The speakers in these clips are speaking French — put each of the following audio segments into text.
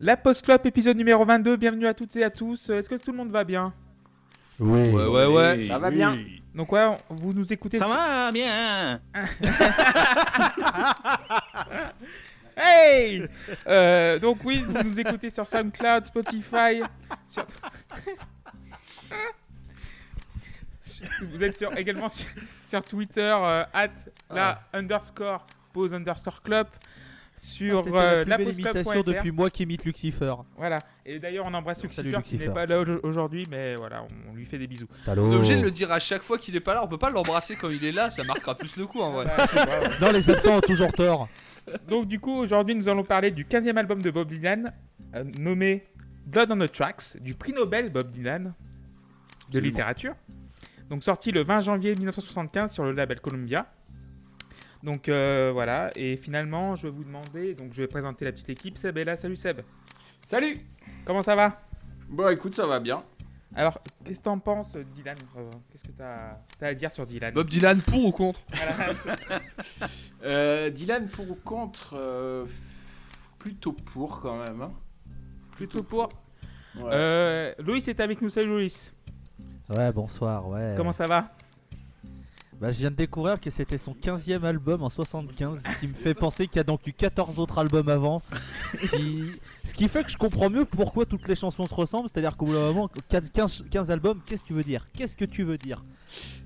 La Post Club, épisode numéro 22. Bienvenue à toutes et à tous. Euh, Est-ce que tout le monde va bien? Oui. Ouais, ouais, ouais. Ça va bien. Donc, ouais, vous nous écoutez. Ça sur- va bien. Hey Euh, Donc, oui, vous nous écoutez sur SoundCloud, Spotify. Sur... vous êtes sur, également sur, sur Twitter, euh, at la underscore pose underscore club. Sur C'était euh, la la plus belle imitation postclub.fr. depuis moi qui imite Lucifer. Voilà. Et d'ailleurs, on embrasse Salut, Lucifer qui n'est Lucifer. pas là au- aujourd'hui, mais voilà, on lui fait des bisous. Salaud. On est obligé de le dire à chaque fois qu'il est pas là. On peut pas l'embrasser quand il est là. Ça marquera plus le coup en vrai. Ouais. Non, les absents ont toujours tort. Donc du coup, aujourd'hui, nous allons parler du 15e album de Bob Dylan, euh, nommé Blood on the Tracks, du prix Nobel Bob Dylan de Absolument. littérature. Donc sorti le 20 janvier 1975 sur le label Columbia. Donc euh, voilà, et finalement, je vais vous demander, donc je vais présenter la petite équipe. Seb est là, salut Seb. Salut Comment ça va? Bon, écoute, ça va bien. Alors, qu'est-ce que t'en penses, Dylan? Euh, Qu'est-ce que t'as as à dire sur Dylan? Bob Dylan pour ou contre? Voilà. Euh, Dylan, pour ou contre euh, Plutôt pour quand même. hein. Plutôt pour. Ouais. Euh, Loïs est avec nous, salut Loïs. Ouais, bonsoir, ouais. Comment ça va? Bah, je viens de découvrir que c'était son 15e album en 75, ce qui me fait penser qu'il y a donc eu 14 autres albums avant. Ce qui, ce qui fait que je comprends mieux pourquoi toutes les chansons se ressemblent, c'est-à-dire qu'au bout d'un moment, 15, 15 albums, qu'est-ce que tu veux dire? Qu'est-ce que tu veux dire?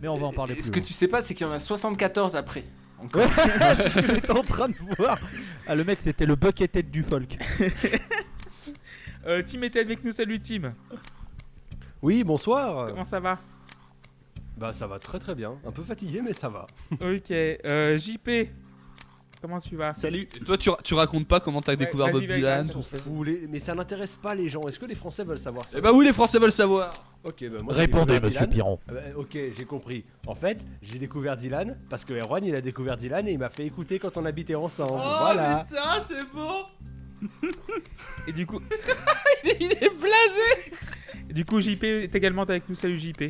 Mais on va en parler Et plus. Ce que tu sais pas, c'est qu'il y en a 74 après. Encore. Ouais, c'est ce que j'étais en train de voir. Ah, le mec, c'était le buckethead du folk. euh, Tim était avec nous, salut Tim. Oui, bonsoir. Comment ça va? Bah ça va très très bien. Un peu fatigué mais ça va. Ok. Euh, JP, comment tu vas? Salut. Et Toi, tu, tu racontes pas comment t'as Ouais, découvert vas-y, Bob vas-y, Dylan raconte. Mais ça n'intéresse pas les gens. Est-ce que les Français veulent savoir ça? Eh bah oui, les Français veulent savoir. Ok, bah moi j'ai Répondez, découvert monsieur Dylan. Piron. Ah bah, ok, j'ai compris. En fait, j'ai découvert Dylan parce que Erwan il a découvert Dylan et il m'a fait écouter quand on habitait ensemble. voilà. putain, c'est beau. Et du coup, Il est blasé. et du coup, JP est également avec nous, salut JP.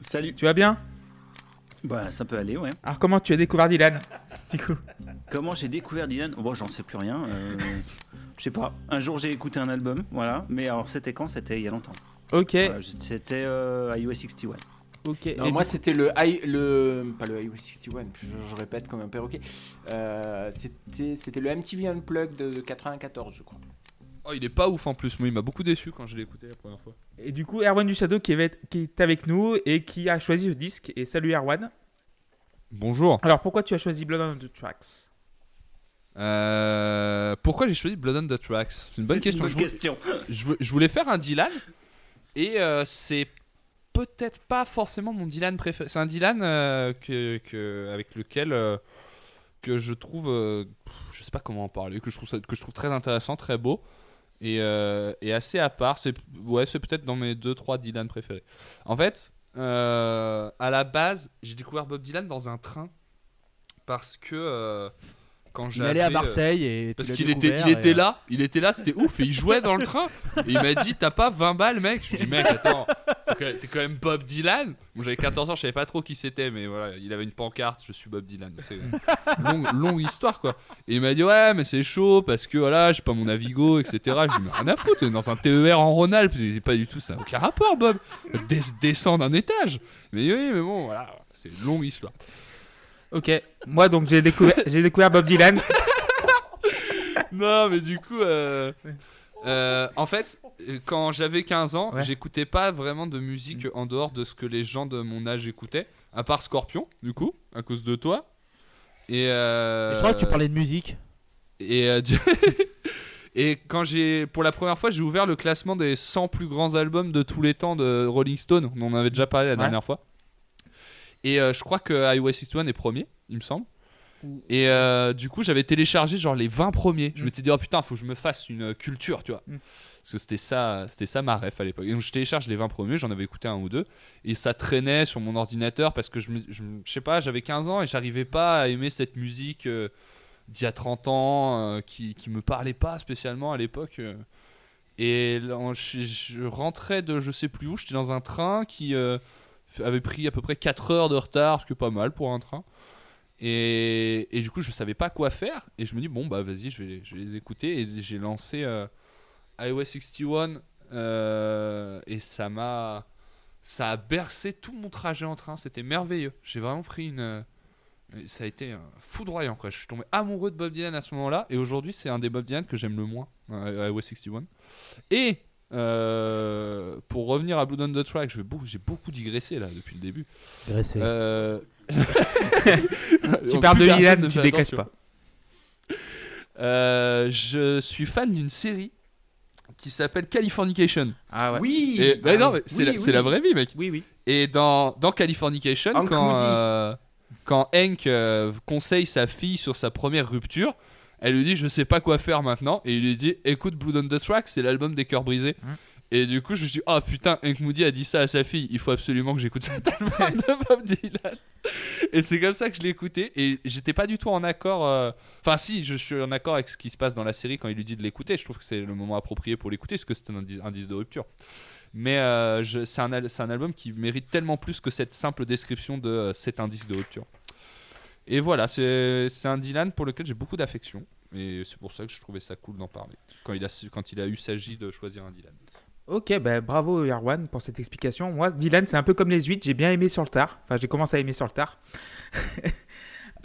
Salut. Tu vas bien? Bah, ça peut aller, ouais. Alors, comment tu as découvert Dylan Du coup, Comment j'ai découvert Dylan? Bon, j'en sais plus rien. euh, Je sais pas. Un jour, j'ai écouté un album, voilà. Mais alors, c'était quand? C'était il y a longtemps. ok, Voilà, c'était euh, iOS 61. ok. Non, Et moi, c'était le, i- le. Pas le iOS 61, je, je répète comme un perroquet. Euh, c'était c'était le MTV Unplugged de, de 94, je crois. Oh, il est pas ouf en plus. Moi, il m'a beaucoup déçu quand je l'ai écouté la première fois. et du coup, Erwan du Shadow qui est, qui est avec nous et qui a choisi ce disque. Et salut Erwan. Bonjour. Alors, pourquoi tu as choisi Blood on the Tracks? Euh, pourquoi j'ai choisi Blood on the Tracks? C'est une bonne question. Une Je bonne voulais- question. je, vou- je voulais faire un Dylan et euh, c'est peut-être pas forcément mon Dylan préféré. C'est un Dylan euh, que, que- avec lequel euh, que je trouve, euh, je sais pas comment en parler, que je trouve ça- que je trouve très intéressant, très beau et, euh, et assez à part. C'est ouais, c'est peut-être dans mes deux trois Dylan préférés. En fait, euh, à la base, j'ai découvert Bob Dylan dans un train parce que euh, quand allait à Marseille et. parce qu'il était, il et, était là, il était là, c'était ouf, et il jouait dans le train. Et il m'a dit, t'as pas 20 balles, mec Je lui dis, mec, attends, t'es quand même- t'es quand même Bob Dylan. Bon, j'avais 14 ans, je savais pas trop qui c'était, mais voilà, il avait une pancarte, je suis Bob Dylan. C'est une longue, longue histoire, quoi. Et il m'a dit, ouais, mais c'est chaud, parce que voilà, j'ai pas mon Navigo, etc. Je lui dis, mais rien à foutre, dans un TER en Rhône-Alpes, c'est pas du tout ça, aucun rapport, Bob. Des- descends d'un étage. Mais oui, mais bon, voilà, c'est une longue histoire. Ok. Moi, donc, j'ai découvert, j'ai découvert Bob Dylan. Non, mais du coup, euh, euh, en fait, quand j'avais 15 ans, Ouais. j'écoutais pas vraiment de musique en dehors de ce que les gens de mon âge écoutaient, à part Scorpion, du coup, à cause de toi. Et, euh, Je crois que tu parlais de musique. Et, euh, et quand j'ai, pour la première fois, j'ai ouvert le classement des 100 plus grands albums de tous les temps de Rolling Stone. On en avait déjà parlé la Ouais. dernière fois. Et je crois que Highway 61 est premier, il me semble. Et euh, du coup, j'avais téléchargé genre les 20 premiers. Je Mm. m'étais dit, oh putain, faut que je me fasse une culture, tu vois. Mm. Parce que c'était ça, c'était ça ma ref à l'époque. Et donc je télécharge les 20 premiers, j'en avais écouté un ou deux. Et ça traînait sur mon ordinateur parce que je, me- je, me- je sais pas, j'avais 15 ans et j'arrivais pas à aimer cette musique euh, d'il y a 30 ans euh, qui, qui me parlait pas spécialement à l'époque. euh. Et là, je, je rentrais de je sais plus où, j'étais dans un train qui euh, avait pris à peu près 4 heures de retard, ce qui est pas mal pour un train. Et, du coup, je savais pas quoi faire. Et je me dis, bon, bah vas-y, je vais, les écouter. Et j'ai lancé euh, Highway 61 euh, et ça m'a ça a bercé tout mon trajet en train. C'était merveilleux. J'ai vraiment pris une euh, ça a été euh, foudroyant quoi. Je suis tombé amoureux de Bob Dylan à ce moment-là et aujourd'hui c'est un des Bob Dylan que j'aime le moins. Highway 61 et euh, pour revenir à Blood on the Track, je vais beaucoup- j'ai beaucoup digressé là depuis le début. Graissé. Euh, Tu donc parles de ne tu dégraisses pas. Euh, je suis fan d'une série qui s'appelle Californication. Ah ouais. Oui Et, bah Ah non, oui. c'est Oui, la, oui. c'est la vraie vie, mec. Oui, oui. Et dans, dans Californication, Hank quand, Moody. euh, quand Hank euh, conseille sa fille sur sa première rupture, elle lui dit Je sais pas quoi faire maintenant. Et il lui dit Écoute Blood on the Track, c'est l'album des cœurs brisés. Hum. Et du coup, je me suis dit Ah putain, Hank Moody a dit ça à sa fille. Il faut absolument que j'écoute cet album de Bob Dylan. Et c'est comme ça que je l'ai écouté. Et j'étais pas du tout en accord. euh, Enfin, si, je suis en accord avec ce qui se passe dans la série quand il lui dit de l'écouter. Je trouve que c'est le moment approprié pour l'écouter, parce que c'est un, disque de rupture. Mais euh, je- c'est un, al- un album qui mérite tellement plus que cette simple description de euh, c'est un disque de rupture. Et voilà, c'est un Dylan pour lequel j'ai beaucoup d'affection. Et c'est pour ça que je trouvais ça cool d'en parler. Quand il a, quand il a eu s'agit de choisir un Dylan. Ok, bah, bravo Erwan pour cette explication. Moi, Dylan, c'est un peu comme les huîtres, j'ai bien aimé sur le tard. Enfin, j'ai commencé à aimer sur le tard.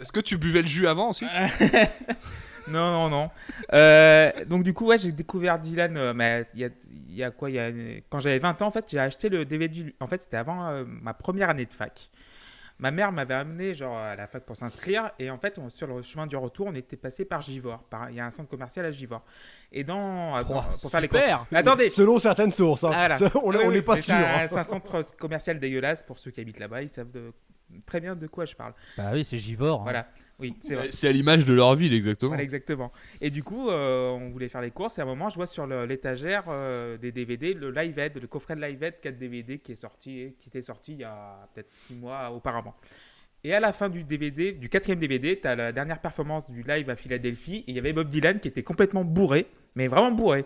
Est-ce que tu buvais le jus avant aussi? Non, non, non. Euh, donc du coup, ouais, j'ai découvert Dylan. euh, mais il y a, il y a quoi? Il y a, Quand j'avais 20 ans, en fait, j'ai acheté le DVD. En fait, c'était avant euh, ma première année de fac. Ma mère m'avait amené genre à la fac pour s'inscrire et en fait on- sur le chemin du retour on était passé par Givor. Par, il y a un centre commercial à Givor. Et dans pour faire les courses. Attendez. Selon certaines sources, hein. Voilà. Ça, on Oui, n'est pas sûr. C'est un, hein. c'est un centre commercial dégueulasse pour ceux qui habitent là-bas. Ils savent de- très bien de quoi je parle. Bah oui, c'est Givor. hein. Voilà. Oui, c'est vrai. C'est à l'image de leur ville, exactement. Voilà, exactement. Et du coup, euh, on voulait faire les courses et à un moment, je vois sur l'étagère euh, des DVD le Live Aid, le coffret de Live Aid 4 DVD qui est sorti, qui était sorti il y a peut-être 6 mois auparavant. Et à la fin du DVD, du quatrième DVD, tu as la dernière performance du live à Philadelphie et il y avait Bob Dylan qui était complètement bourré, mais vraiment bourré.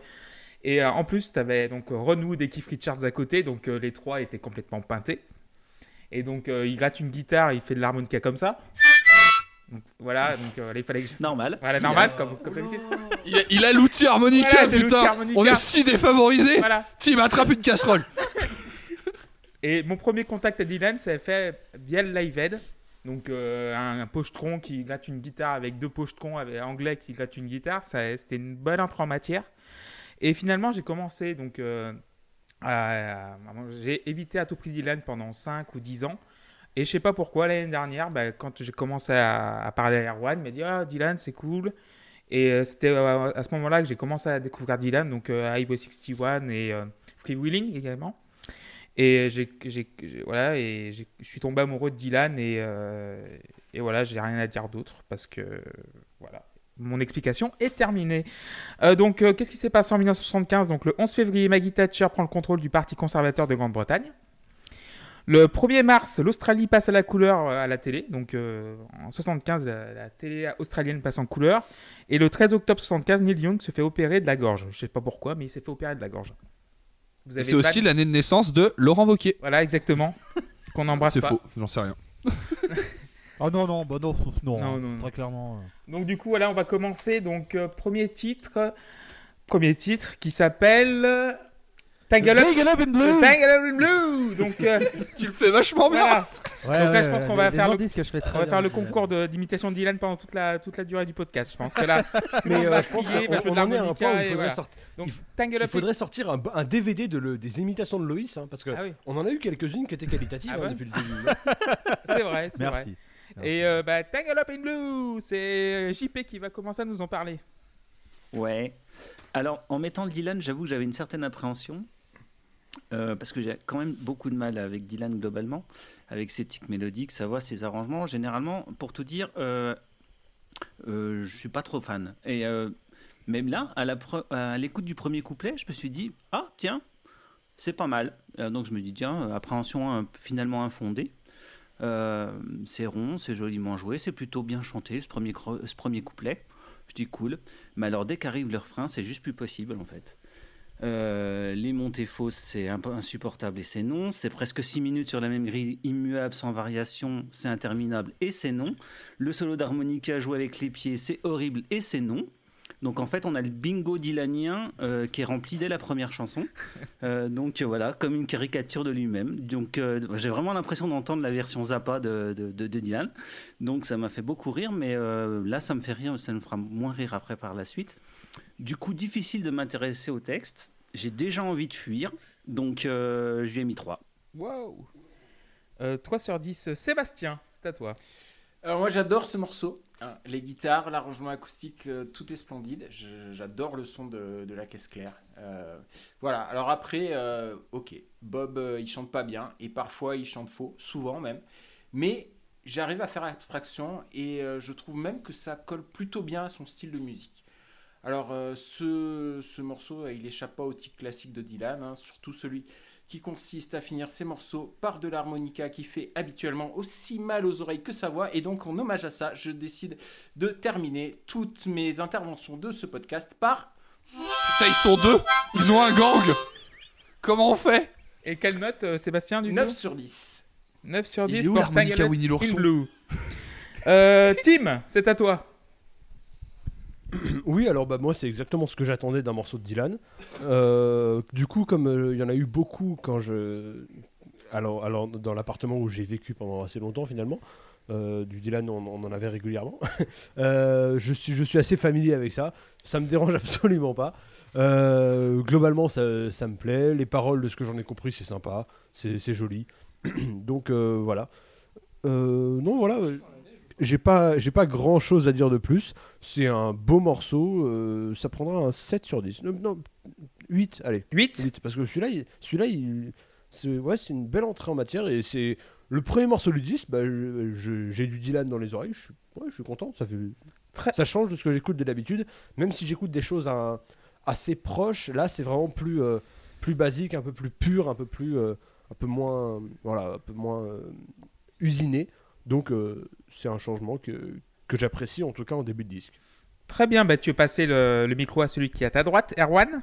Et euh, en plus, tu avais donc Ron Wood et Keith Richards à côté, donc les trois étaient complètement peintés. Et donc, il gratte une guitare, il fait de l'harmonica comme ça. Donc, voilà, donc euh, il fallait que je... Normal. Voilà, normal, comme, comme d'habitude. Il a- il a l'outil harmonica, Voilà, putain harmonica. On est si défavorisés Voilà. Tim, attrape une casserole Et mon premier contact à Dylan, ça a fait via le Live Aid. Donc euh, un, un pochetron qui gratte une guitare avec deux pochetrons avec anglais qui gratte une guitare, ça, c'était une bonne entrée en matière. Et finalement, j'ai commencé donc euh, j'ai évité à tout prix Dylan pendant 5 ou 10 ans. Et je sais pas pourquoi l'année dernière, bah, quand j'ai commencé à, parler à Erwan, il m'a dit ah Dylan c'est cool. Et euh, c'était euh, à ce moment-là que j'ai commencé à découvrir Dylan, donc euh, Highway 61 et Free Willing également. Et je suis tombé amoureux de Dylan et, euh, et voilà, j'ai rien à dire d'autre parce que voilà, mon explication est terminée. Donc, qu'est-ce qui s'est passé en 1975 Donc, le 11 février, Maggie Thatcher prend le contrôle du Parti conservateur de Grande-Bretagne. Le 1er mars, l'Australie passe à la couleur euh, à la télé. Donc, euh, en 75, la, la télé australienne passe en couleur. Et le 13 octobre 75, Neil Young se fait opérer de la gorge. Je sais pas pourquoi, mais il s'est fait opérer de la gorge. C'est pas- aussi l'année de naissance de Laurent Wauquiez. voilà, exactement. Qu'on n'embrasse C'est pas. faux, j'en sais rien. Oh non, non, bah non, non, Non, hein, non, non. très clairement. euh. Donc du coup, voilà, on va commencer. Donc euh, premier titre, premier titre qui s'appelle euh, Tangle Up, in Blue Tangle Up in Blue. Donc euh, Tu le fais vachement bien voilà, Ouais, Donc là, je pense qu'on va faire le- que je fais très on va bien, faire le concours de- d'imitation de Dylan pendant toute la toute la durée du podcast. Je pense que là, Mais on euh, va je pense qu'on en est à un point où il faudrait, voilà. sortir, Donc il faudrait sortir un, un DVD de le- des imitations de Loïs, hein, parce que Ah oui, on en a eu quelques-unes qui étaient qualitatives Ah hein, depuis le début. c'est vrai, c'est vrai. Merci. Et euh, bah, Tangle Up in Blue, c'est JP qui va commencer à nous en parler. Ouais. Alors, en mettant le Dylan, j'avoue que j'avais une certaine appréhension. Euh, parce que j'ai quand même beaucoup de mal avec Dylan globalement, avec ses tics mélodiques, sa voix, ses arrangements. Généralement, pour tout dire, euh, euh, je suis pas trop fan. Et euh, même là, à l'écoute du premier couplet, je me suis dit ah tiens, c'est pas mal. Euh, donc je me dis tiens, appréhension euh, finalement infondée. C'est rond, c'est joliment joué, c'est plutôt bien chanté ce premier, ce premier couplet. Je dis cool. Mais alors, dès qu'arrive le refrain, c'est juste plus possible en fait. Euh, les montées fausses, c'est un peu insupportable et c'est non. C'est presque 6 minutes sur la même grille, immuable, sans variation, c'est interminable et c'est non. Le solo d'harmonica joué avec les pieds, c'est horrible et c'est non. Donc en fait, on a le bingo dylanien euh, qui est rempli dès la première chanson. Euh, donc euh, voilà, comme une caricature de lui-même. Donc j'ai vraiment l'impression d'entendre la version Zappa de, de, de- de Dylan. Donc ça m'a fait beaucoup rire, mais là ça me fait rire, ça me fera moins rire après par la suite. Du coup, difficile de m'intéresser au texte. J'ai déjà envie de fuir, donc euh, je lui ai mis 3. Wow. Euh, 3 sur 10. Sébastien, c'est à toi. Alors moi j'adore ce morceau. Hein, Les guitares, l'arrangement acoustique, euh, tout est splendide. J'adore le son de, de la caisse claire. Euh, voilà. Alors après, euh, ok, Bob euh, il chante pas bien et parfois il chante faux, souvent même. Mais j'arrive à faire abstraction et euh, je trouve même que ça colle plutôt bien à son style de musique. Alors euh, ce, ce morceau, euh, il échappe pas au tic classique de Dylan, hein, surtout celui qui consiste à finir ses morceaux par de l'harmonica qui fait habituellement aussi mal aux oreilles que sa voix. Et donc, en hommage à ça, je décide de terminer toutes mes interventions de ce podcast par Putain, ils sont deux Ils ont un gang Comment on fait? Et quelle note, euh, Sébastien, du 9 coup? sur 10. 9 sur Il 10 est où pour Winnie l'ourson? Euh, Tim, c'est à toi. Oui, alors bah moi c'est exactement ce que j'attendais d'un morceau de Dylan. Euh, du coup, comme euh, il y en a eu beaucoup quand je, alors, alors dans l'appartement où j'ai vécu pendant assez longtemps finalement, euh, du Dylan on, en avait régulièrement. Je suis je suis assez familier avec ça. Ça me dérange absolument pas. Globalement, ça, ça me plaît. Les paroles de ce que j'en ai compris, c'est sympa, c'est joli. Donc voilà. Non voilà. J'ai pas, j'ai pas grand chose à dire de plus. C'est un beau morceau. euh, ça prendra un 7 sur 10. Non, non, 8, allez. 8 8, parce que celui-là, il- celui-là il, c'est, ouais, c'est une belle entrée en matière. Et c'est le premier morceau du disque. Bah, je- je- j'ai du Dylan dans les oreilles. Je suis, ouais, je suis content. Ça, fait, Très- ça change de ce que j'écoute de d'habitude. Même si j'écoute des choses à- assez proches, là, c'est vraiment plus, euh, plus basique, un peu plus pur, un peu, plus, euh, un peu moins, voilà, un peu moins usiné. Donc, euh, c'est un changement que, que j'apprécie, en tout cas en début de disque. Très bien, bah, tu veux passer le, le micro à celui qui est à ta droite, Erwan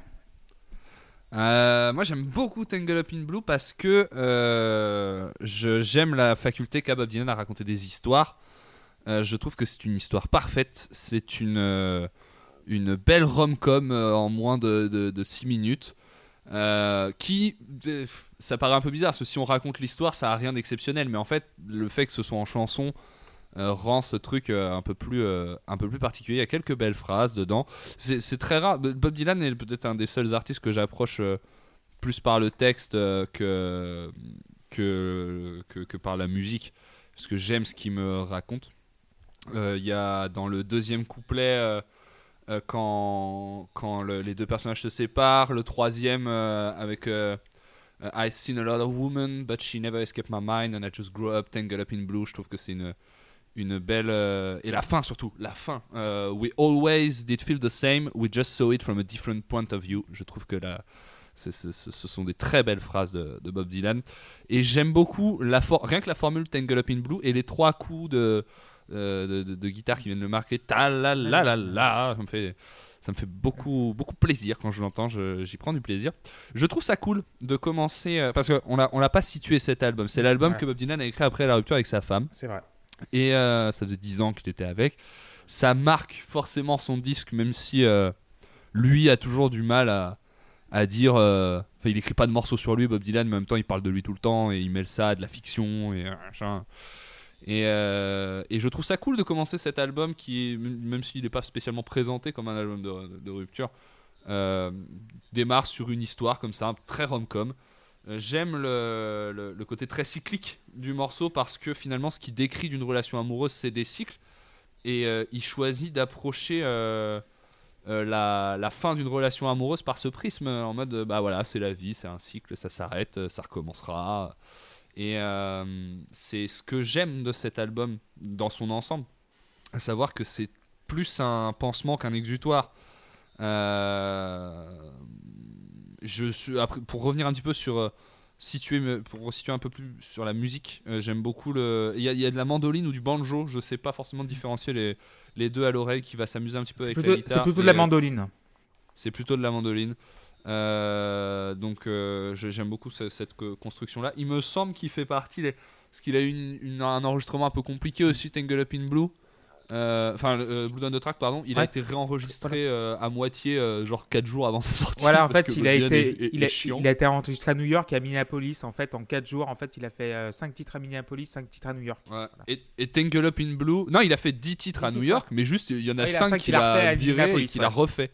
Euh, moi j'aime beaucoup Tangle Up in Blue parce que euh, je- j'aime la faculté qu'a Bob Dylan à raconter des histoires. Euh, je trouve que c'est une histoire parfaite. C'est une, euh, une belle rom-com euh, en moins de 6 minutes. Euh, qui, euh, ça paraît un peu bizarre parce que si on raconte l'histoire, ça a rien d'exceptionnel. Mais en fait, le fait que ce soit en chanson euh, rend ce truc un, peu plus, un peu plus particulier. Il y a quelques belles phrases dedans. C'est très rare. Bob Dylan est peut-être un des seuls artistes que j'approche plus par le texte que, que, que, par la musique. Parce que j'aime ce qu'il me raconte. Il y a dans le deuxième couplet, euh, quand, quand le- les deux personnages se séparent, le troisième euh, avec euh, I've seen a lot of women, but she never escaped my mind, and I just grew up tangled up in blue. Je trouve que c'est une, une belle. et la fin surtout, la fin. We always did feel the same, we just saw it from a different point of view. Je trouve que la, ce sont des très belles phrases de, Bob Dylan. Et j'aime beaucoup la rien que la formule Tangle Up in Blue et les trois coups de, de, de- de guitare qui viennent le marquer. Ta la la la la. Ça me fait, ça me fait beaucoup, beaucoup plaisir quand je l'entends. J'y prends du plaisir. Je trouve ça cool de commencer euh, parce qu'on l'a, on l'a pas situé cet album. C'est l'album Ouais. que Bob Dylan a écrit après la rupture avec sa femme. C'est vrai. Et euh, ça faisait 10 ans qu'il était avec. Ça marque forcément son disque, même si euh, lui a toujours du mal à, à dire. euh, Enfin, il écrit pas de morceaux sur lui, Bob Dylan, mais en même temps, il parle de lui tout le temps et il mêle ça à de la fiction et euh, machin. Et, euh, et je trouve ça cool de commencer cet album qui, même s'il n'est pas spécialement présenté comme un album de, rupture, euh, démarre sur une histoire comme ça, très rom-com. Euh, J'aime le, côté très cyclique du morceau parce que finalement, ce qui décrit d'une relation amoureuse, c'est des cycles. Et il choisit d'approcher la, la fin d'une relation amoureuse par ce prisme, en mode bah voilà, c'est la vie, c'est un cycle, ça s'arrête, ça recommencera. Et euh, c'est ce que j'aime de cet album dans son ensemble, à savoir que c'est plus un pansement qu'un exutoire. Euh, je suis après pour revenir un petit peu sur euh, situer pour situer un peu plus sur la musique euh, j'aime beaucoup le il y, a- il y a de la mandoline ou du banjo je sais pas forcément différencier les, les deux à l'oreille qui va s'amuser un petit peu C'est avec plutôt, la c'est guitare plutôt de la mandoline. c'est plutôt de la mandoline Euh, donc euh, j'aime beaucoup ce- cette construction là il me semble qu'il fait partie des- parce qu'il a eu une- une- un enregistrement un peu compliqué aussi Tangle Up in Blue euh, enfin euh, on the Track, pardon, il a Ouais. été réenregistré euh, à moitié, genre 4 jours avant sa sortie. Voilà, en fait, il a, été, est- est- il, est a, chiant. il a été enregistré à New York et à Minneapolis. En fait, en 4 jours, en fait, il a fait 5 titres à Minneapolis, 5 titres à New York. Ouais. Et, et Tangle Up in Blue. Non, il a fait 10 titres à 10 New titres, York, mais juste il y en a Ah, il a 5 cinq qu'il a a à viré et qu'il a ouais. refait.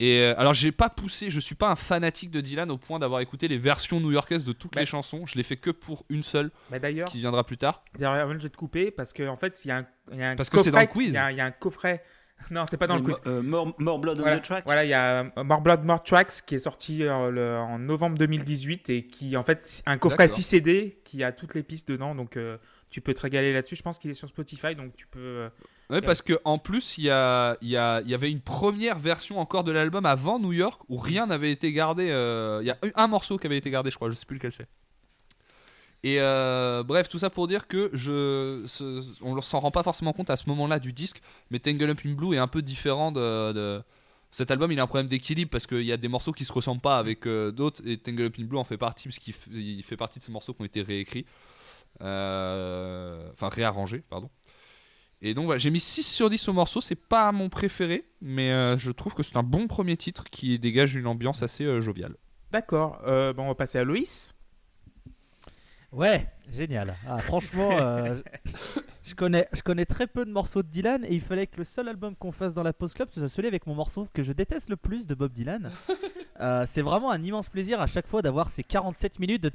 Et euh, alors j'ai pas poussé, je suis pas un fanatique de Dylan au point d'avoir écouté les versions new-yorkaises de toutes Bah. les chansons. Je l'ai fait que pour une seule Bah, D'ailleurs, qui viendra plus tard. d'ailleurs, je vais te couper parce qu'en fait, il y a un, y a un Parce que c'est dans le quiz. Il y, a- il y a un coffret. Non, c'est pas dans le quiz. euh, more, More Blood on the Track. voilà, il y a euh, More Blood, More Tracks qui est sorti euh, le- en novembre 2018 et qui, en fait, c'est un coffret D'accord. 6 CD qui a toutes les pistes dedans. Donc, euh, tu peux te régaler là-dessus. Je pense qu'il est sur Spotify, donc tu peux. euh, Ouais, parce que en plus il y, a, il y, a- il y avait une première version encore de l'album avant New York où rien n'avait été gardé. euh, Il y a un- morceau qui avait été gardé, je crois, je sais plus lequel c'est. Et euh, bref, tout ça pour dire que je, ce- on ne s'en rend pas forcément compte à ce moment-là du disque, mais Tangle Up in Blue est un peu différent de, de- cet album. Il a un problème d'équilibre parce qu'il y a des morceaux qui se ressemblent pas avec euh, d'autres, et Tangle Up in Blue en fait partie parce qu'il fait partie de ces morceaux qui ont été réécrits, enfin réarrangés, pardon. Et donc voilà, j'ai mis 6 sur 10 au morceau, c'est pas mon préféré, mais euh, je trouve que c'est un bon premier titre qui dégage une ambiance assez euh, joviale. D'accord. Euh, bon, on va passer à Loïs. Ouais, génial. Ah, franchement, euh, je, connais, je connais très peu de morceaux de Dylan et il fallait que le seul album qu'on fasse dans la Post Club soit celui avec mon morceau que je déteste le plus de Bob Dylan. Euh, c'est vraiment un immense plaisir à chaque fois d'avoir ces 47 minutes de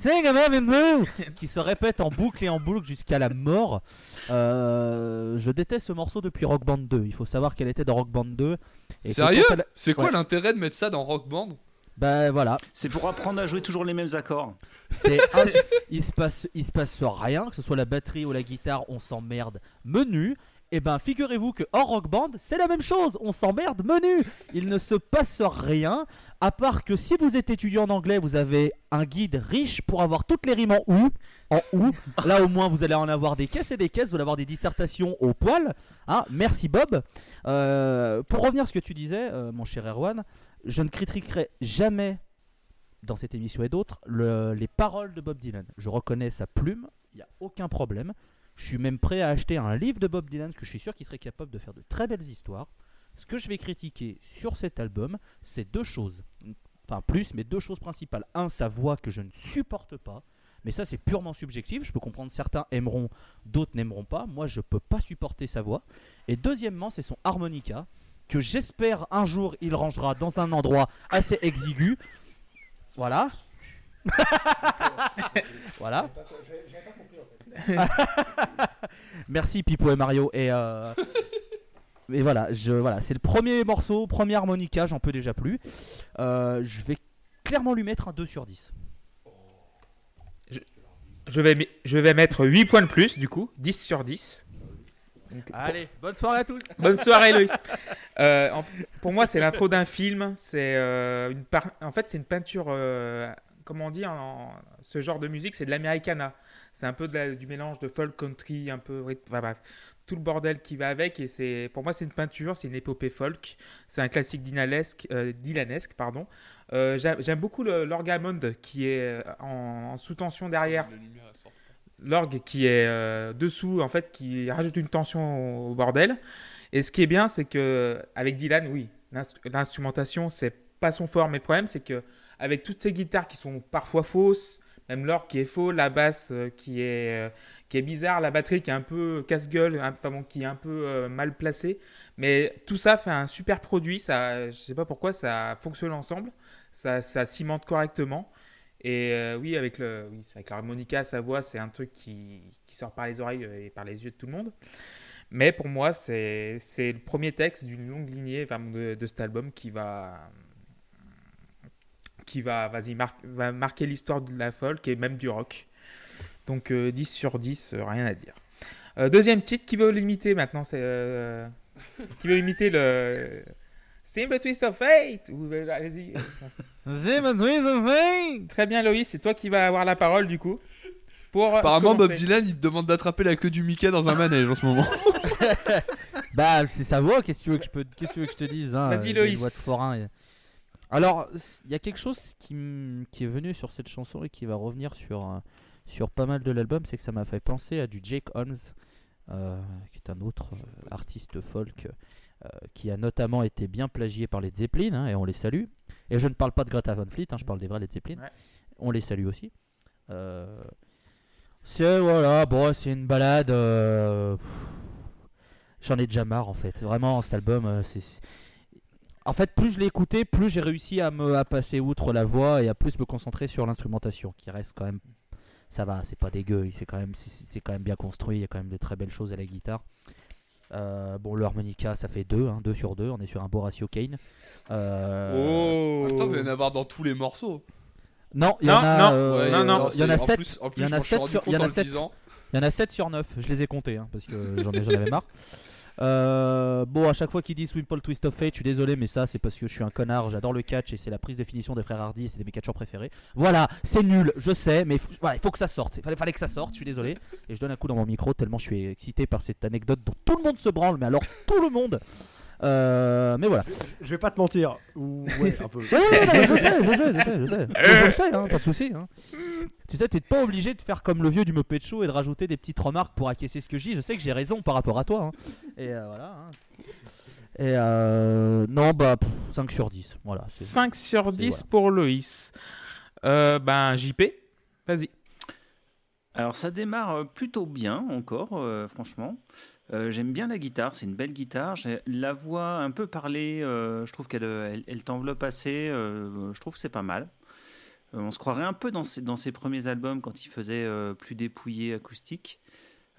Blue qui se répètent en boucle et en boucle jusqu'à la mort. Euh, je déteste ce morceau depuis Rock Band 2. Il faut savoir qu'elle était dans Rock Band 2. et que Sérieux C'est quoi Ouais. l'intérêt de mettre ça dans Rock Band? Bah voilà, C'est pour apprendre à jouer toujours les mêmes accords. C'est il se passe il se passe rien que ce soit la batterie ou la guitare on s'emmerde menu. Et ben figurez-vous que hors rock band c'est la même chose on s'emmerde menu. Il ne se passe rien à part que si vous êtes étudiant en anglais vous avez un guide riche pour avoir toutes les rimes en ou en ou. Là au moins vous allez en avoir des caisses et des caisses vous allez avoir des dissertations au poil hein. Merci Bob. Euh, pour revenir à ce que tu disais euh, mon cher Erwan je ne critiquerai jamais dans cette émission et d'autres le- les paroles de Bob Dylan. Je reconnais sa plume, il n'y a aucun problème. Je suis même prêt à acheter un livre de Bob Dylan, parce que je suis sûr qu'il serait capable de faire de très belles histoires. Ce que je vais critiquer sur cet album, c'est deux choses. Enfin, plus, mais deux choses principales. Un, sa voix que je ne supporte pas. Mais ça, c'est purement subjectif. Je peux comprendre certains aimeront, d'autres n'aimeront pas. Moi, je peux pas supporter sa voix. Et deuxièmement, c'est son harmonica que j'espère un jour il rangera dans un endroit assez exigu. Voilà. voilà. Merci Pipo et Mario et euh, et voilà, je voilà, c'est le premier morceau, premier harmonica, j'en peux déjà plus. Euh, je vais clairement lui mettre un 2 sur 10. Je vais, je vais mettre 8 points de plus, du coup, 10 sur 10. Donc, pour- Allez, bonne soirée à tous. Bonne soirée, Loïs. Euh, en- pour moi, c'est l'intro d'un film. C'est euh, une par- en fait, c'est une peinture. euh, comment on dit en, en- ce genre de musique, c'est de l'americana. C'est un peu de la- du mélange de folk country, un peu. Enfin, bref, tout le bordel qui va avec. Et c'est, pour moi, c'est une peinture, c'est une épopée folk. C'est un classique dylanesque, euh, dylanesque pardon. Euh, j'aime, beaucoup l'orgamond qui est en, en sous-tension derrière l'orgue qui est euh, dessous, en fait, qui rajoute une tension au, bordel. Et ce qui est bien, c'est que avec Dylan, oui, l'instru- l'instrumentation, c'est pas son fort, mais le problème, c'est que avec toutes ces guitares qui sont parfois fausses, même l'orgue qui est faux, la basse euh, qui est euh, qui est bizarre, la batterie qui est un peu casse-gueule, bon, qui est un peu mal placée, mais tout ça fait un super produit. Ça, je sais pas pourquoi, ça fonctionne ensemble, ça, ça cimente correctement. Et euh, oui, avec le, oui, avec l'harmonica, sa voix, c'est un truc qui, qui sort par les oreilles euh, et par les yeux de tout le monde. Mais pour moi, c'est le premier texte d'une longue lignée de, cet album qui va, qui va, vas-y, mar- va marquer l'histoire de la folk et même du rock. Donc euh, 10 sur 10, euh, rien à dire. Deuxième titre, qui veut l'imiter maintenant c'est, Qui veut imiter le. Simple Twist of Fate Allez-y. Très bien, Loïs, c'est toi qui vas avoir la parole du coup. Pour Apparemment, Bob commencer. Dylan, il te demande d'attraper la queue du Mickey dans un manège en ce moment. Bah, c'est sa voix, qu'est-ce que tu veux que je, peux... qu'est-ce que tu veux que je te dise hein, Vas-y, Loïs. voix de forain, et- Alors, il y a quelque chose qui, m- qui est venu sur cette chanson et qui va revenir sur, euh, sur pas mal de l'album, c'est que ça m'a fait penser à du Jake Holmes. euh, qui est un autre euh, artiste folk euh, qui a notamment été bien plagié par les Zeppelin, hein, et on les salue. Et je ne parle pas de Greta Van Fleet, hein, je parle des vrais Led Zeppelin. Ouais. On les salue aussi. Euh, c'est voilà, bon, c'est une balade. euh, J'en ai déjà marre en fait. Vraiment, cet album, euh, c'est. En fait, plus je l'ai écouté, plus j'ai réussi à me à passer outre la voix et à plus me concentrer sur l'instrumentation, qui reste quand même. Ça va, c'est pas dégueu, c'est quand même, c'est quand même bien construit. Il y a quand même de très belles choses à la guitare. Euh, bon, le harmonica, ça fait 2, 2 sur 2. On est sur un beau ratio Kane. Euh, Oh Attends, il va y en avoir dans tous les morceaux. Non, il y Non, en a, non, euh, Ouais, non, non. il y en a c'est- 7 plus, en il y en a m'en suis sept rendu sur- compte il y en en a le sept disant. Il y en a 7 sur 9, je les ai comptés hein, parce que j'en ai- j'en avais marre. Euh, bon, à chaque fois qu'ils disent Swimple Twist of Fate, je suis désolé, mais ça c'est parce que je suis un connard. J'adore le catch et c'est la prise de finition des frères Hardy, c'est de mes catcheurs préférés. Voilà, c'est nul, je sais, mais voilà, il faut que ça sorte. Il fallait que ça sorte, je suis désolé. Et je donne un coup dans mon micro tellement je suis excité par cette anecdote dont tout le monde se branle, mais alors tout le monde. Euh, mais voilà. Je vais pas te mentir. Ou- Ouais, un peu. Ouais, ouais, non, mais je sais, je sais, je sais, je sais. Je le sais, hein, pas de souci. Hein. Tu sais, t'es pas obligé de faire comme le vieux du Muppet Show et de rajouter des petites remarques pour acquiescer ce que je dis. Je sais que j'ai raison par rapport à toi. hein. Et euh, voilà. hein. Et euh, non, bah, pff, 5 sur 10. Voilà. c'est- 5 sur c'est 10 voilà. pour Loïs. Euh, ben, JP, vas-y. Alors ça démarre plutôt bien encore, euh, franchement. Euh, J'aime bien la guitare, c'est une belle guitare. J'ai la voix un peu parlée, euh, je trouve qu'elle elle, elle t'enveloppe assez, euh, je trouve que c'est pas mal. Euh, on se croirait un peu dans ses, dans ses premiers albums quand il faisait euh, plus dépouillé acoustique.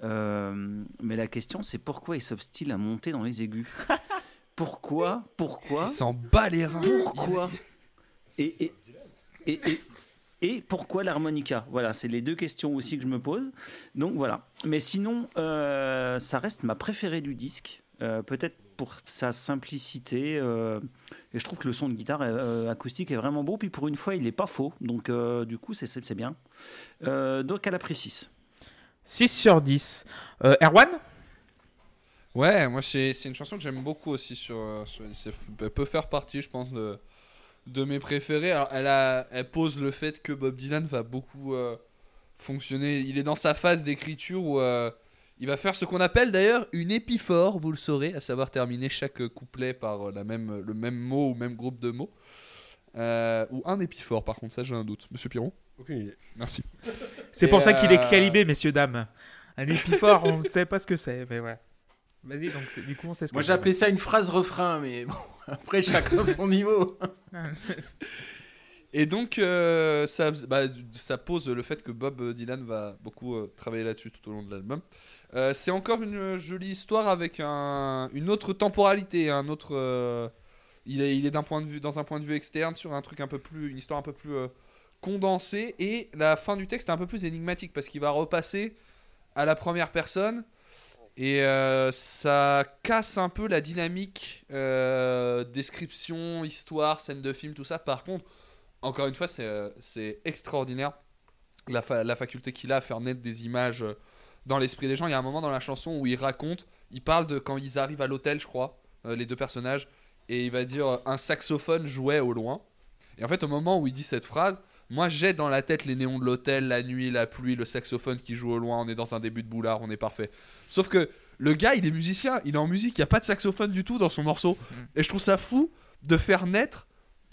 Euh, mais la question c'est pourquoi il s'obstine à monter dans les aigus? Pourquoi? Pourquoi? Il s'en bat les reins. pourquoi? Et, et, et, et, et pourquoi l'harmonica? Voilà, c'est les deux questions aussi que je me pose. Donc voilà. Mais sinon, euh, ça reste ma préférée du disque. Euh, Peut-être pour sa simplicité. euh, et je trouve que le son de guitare euh, acoustique est vraiment beau. Puis pour une fois, il n'est pas faux. Donc euh, du coup, c'est- bien. Euh, donc elle a pris 6. 6 sur 10. Euh, Erwan? Ouais, moi c'est c'est une chanson que j'aime beaucoup aussi sur, sur NCF. Elle peut faire partie, je pense, de, de mes préférées. Alors, elle, a, elle pose le fait que Bob Dylan va beaucoup euh, fonctionner. Il est dans sa phase d'écriture où euh, il va faire ce qu'on appelle d'ailleurs une épiphore, vous le saurez, à savoir terminer chaque couplet par la même, le même mot ou même groupe de mots. Euh, ou un épiphore, par contre, ça j'ai un doute. Monsieur Piron? Aucune idée. Merci. C'est pour ça qu'il est calibé, messieurs, dames. Un épiphore, on ne sait pas ce que c'est, mais voilà. Vas-y, donc du coup, on sait ce Moi appelé ça une phrase refrain, mais bon, après chacun son niveau. Et donc, euh, ça, bah, ça pose le fait que Bob Dylan va beaucoup euh, travailler là-dessus tout au long de l'album. Euh, c'est encore une jolie histoire avec un, une autre temporalité, un autre. euh, il est, il est d'un point de vue, dans un point de vue externe sur un truc un peu plus, une histoire un peu plus euh, condensée. Et la fin du texte est un peu plus énigmatique parce qu'il va repasser à la première personne. Et euh, ça casse un peu la dynamique euh, description, histoire, scène de film, tout ça. Par contre, encore une fois, c'est euh, extraordinaire la, fa- la faculté qu'il a à faire naître des images dans l'esprit des gens. Il y a un moment dans la chanson où il raconte, il parle de quand ils arrivent à l'hôtel, je crois, les deux personnages, et il va dire un saxophone jouait au loin. Et en fait, au moment où il dit cette phrase, moi j'ai dans la tête les néons de l'hôtel, la nuit, la pluie, le saxophone qui joue au loin, on est dans un début de boulard, on est parfait. Sauf que le gars, il est musicien, il est en musique, il n'y a pas de saxophone du tout dans son morceau. Et je trouve ça fou de faire naître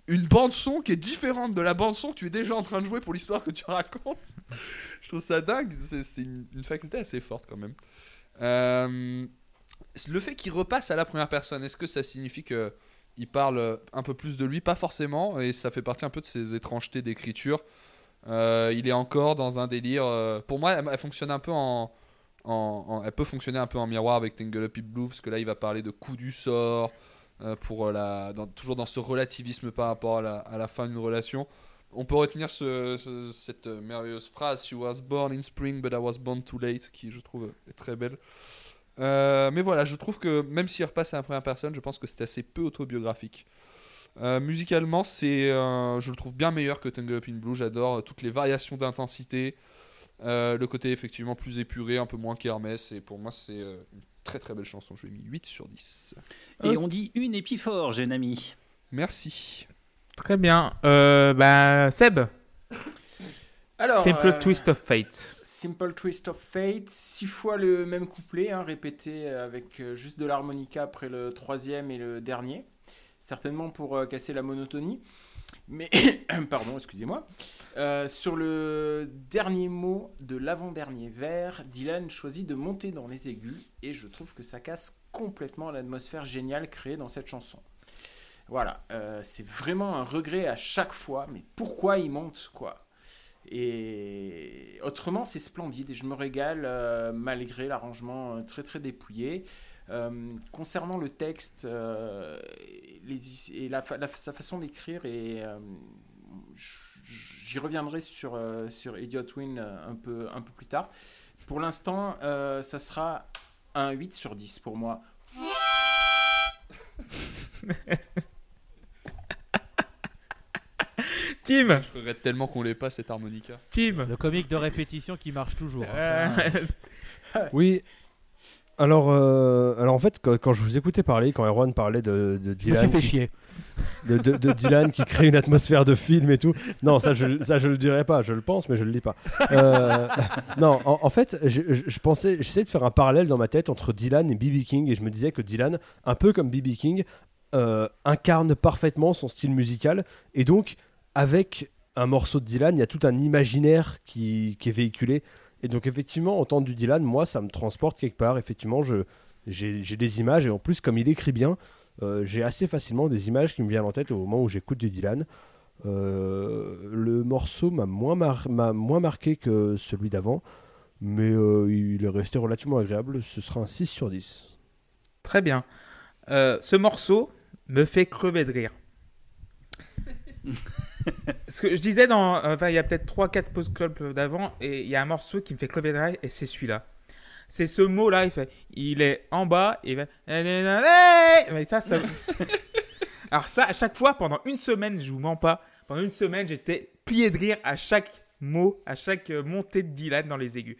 une bande son qui est différente de la bande son que tu es déjà en train de jouer pour l'histoire que tu racontes. je trouve ça dingue, c'est une, une faculté assez forte quand même. Euh, le fait qu'il repasse à la première personne, est-ce que ça signifie que il parle un peu plus de lui? Pas forcément, et ça fait partie un peu de ses étrangetés d'écriture. Euh, il est encore dans un délire. euh, pour moi, elle, elle fonctionne un peu en, elle peut fonctionner un peu en miroir avec Tangle Up in Blue parce que là, il va parler de coup du sort euh, pour euh, la, toujours dans ce relativisme par rapport à la, fin d'une relation. On peut retenir ce- ce- cette merveilleuse phrase She was born in spring, but I was born too late, qui je trouve est très belle. Euh, mais voilà, je trouve que même s'il repasse à la première personne, je pense que c'est assez peu autobiographique. Musicalement, c'est, je le trouve bien meilleur que Tangle Up in Blue. J'adore toutes les variations d'intensité, euh, le côté effectivement plus épuré, un peu moins kermesse. Et pour moi, c'est euh, une très très belle chanson. Je lui ai mis 8 sur 10. Et on dit une épiphore, jeune ami. Merci. Très bien. Euh, bah, Seb Alors, Simple euh, Twist of Fate. Simple Twist of Fate, six fois le même couplet, hein, répété avec juste de l'harmonica après le troisième et le dernier. Certainement pour euh, casser la monotonie. Mais, pardon, excusez-moi. Euh, sur le dernier mot de l'avant-dernier vers, Dylan choisit de monter dans les aigus et je trouve que ça casse complètement l'atmosphère géniale créée dans cette chanson. Voilà, euh, c'est vraiment un regret à chaque fois, mais pourquoi il monte quoi? Et autrement, c'est splendide et je me régale euh, malgré l'arrangement très très dépouillé. Euh, concernant le texte euh, les- et la fa- la- sa façon d'écrire, et euh, j'y reviendrai sur, euh, sur Idiot Win un peu, un peu plus tard. Pour l'instant, euh, ça sera un 8 sur 10 pour moi. Tim, Je regrette tellement qu'on l'ait pas cette harmonica. Tim. Le comique de répétition qui marche toujours. hein, ça. Oui. Alors, euh, alors en fait, quand, quand je vous écoutais parler, quand Erwan parlait de, de Je me suis Dylan, fait qui, chier. de, de- de Dylan qui crée une atmosphère de film et tout, non, ça je, ça je le dirais pas, je le pense, mais je le dis pas. Euh, non, en, en fait, je, je- je pensais, j'essayais de faire un parallèle dans ma tête entre Dylan et BB King, et je me disais que Dylan, un peu comme BB King, euh, incarne parfaitement son style musical, et donc avec un morceau de Dylan, il y a tout un imaginaire qui, qui est véhiculé. Et donc effectivement, entendre du Dylan, moi, ça me transporte quelque part. Effectivement, je, j'ai, j'ai des images, et en plus, comme il écrit bien, euh, j'ai assez facilement des images qui me viennent en tête au moment où j'écoute du Dylan. Euh, le morceau m'a moins, mar- m'a moins marqué que celui d'avant, mais euh, il est resté relativement agréable. Ce sera un 6 sur 10. Très bien. Euh, ce morceau me fait crever de rire. Ce que je disais dans. Enfin, il y a peut-être 3-4 post-club d'avant, et il y a un morceau qui me fait crever de rire, et c'est celui-là. C'est ce mot-là, il fait. Il est en bas, il va. Mais ça, ça. Alors, ça, à chaque fois, pendant une semaine, je vous mens pas, pendant une semaine, j'étais plié de rire à chaque mot, à chaque euh, montée de Dylan dans les aigus.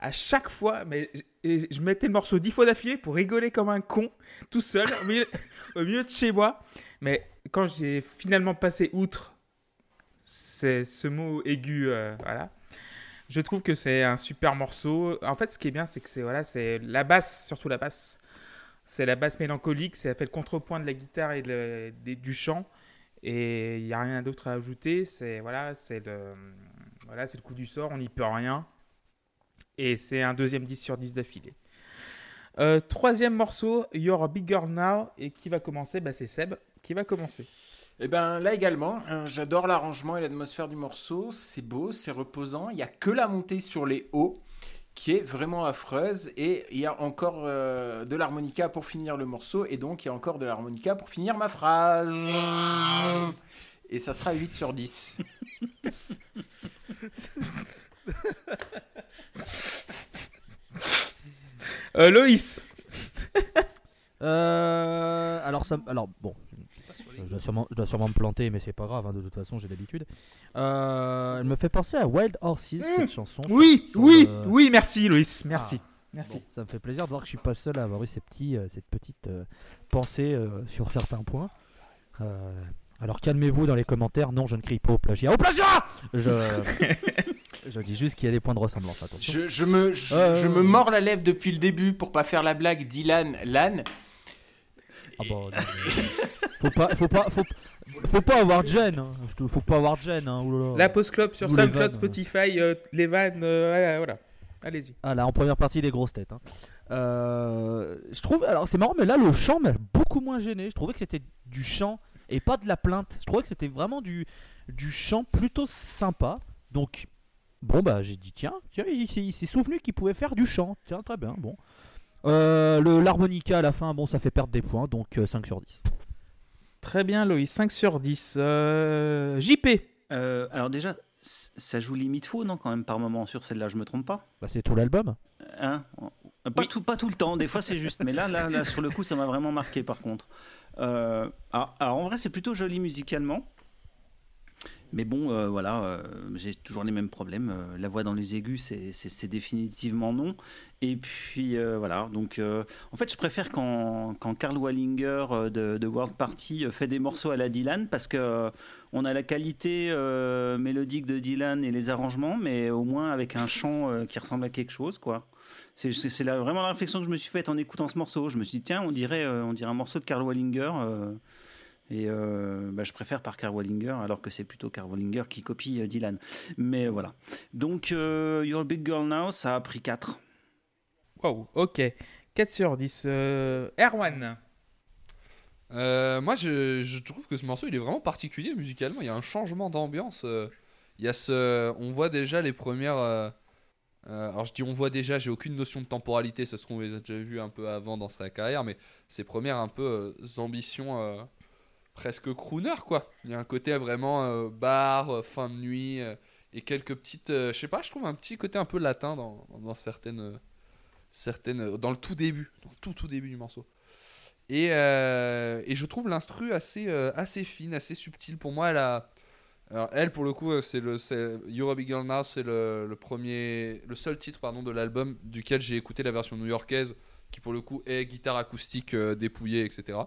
À chaque fois, mais et je mettais le morceau dix fois d'affilée pour rigoler comme un con, tout seul, au milieu, au milieu de chez moi. Mais quand j'ai finalement passé outre c'est ce mot aigu, euh, voilà, je trouve que c'est un super morceau. En fait, ce qui est bien, c'est que c'est voilà, c'est la basse, surtout la basse. C'est la basse mélancolique, ça fait le contrepoint de la guitare et du chant. Et il n'y a rien d'autre à ajouter. C'est voilà, c'est le, voilà, c'est le coup du sort, on n'y peut rien. Et c'est un deuxième 10 sur 10 d'affilée. Euh, troisième morceau, You're a Big Girl Now. Et qui va commencer? Bah, C'est Seb qui va commencer. Et ben là également, hein, j'adore l'arrangement et l'atmosphère du morceau. C'est beau, c'est reposant. Il n'y a que la montée sur les hauts qui est vraiment affreuse. Et il y a encore euh, de l'harmonica pour finir le morceau. Et donc il y a encore de l'harmonica pour finir ma phrase. Et ça sera 8 sur 10. Euh, Loïs Euh, alors, ça, m- alors bon, dois, sûrement, je dois sûrement me planter, mais c'est pas grave, hein, de toute façon, j'ai l'habitude. Euh, elle me fait penser à Wild Horses, cette chanson. Oui, oui, le- oui, merci Loïs, merci. Ah. Merci. Bon, ça me fait plaisir de voir que je suis pas seul à avoir eu ces petits, euh, cette petite euh, pensée euh, sur certains points. Euh, alors calmez-vous dans les commentaires. Non, je ne crie pas au plagiat. Au plagiat je, je dis juste qu'il y a des points de ressemblance. Attention. Je, je me, je, Euh, je me mords la lèvre depuis le début pour pas faire la blague Dylan Lan. Ah bah, non, mais- faut pas, faut pas, faut, faut pas avoir de gêne. hein. Faut pas avoir de gêne. Hein. La Post Club sur SoundCloud. Spotify, euh, les vannes, euh, voilà. Allez-y. Ah là, en première partie des grosses têtes. hein. Euh, je trouve, alors c'est marrant, mais là le chant m'a beaucoup moins gêné. Je trouvais que c'était du chant et pas de la plainte. Je trouvais que c'était vraiment du, du chant plutôt sympa. Donc bon bah j'ai dit tiens, tiens il, s'est- souvenu qu'il pouvait faire du chant. Tiens très bien, bon. Euh, l'harmonica à la fin, bon ça fait perdre des points, donc euh, 5 sur 10. Très bien Loïs, 5 sur 10. Euh, JP Euh, alors déjà, ça joue limite faux, non, quand même, par moment sur celle-là, je me trompe pas? Bah, c'est tout l'album. Hein? Pas, tout, pas tout le temps, des fois c'est juste, mais là, là, là, sur le coup, ça m'a vraiment marqué par contre. Euh, alors, alors, en vrai, c'est plutôt joli musicalement. Mais bon, euh, voilà, euh, j'ai toujours les mêmes problèmes. Euh, la voix dans les aigus, c'est- définitivement non. Et puis voilà, donc en fait, je préfère quand, quand Karl Wallinger de, de World Party fait des morceaux à la Dylan parce que on a la qualité mélodique de Dylan et les arrangements, mais au moins avec un chant qui ressemble à quelque chose, quoi. C'est vraiment la réflexion que je me suis faite en écoutant ce morceau. Je me suis dit, tiens, on dirait, on dirait un morceau de Karl Wallinger. Euh, et euh, bah, je préfère par Karl Wallinger, alors que c'est plutôt Karl Wallinger qui copie euh, Dylan. Mais voilà. Donc, euh, You're a Big Girl Now, ça a pris 4. Wow, ok. 4 sur 10. Euh, Erwan. Euh, moi, je, je trouve que ce morceau, il est vraiment particulier musicalement. Il y a un changement d'ambiance. euh, Il y a ce, on voit déjà les premières. euh, euh, alors je dis on voit déjà, j'ai aucune notion de temporalité. Ça se trouve, on les a déjà vus un peu avant dans sa carrière, mais ces premières un peu euh, ambitions euh, presque crooner quoi. Il y a un côté vraiment euh, bar, euh, fin de nuit euh, et quelques petites, je sais pas, je trouve un petit côté un peu latin dans, dans certaines, certaines, dans le tout début, dans le tout tout début du morceau. Et, et je trouve l'instru assez, assez fine, assez subtile. Pour moi, elle a. Alors, elle, pour le coup, c'est le. You're a Big Girl Now, c'est le, le premier. Le seul titre, pardon, de l'album duquel j'ai écouté la version new-yorkaise, qui pour le coup est guitare acoustique dépouillée, etc.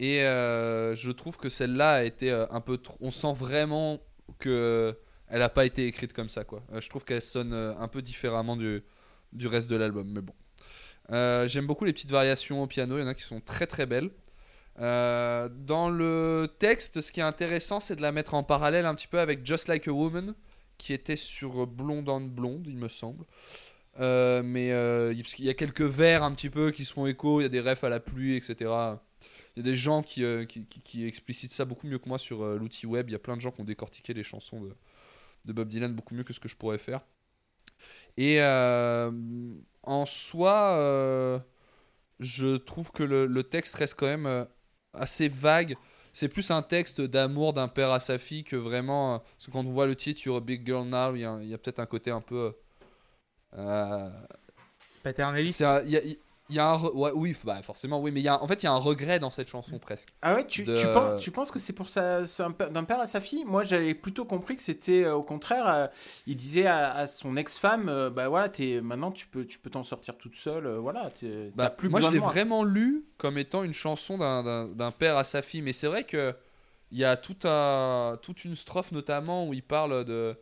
Et euh, je trouve que celle-là a été euh, un peu trop. On sent vraiment que. Elle n'a pas été écrite comme ça, quoi. Euh, je trouve qu'elle sonne un peu différemment du, du reste de l'album, mais bon. J'aime beaucoup les petites variations au piano, il y en a qui sont très très belles. Dans le texte, ce qui est intéressant, c'est de la mettre en parallèle un petit peu avec Just Like a Woman, qui était sur Blonde on Blonde, il me semble. Euh, mais qu'il y a quelques vers un petit peu qui se font écho, il y a des refs à la pluie, etc. Il y a des gens qui, euh, qui, qui- qui explicitent ça beaucoup mieux que moi sur euh, l'outil web. Il y a plein de gens qui ont décortiqué les chansons de, de Bob Dylan beaucoup mieux que ce que je pourrais faire. Et euh, en soi, je trouve que le, le texte reste quand même assez vague. C'est plus un texte d'amour d'un père à sa fille que vraiment. parce que quand on voit le titre You're a Big Girl Now, il y a, peut-être un côté un peu. Paternaliste. y a, il y a un. re- ouais, oui, bah, forcément, oui, mais il y a, en fait, il y a un regret dans cette chanson presque. Ah ouais, tu, de- tu, penses, tu penses que c'est pour ça c'est un père- d'un père à sa fille? Moi, j'avais plutôt compris que c'était euh, au contraire. euh, il disait à, à son ex-femme, euh, bah voilà, maintenant tu peux, tu peux t'en sortir toute seule. euh, voilà, Bah, plus moi, je l'ai vraiment lu comme étant une chanson d'un- père à sa fille. Mais c'est vrai que il y a tout un, toute une strophe notamment où il parle de,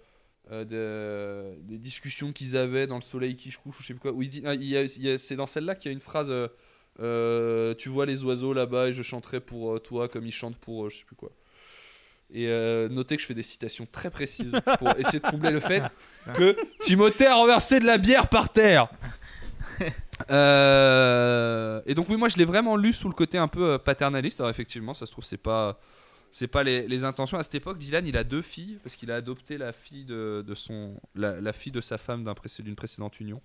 euh, de- des discussions qu'ils avaient dans le soleil qui se couche ou je sais plus quoi. Où il dit, ah, il y a- il y a- c'est dans celle-là qu'il y a une phrase. euh, euh, tu vois les oiseaux là-bas et je chanterai pour toi comme ils chantent pour je sais plus quoi. Et euh, notez que je fais des citations très précises pour essayer de combler le fait que Timothée a renversé de la bière par terre. Euh, et donc oui, moi je l'ai vraiment lu sous le côté un peu paternaliste. Alors effectivement, ça se trouve c'est pas c'est pas les, intentions. À cette époque, Dylan il a deux filles parce qu'il a adopté la fille de, de son la, fille de sa femme d'une précédente union.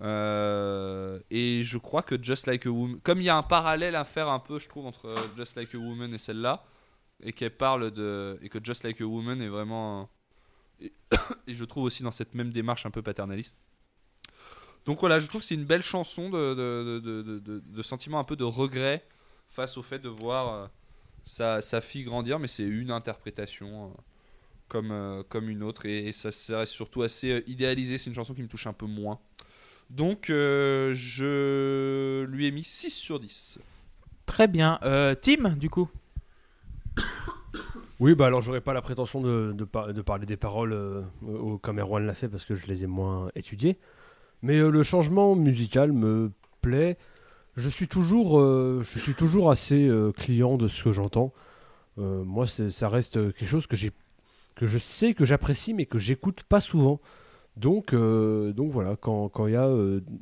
Euh, et je crois que Just Like a Woman, comme il y a un parallèle à faire un peu, je trouve entre euh, Just Like a Woman et celle-là, et qu'elle parle de et que Just Like a Woman est vraiment et, je trouve aussi dans cette même démarche un peu paternaliste. Donc voilà, je trouve que c'est une belle chanson de, de, de, de- sentiment un peu de regret face au fait de voir sa, sa fille grandir, mais c'est une interprétation euh, comme, euh, comme une autre, et, et ça, ça reste surtout assez euh, idéalisé, c'est une chanson qui me touche un peu moins. Donc euh, je lui ai mis 6 sur 10. Très bien. Euh, Tim, du coup. Oui, bah alors j'aurais pas la prétention de, de, par- de parler des paroles euh, au- comme Erwan l'a fait parce que je les ai moins étudiées. Mais euh, le changement musical me plaît. Je suis toujours, euh, je suis toujours assez euh, client de ce que j'entends. Euh, moi, ça reste quelque chose que j'ai, que je sais que j'apprécie, mais que j'écoute pas souvent. Donc, donc voilà, quand quand il y a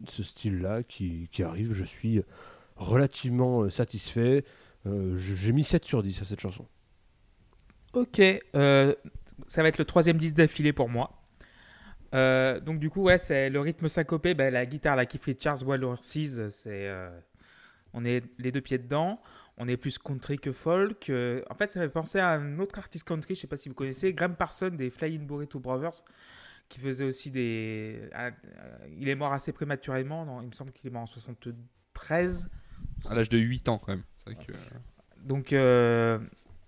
ce style-là qui, qui arrive, je suis relativement satisfait. J'ai mis 7 sur 10 à cette chanson. Ok. ça va être le troisième disque d'affilée pour moi. Euh, donc du coup, ouais, c'est le rythme syncopé. ben, la guitare, la Keith Richards, Wild Horses, c'est, euh, on est les deux pieds dedans. On est plus country que folk. Euh, en fait, ça me fait penser à un autre artiste country, je sais pas si vous connaissez, Graham Parsons des Flying Burrito Brothers, qui faisait aussi des. il est mort assez prématurément. non, il me semble qu'il est mort en 73. À l'âge de 8 ans quand même. C'est vrai que, Donc,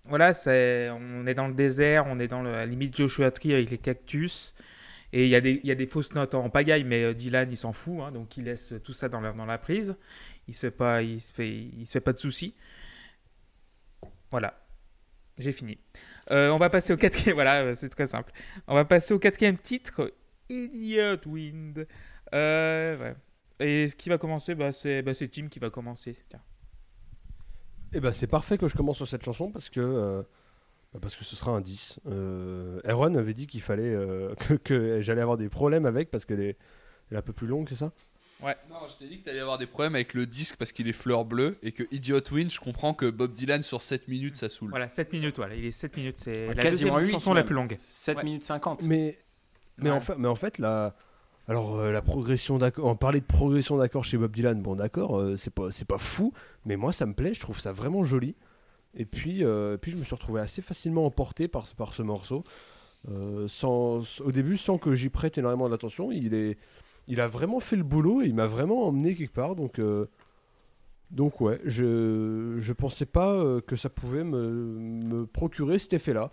voilà, c'est, on est dans le désert, on est dans le- la limite Joshua Tree avec les cactus. Et il y, a des- fausses notes en pagaille, mais euh, Dylan, il s'en fout, hein, donc il laisse tout ça dans la, prise. Il se se fait, pas de soucis. Voilà, j'ai fini. Euh, on va passer au quatrième. Voilà, euh, c'est très simple. On va passer au quatrième titre, Idiot Wind. Euh, ouais. Et qui va commencer, bah, c'est bah, Tim qui va commencer. Eh ben c'est parfait que je commence sur cette chanson parce que parce que ce sera un 10. Euh, Erwan avait dit qu'il fallait euh, que, que j'allais avoir des problèmes avec parce qu'elle est, elle est un peu plus longue, c'est ça? Non, je t'ai dit que t'allais avoir des problèmes avec le disque parce qu'il est fleur bleue et que Idiot Win, je comprends que Bob Dylan sur 7 minutes ça saoule. Voilà, 7 minutes, voilà. Il est 7 minutes. C'est Ouais, la quasiment deuxième chanson la plus longue. 7 Ouais. minutes 50. Mais mais Ouais. en fait mais en fait la alors euh, la progression d'accords, on parlait de progression d'accords chez Bob Dylan, bon d'accord, euh, c'est pas c'est pas fou, mais moi ça me plaît, je trouve ça vraiment joli. Et puis euh, puis je me suis retrouvé assez facilement emporté par ce- par ce morceau. Euh, sans, au début, sans que j'y prête énormément d'attention, il, est, il a vraiment fait le boulot et il m'a vraiment emmené quelque part. Donc, euh, donc ouais, je, je pensais pas que ça pouvait me, me procurer cet effet-là.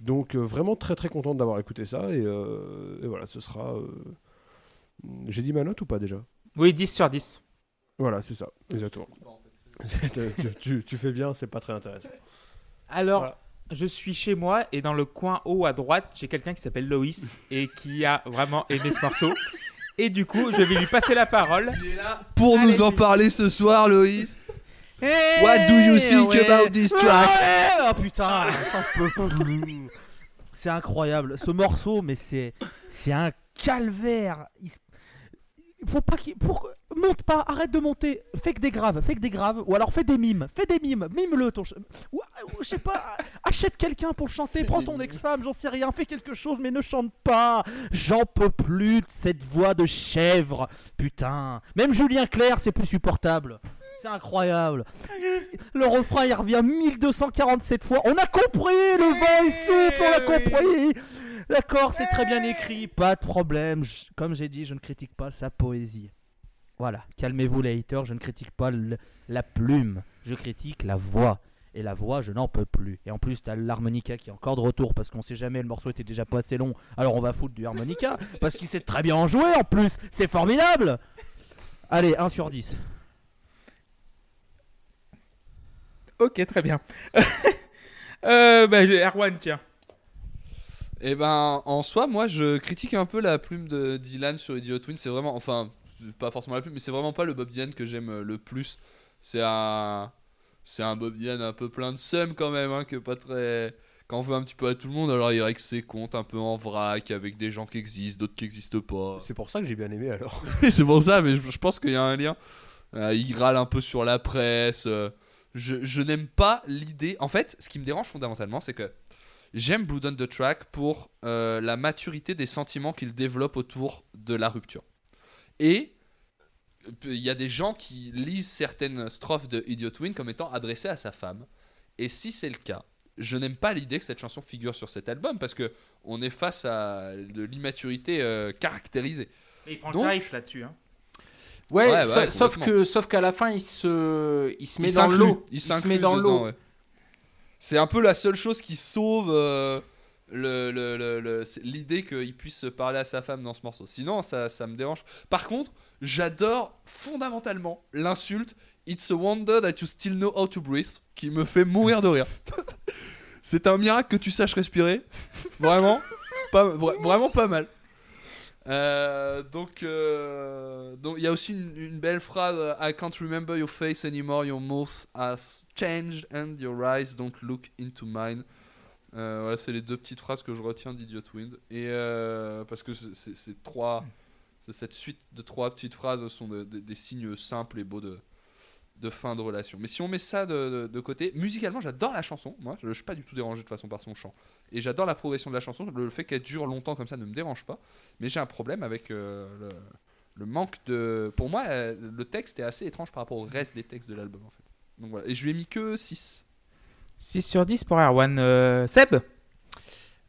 Donc euh, vraiment très très content d'avoir écouté ça et, euh, et voilà, ce sera. euh, J'ai dit ma note ou pas déjà? Oui, 10 sur 10. Voilà, c'est ça, exactement. tu, tu- tu fais bien, c'est pas très intéressant. Alors, Voilà. je suis chez moi et dans le coin haut à droite, j'ai quelqu'un qui s'appelle Loïs et qui a vraiment aimé ce morceau. Et du coup, je vais lui passer la parole. Pour nous en parler ce soir, Loïs. What do you think ouais. about this track? Ouais, oh putain. C'est incroyable. Ce morceau, mais c'est c'est un calvaire. Il faut pas qu'il. Pour... Monte pas, arrête de monter. Fais que des graves, fais que des graves. Ou alors fais des mimes, fais des mimes, mime-le ton. Ou, je sais pas, achète quelqu'un pour chanter. Prends ton ex-femme, j'en sais rien. Fais quelque chose, mais ne chante pas. J'en peux plus de cette voix de chèvre. Putain. Même Julien Clerc, c'est plus supportable. C'est incroyable. Le refrain, il revient 1247 fois. On a compris, le vent est souple, on a compris. D'accord, c'est très bien écrit, pas de problème. Comme j'ai dit, je ne critique pas sa poésie. Voilà, calmez-vous les haters, je ne critique pas le- la plume, je critique la voix. Et la voix, je n'en peux plus. Et en plus, t'as l'harmonica qui est encore de retour parce qu'on sait jamais, le morceau était déjà pas assez long. Alors on va foutre du harmonica parce qu'il sait très bien en jouer en plus. C'est formidable. Allez, 1 sur 10. Ok, très bien. euh, bah, j'ai- Erwan, tiens. Et ben, en soi, moi, je critique un peu la plume de Dylan sur Idiot Win. C'est vraiment, enfin, pas forcément la plume, mais c'est vraiment pas le Bob Dylan que j'aime euh, le plus. C'est un, c'est un Bob Dylan un peu plein de seum quand même, hein, que pas très, qu'en veut un petit peu à tout le monde. Alors il règle ses comptes un peu en vrac avec des gens qui existent, d'autres qui existent pas. C'est pour ça que j'ai bien aimé alors. c'est pour ça, mais je, je pense qu'il y a un lien. Euh, il râle un peu sur la presse. euh, je je n'aime pas l'idée. En fait, ce qui me dérange fondamentalement, c'est que j'aime Blood on the Track pour euh, la maturité des sentiments qu'il développe autour de la rupture. Et euh, il y a des gens qui lisent certaines strophes de Idiot Win comme étant adressées à sa femme. Et si c'est le cas, je n'aime pas l'idée que cette chanson figure sur cet album parce que on est face à de l'immaturité euh, caractérisée. Il prend Donc- le tarif là-dessus. Hein. Ouais, Ouais, sa- ouais, sauf que sauf qu'à la fin il se il se met Il dans l'eau. Il, se s'inclut met dans l'eau. ouais. C'est un peu la seule chose qui sauve euh, l'idée qu'il puisse parler à sa femme dans ce morceau. Sinon, ça, me dérange. Par contre, j'adore fondamentalement l'insulte It's a wonder that you still know how to breathe qui me fait mourir de rire. C'est un miracle que tu saches respirer. Vraiment, pas, vra- vraiment pas mal. Euh, donc, euh, donc il y a aussi une, une belle phrase I can't remember your face anymore, your mouth has changed and your eyes don't look into mine. Euh, voilà, c'est les deux petites phrases que je retiens d'Idiot Wind. Et euh, parce que c'est trois, cette suite de trois petites phrases sont de- de- des signes simples et beaux de, de fin de relation. Mais si on met ça de, de- côté, musicalement, j'adore la chanson. Moi, je, je suis pas du tout dérangé de façon par son chant. Et j'adore la progression de la chanson. Le fait qu'elle dure longtemps comme ça ne me dérange pas. Mais j'ai un problème avec euh, le, manque de. Pour moi, euh, le texte est assez étrange par rapport au reste des textes de l'album en fait. Voilà. Et je lui ai mis que 6. 6 sur 10 pour Erwan. Euh, Seb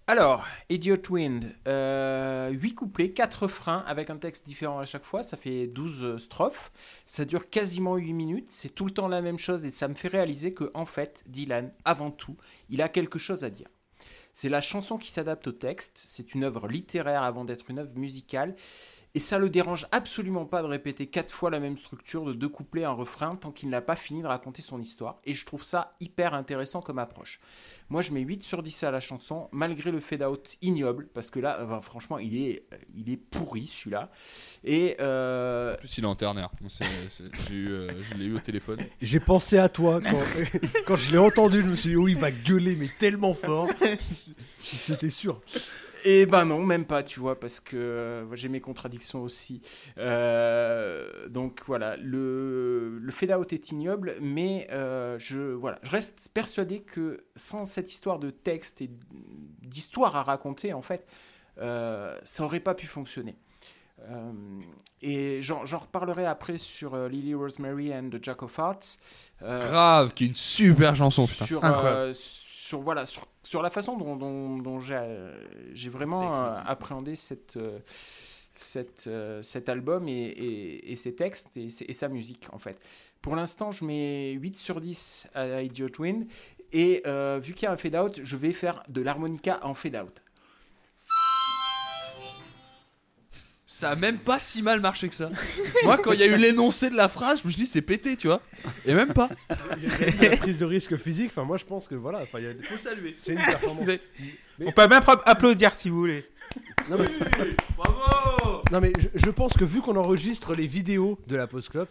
Alors, Idiot Wind, 8 couplets, 4 refrains avec un texte différent à chaque fois, ça fait 12 strophes, ça dure quasiment 8 minutes, c'est tout le temps la même chose et ça me fait réaliser que en fait, Dylan, avant tout, il a quelque chose à dire. C'est la chanson qui s'adapte au texte, c'est une œuvre littéraire avant d'être une œuvre musicale, et ça le dérange absolument pas de répéter quatre fois la même structure de deux couplets un refrain tant qu'il n'a pas fini de raconter son histoire. Et je trouve ça hyper intéressant comme approche. Moi, je mets 8 sur 10 à la chanson, malgré le fade-out ignoble, parce que là, euh, franchement, il est, il est pourri celui-là. Et. euh, En plus, il est en ternaire. C'est- c'est- j'ai eu, euh, je l'ai eu au téléphone. J'ai pensé à toi quand, quand je l'ai entendu. Je me suis dit, oh, il va gueuler, mais tellement fort. C'était sûr. Et ben non, même pas, tu vois, parce que euh, j'ai mes contradictions aussi. Euh, donc voilà, le, le fade-out est ignoble, mais euh, je, voilà, je reste persuadé que sans cette histoire de texte et d'histoire à raconter, en fait, ça aurait pas pu fonctionner. Et j'en reparlerai après sur Lily Rosemary and the Jack of Hearts. Grave, qui est une super chanson, putain. sur, Incroyable. Sur, voilà, sur, sur la façon dont, dont, dont j'ai euh, j'ai vraiment euh, appréhendé cette, euh, cette, cet album et, et, et ses textes et, sa musique en fait. Pour l'instant, je mets 8 sur 10 à Idiot Wind et euh, vu qu'il y a un fade out, je vais faire de l'harmonica en fade Ça a même pas si mal marché que ça. Moi, quand il y a eu l'énoncé de la phrase, je me suis dit, c'est pété, tu vois. Et même pas. Il y a quand même de la prise de risque physique. Enfin, moi, je pense que voilà. Enfin, il y a des- Faut saluer. c'est une performance. On peut même applaudir si vous voulez. Bravo Non, mais je, je pense que vu qu'on enregistre les vidéos de la post club.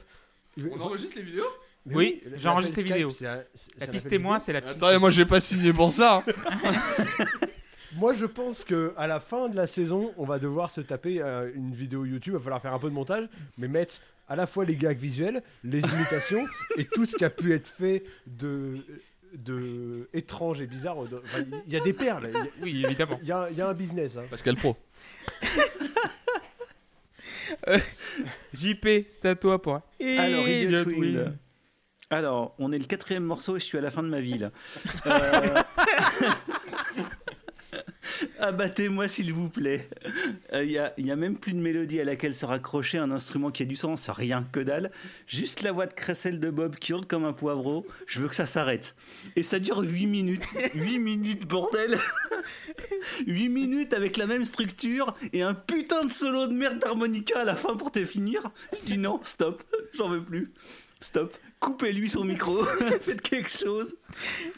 On enregistre les vidéos Oui, j'enregistre les vidéos. La La piste témoin, c'est la piste. Attends, et moi j'ai pas signé pour ça. hein. Moi, je pense que à la fin de la saison, on va devoir se taper euh, une vidéo YouTube. Il va falloir faire un peu de montage, mais mettre à la fois les gags visuels, les imitations et tout ce qui a pu être fait de, de étrange et bizarre. enfin, Il y a des perles. Il y a- Oui, évidemment. Il y, a, il y a un business. hein. Pascal Pro. JP, c'est à toi pour. Alors, Idiot Wind. Wind. Alors, on est le quatrième morceau et je suis à la fin de ma vie là. Euh, Abattez-moi s'il vous plaît. Il n'y a, y a même plus de mélodie à laquelle se raccrocher un instrument qui a du sens, rien que dalle. Juste la voix de Cressel de Bob qui hurle comme un poivreau. Je veux que ça s'arrête. Et ça dure 8 minutes. 8 minutes, bordel 8 minutes avec la même structure et un putain de solo de merde d'harmonica à la fin pour te finir. Je dis non, stop, j'en veux plus. Stop. Coupez-lui son micro, faites quelque chose.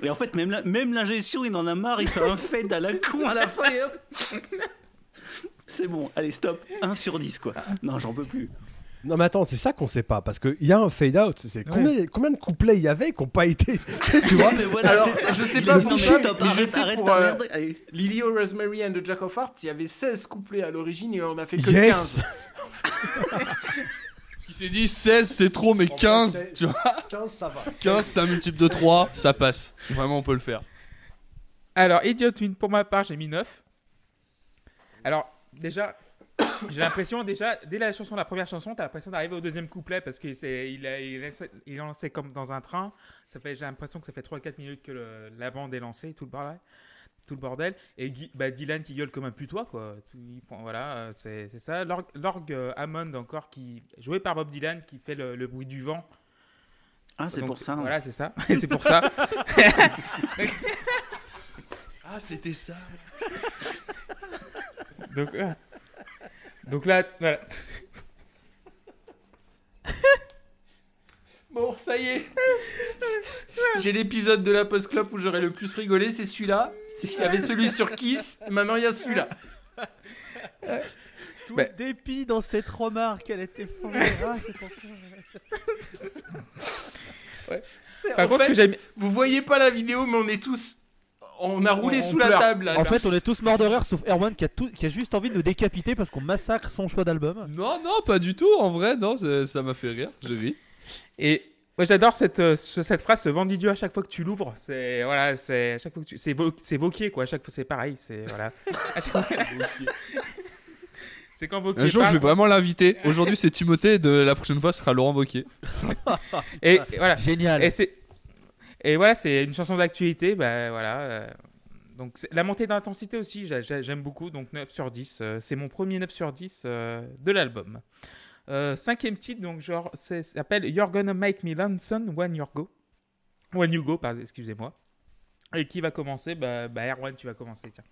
Et en fait, même la- même l'ingestion, il en a marre, il fait un fade à la con à la fin. C'est bon, allez, stop. 1 sur 10, quoi. Non, j'en peux plus. Non, mais attends, c'est ça qu'on sait pas. Parce qu'il y a un fade out. C'est combien, combien de couplets il y avait qui n'ont pas été. tu vois? Mais voilà, Alors, je sais Il pas pour non, mais ça, stop, mais je arrête, sais arrête pour, euh. Lily Rosemary and the Jack of Hearts, il y avait 16 couplets à l'origine et on a fait que Yes 15. Qui s'est dit 16 c'est trop, mais 15, tu vois. 15, ça va. 15 c'est un multiple de 3, ça passe. C'est Vraiment, on peut le faire. Alors, Idiot Wind, pour ma part, j'ai mis 9. Alors, déjà, j'ai l'impression, déjà, dès la chanson, la première chanson, t'as l'impression d'arriver au deuxième couplet parce qu'il est, il, a- il, est lancé- il est lancé comme dans un train. Ça fait, j'ai l'impression que ça fait 3-4 minutes que le- la bande est lancée, tout le bordel. Tout le bordel. Et bah, Dylan qui gueule comme un putois, quoi. Tout- il prend- voilà, euh, c'est c'est ça. L'orgue euh, Hammond, encore, qui, joué par Bob Dylan, qui fait le, le bruit du vent. Ah, c'est Donc, pour ça. hein. Voilà, c'est ça. c'est pour ça. Ah, c'était ça. Donc, voilà. Donc là, voilà. Bon, ça y est. J'ai l'épisode de la Post Club où j'aurais le plus rigolé, c'est celui-là. C'est qu'il y avait celui sur Kiss, maintenant il y a celui-là. Tout Bah. le dépit dans cette remarque, elle était folle. Ah, c'est pour ça. Par En contre, ce fait, que Vous voyez pas la vidéo, mais on est tous. On a roulé On- sous la table. là. En fait, on est tous morts de rire sauf Erwan qui a, tout- qui a juste envie de nous décapiter parce qu'on massacre son choix d'album. Non, non, pas du tout. En vrai, non, ça m'a fait rire. Je vis. Et moi j'adore cette, euh, ce- cette phrase, ce vent d'idiot à chaque fois que tu l'ouvres. C'est voilà, c'est à chaque fois que tu, c'est Vauquier quoi. À chaque fois c'est pareil. C'est voilà. C'est quand Vauquier Un jour, je vais vraiment l'inviter. Aujourd'hui, c'est Timothée. De la prochaine fois, ce sera Laurent Wauquiez. Et, voilà. Génial. Et c'est et voilà, c'est une chanson d'actualité. Bah voilà. euh, Donc la montée d'intensité aussi, j'a- j'a- j'aime beaucoup, donc 9 sur 10. euh, c'est mon premier 9 sur 10 euh, de l'album. Euh, cinquième titre, donc genre, ça s'appelle You're Gonna Make Me Lonesome When You Go. When You Go, pardon, excusez-moi. Et qui va commencer? Bah, bah, Erwan, tu vas commencer, tiens.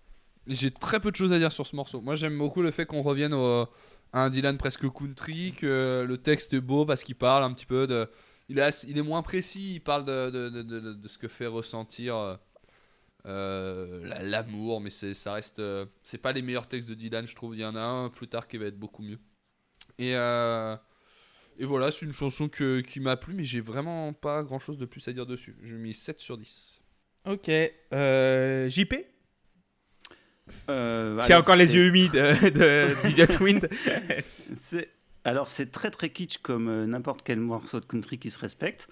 J'ai très peu de choses à dire sur ce morceau. Moi, j'aime beaucoup le fait qu'on revienne à un Dylan presque country, que le texte est beau parce qu'il parle un petit peu de. Il est, il est moins précis, il parle de, de, de- de- ce que fait ressentir euh, euh, la- l'amour, mais ça reste. c'est pas les meilleurs textes de Dylan, je trouve. Il y en a un plus tard qui va être beaucoup mieux. Et, euh, et voilà, c'est une chanson que, qui m'a plu, mais j'ai vraiment pas grand chose de plus à dire dessus. J'ai mis 7 sur 10. Ok. Euh, JP Euh, Qui a encore les yeux humides de d'Idiot Wind. C'est- Alors c'est très très kitsch comme euh, n'importe quel morceau de country qui se respecte.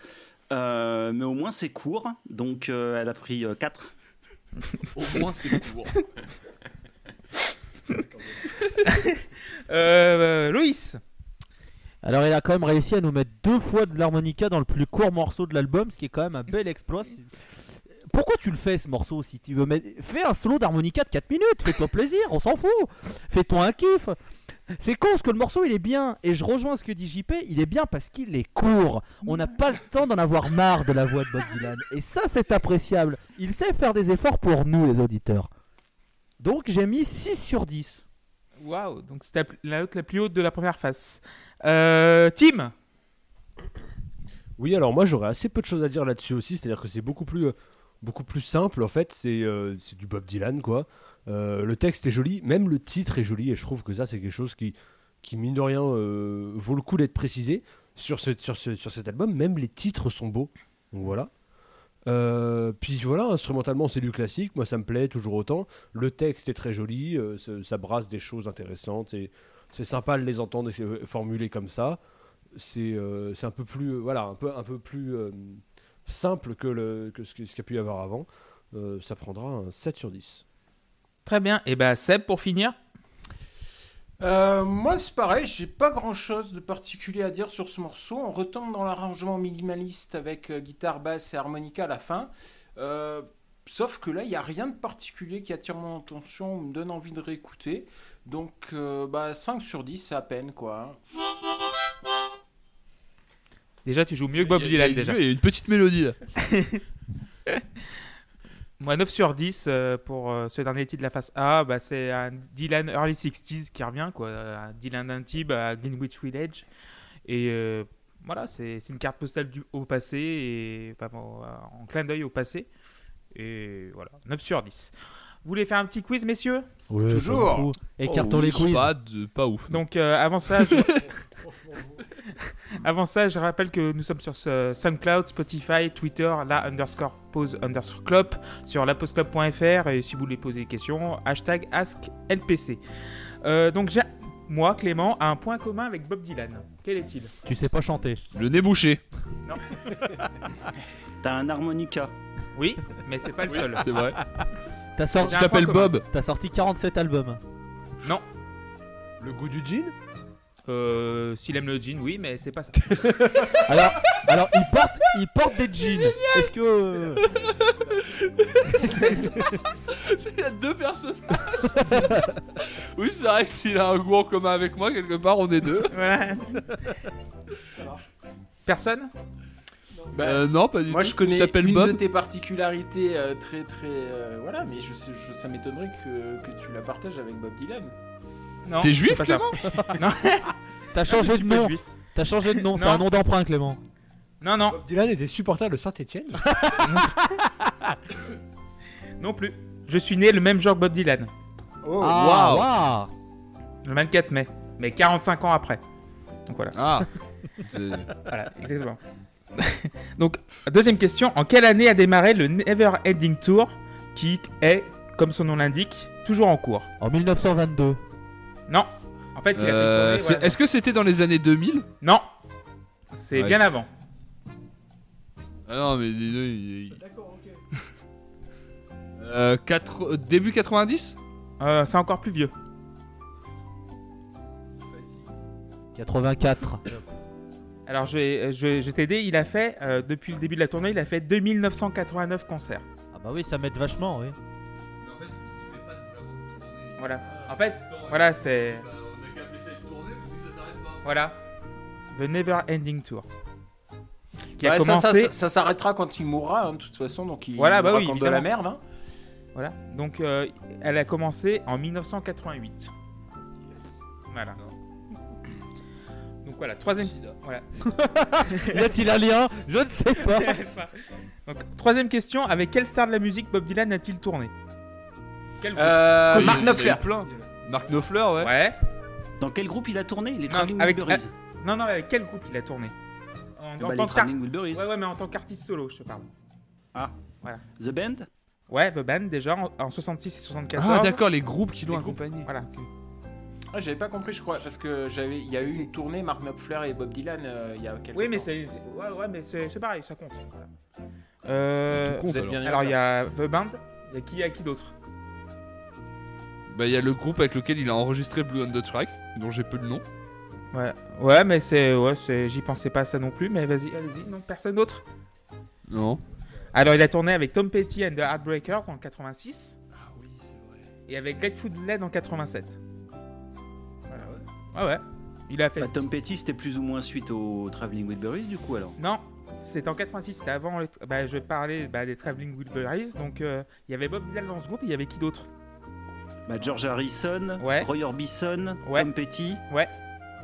Euh, mais au moins c'est court, donc euh, elle a pris 4. Au moins, c'est court. Euh, Loïs Alors il a quand même réussi à nous mettre deux fois de l'harmonica dans le plus court morceau de l'album, ce qui est quand même un bel exploit. Pourquoi tu le fais ce morceau si tu veux mettre... Fais un solo d'harmonica de 4 minutes, fais-toi plaisir, on s'en fout. Fais-toi un kiff. C'est con parce que le morceau il est bien et je rejoins ce que dit JP, il est bien parce qu'il est court. On n'a pas le temps d'en avoir marre de la voix de Bob Dylan et ça c'est appréciable. Il sait faire des efforts pour nous les auditeurs. Donc j'ai mis 6 sur 10. Waouh, donc c'était la note la plus haute de la première face. Euh, Tim Oui, alors moi j'aurais assez peu de choses à dire là-dessus aussi, c'est-à-dire que c'est beaucoup plus, euh, beaucoup plus simple en fait, c'est euh, c'est du Bob Dylan quoi. Euh, le texte est joli, même le titre est joli et je trouve que ça c'est quelque chose qui, qui mine de rien euh, vaut le coup d'être précisé. Sur, ce, sur, ce- sur cet album, même les titres sont beaux, donc voilà. Euh, puis voilà, instrumentalement c'est du classique, moi ça me plaît toujours autant. Le texte est très joli, euh, ça, brasse des choses intéressantes, c'est sympa de les entendre c'est formulé comme ça c'est euh, un peu plus euh, voilà un peu un peu plus euh, simple que ce qu'il y a pu y avoir avant Euh, ça prendra un 7 sur 10 Très bien. Et bah Seb pour finir. Euh, moi, c'est pareil, j'ai pas grand chose de particulier à dire sur ce morceau. On retombe dans l'arrangement minimaliste avec euh, guitare, basse et harmonica à la fin. Euh, sauf que là, il n'y a rien de particulier qui attire mon attention ou me donne envie de réécouter. Donc, euh, bah, 5 sur 10, c'est à peine, quoi. Déjà, tu joues mieux que Bob Dylan déjà. Il y a une petite mélodie là. Moi, 9 sur 10 euh, pour euh, ce dernier titre de la face A. Bah, c'est un Dylan Early 60s qui revient. Un Dylan Antibes à Greenwich Village. Et euh, voilà, c'est une carte postale du, au passé, et, en clin d'œil au passé. Et voilà, 9 sur 10. Vous voulez faire un petit quiz, messieurs Toujours. Écartons Oh, les quiz. Pas, de, pas ouf. Donc euh, avant ça, je... avant ça, je rappelle que nous sommes sur ce SoundCloud, Spotify, Twitter, la underscore pause underscore club, sur lapostclub.fr et si vous voulez poser des questions, hashtag AskLPC. Euh, donc j'ai- moi, Clément, a un point commun avec Bob Dylan. Quel est-il? Tu sais pas chanter. Le nez bouché. T'as un harmonica. Oui, mais c'est pas le seul. C'est vrai. T'as sorti, commun. Bob. t'as sorti 47 albums. le goût du jean Euh, S'il aime le jean, oui, mais c'est pas ça. Alors, alors il porte, il porte des jeans. Est-ce que euh, Il y a deux personnages. oui, c'est vrai que s'il a un goût en commun avec moi, quelque part, on est deux. voilà. Personne? Bah, Euh, non, pas du Moi, tout. je connais une Bob de tes particularités euh, très très euh, voilà, mais je, sais- je- ça m'étonnerait que, que tu la partages avec Bob Dylan. Non. T'es juif. Clément t'as Ah, changé de nom. T'as changé de nom. C'est Non. un nom d'emprunt, Clément. Non, non, Bob Dylan était supporter de Saint-Etienne non plus. Je suis né le même jour que Bob Dylan, Oh, Ah, waouh. waouh. le 24 mai, mais 45 ans après. Donc voilà. Ah. Voilà, exactement. Donc, deuxième question. En quelle année a démarré le Never Ending Tour qui est, comme son nom l'indique, toujours en cours? En 1922. Non. En fait, il a fait Euh, tourner, c'est- voilà. Est-ce que c'était dans les années 2000 Non. C'est Ouais. bien avant. Ah non, mais dis-le, il- il- Euh, quatre- euh, début 90 Euh, c'est encore plus vieux. 84. Alors, je vais, je vais, je vais t'aider. Il a fait, euh, depuis le début de la tournée, il a fait 2989 concerts. Ah bah oui, ça m'aide vachement, oui. Voilà. En fait, voilà, c'est. Voilà. The Never Ending Tour. Qui a Ouais, ça, ça, commencé. ça- ça s'arrêtera quand il mourra, hein, de toute façon. Donc il Voilà, bah mourra oui, quand de la merde. hein. Voilà. Donc, euh, elle a commencé en 1988. Voilà. Donc voilà, troisième. Voilà. Y a-t-il un lien? Je ne sais pas. Donc, troisième question avec quelle star de la musique Bob Dylan a-t-il tourné? Quel groupe? Euh, en Mark Knopfler. plein. Mark Knopfler, ouais. Ouais. Dans quel groupe il a tourné? Les Non, Traveling avec- Wilburys. Non, non, avec quel groupe il a tourné? En, en Bah, tant les qu'art- Traveling Wilburys. Ouais, ouais, mais en tant qu'artiste solo, je te parle. The Band? Ouais, The Band déjà en, en 66 et 74. Ah, d'accord, les groupes qui l'ont accompagné. Voilà. Ah, j'avais pas compris, je crois, parce que j'avais, il y a eu une tournée Mark Knopfler et Bob Dylan euh, il y a quelques Oui, mais temps. c'est ouais, ouais, mais c'est c'est pareil, ça compte. Voilà. Euh, Tout compte, bien alors il y a The Band, il y a qui, y a qui d'autre? Bah, il y a le groupe avec lequel il a enregistré Blue on the Track, dont j'ai peu de nom. Ouais, ouais, mais c'est ouais, c'est j'y pensais pas à ça non plus, mais vas-y, allez-y, non, personne d'autre? Non. Alors il a tourné avec Tom Petty and the Heartbreakers en 86 Ah oui, c'est vrai. et avec Grateful Dead en 87. Ouais, ouais. Il a fait. Bah, Tom Petty, c'était plus ou moins suite au Traveling Wilburys, du coup, alors. Non, c'était en 86, c'était avant. les- Bah, je parlais bah, des Traveling Wilburys, donc euh, il y avait Bob Dylan dans ce groupe, et il y avait qui d'autre? Bah, George Harrison, Ouais. Roy Orbison, Ouais. Tom Petty, Ouais.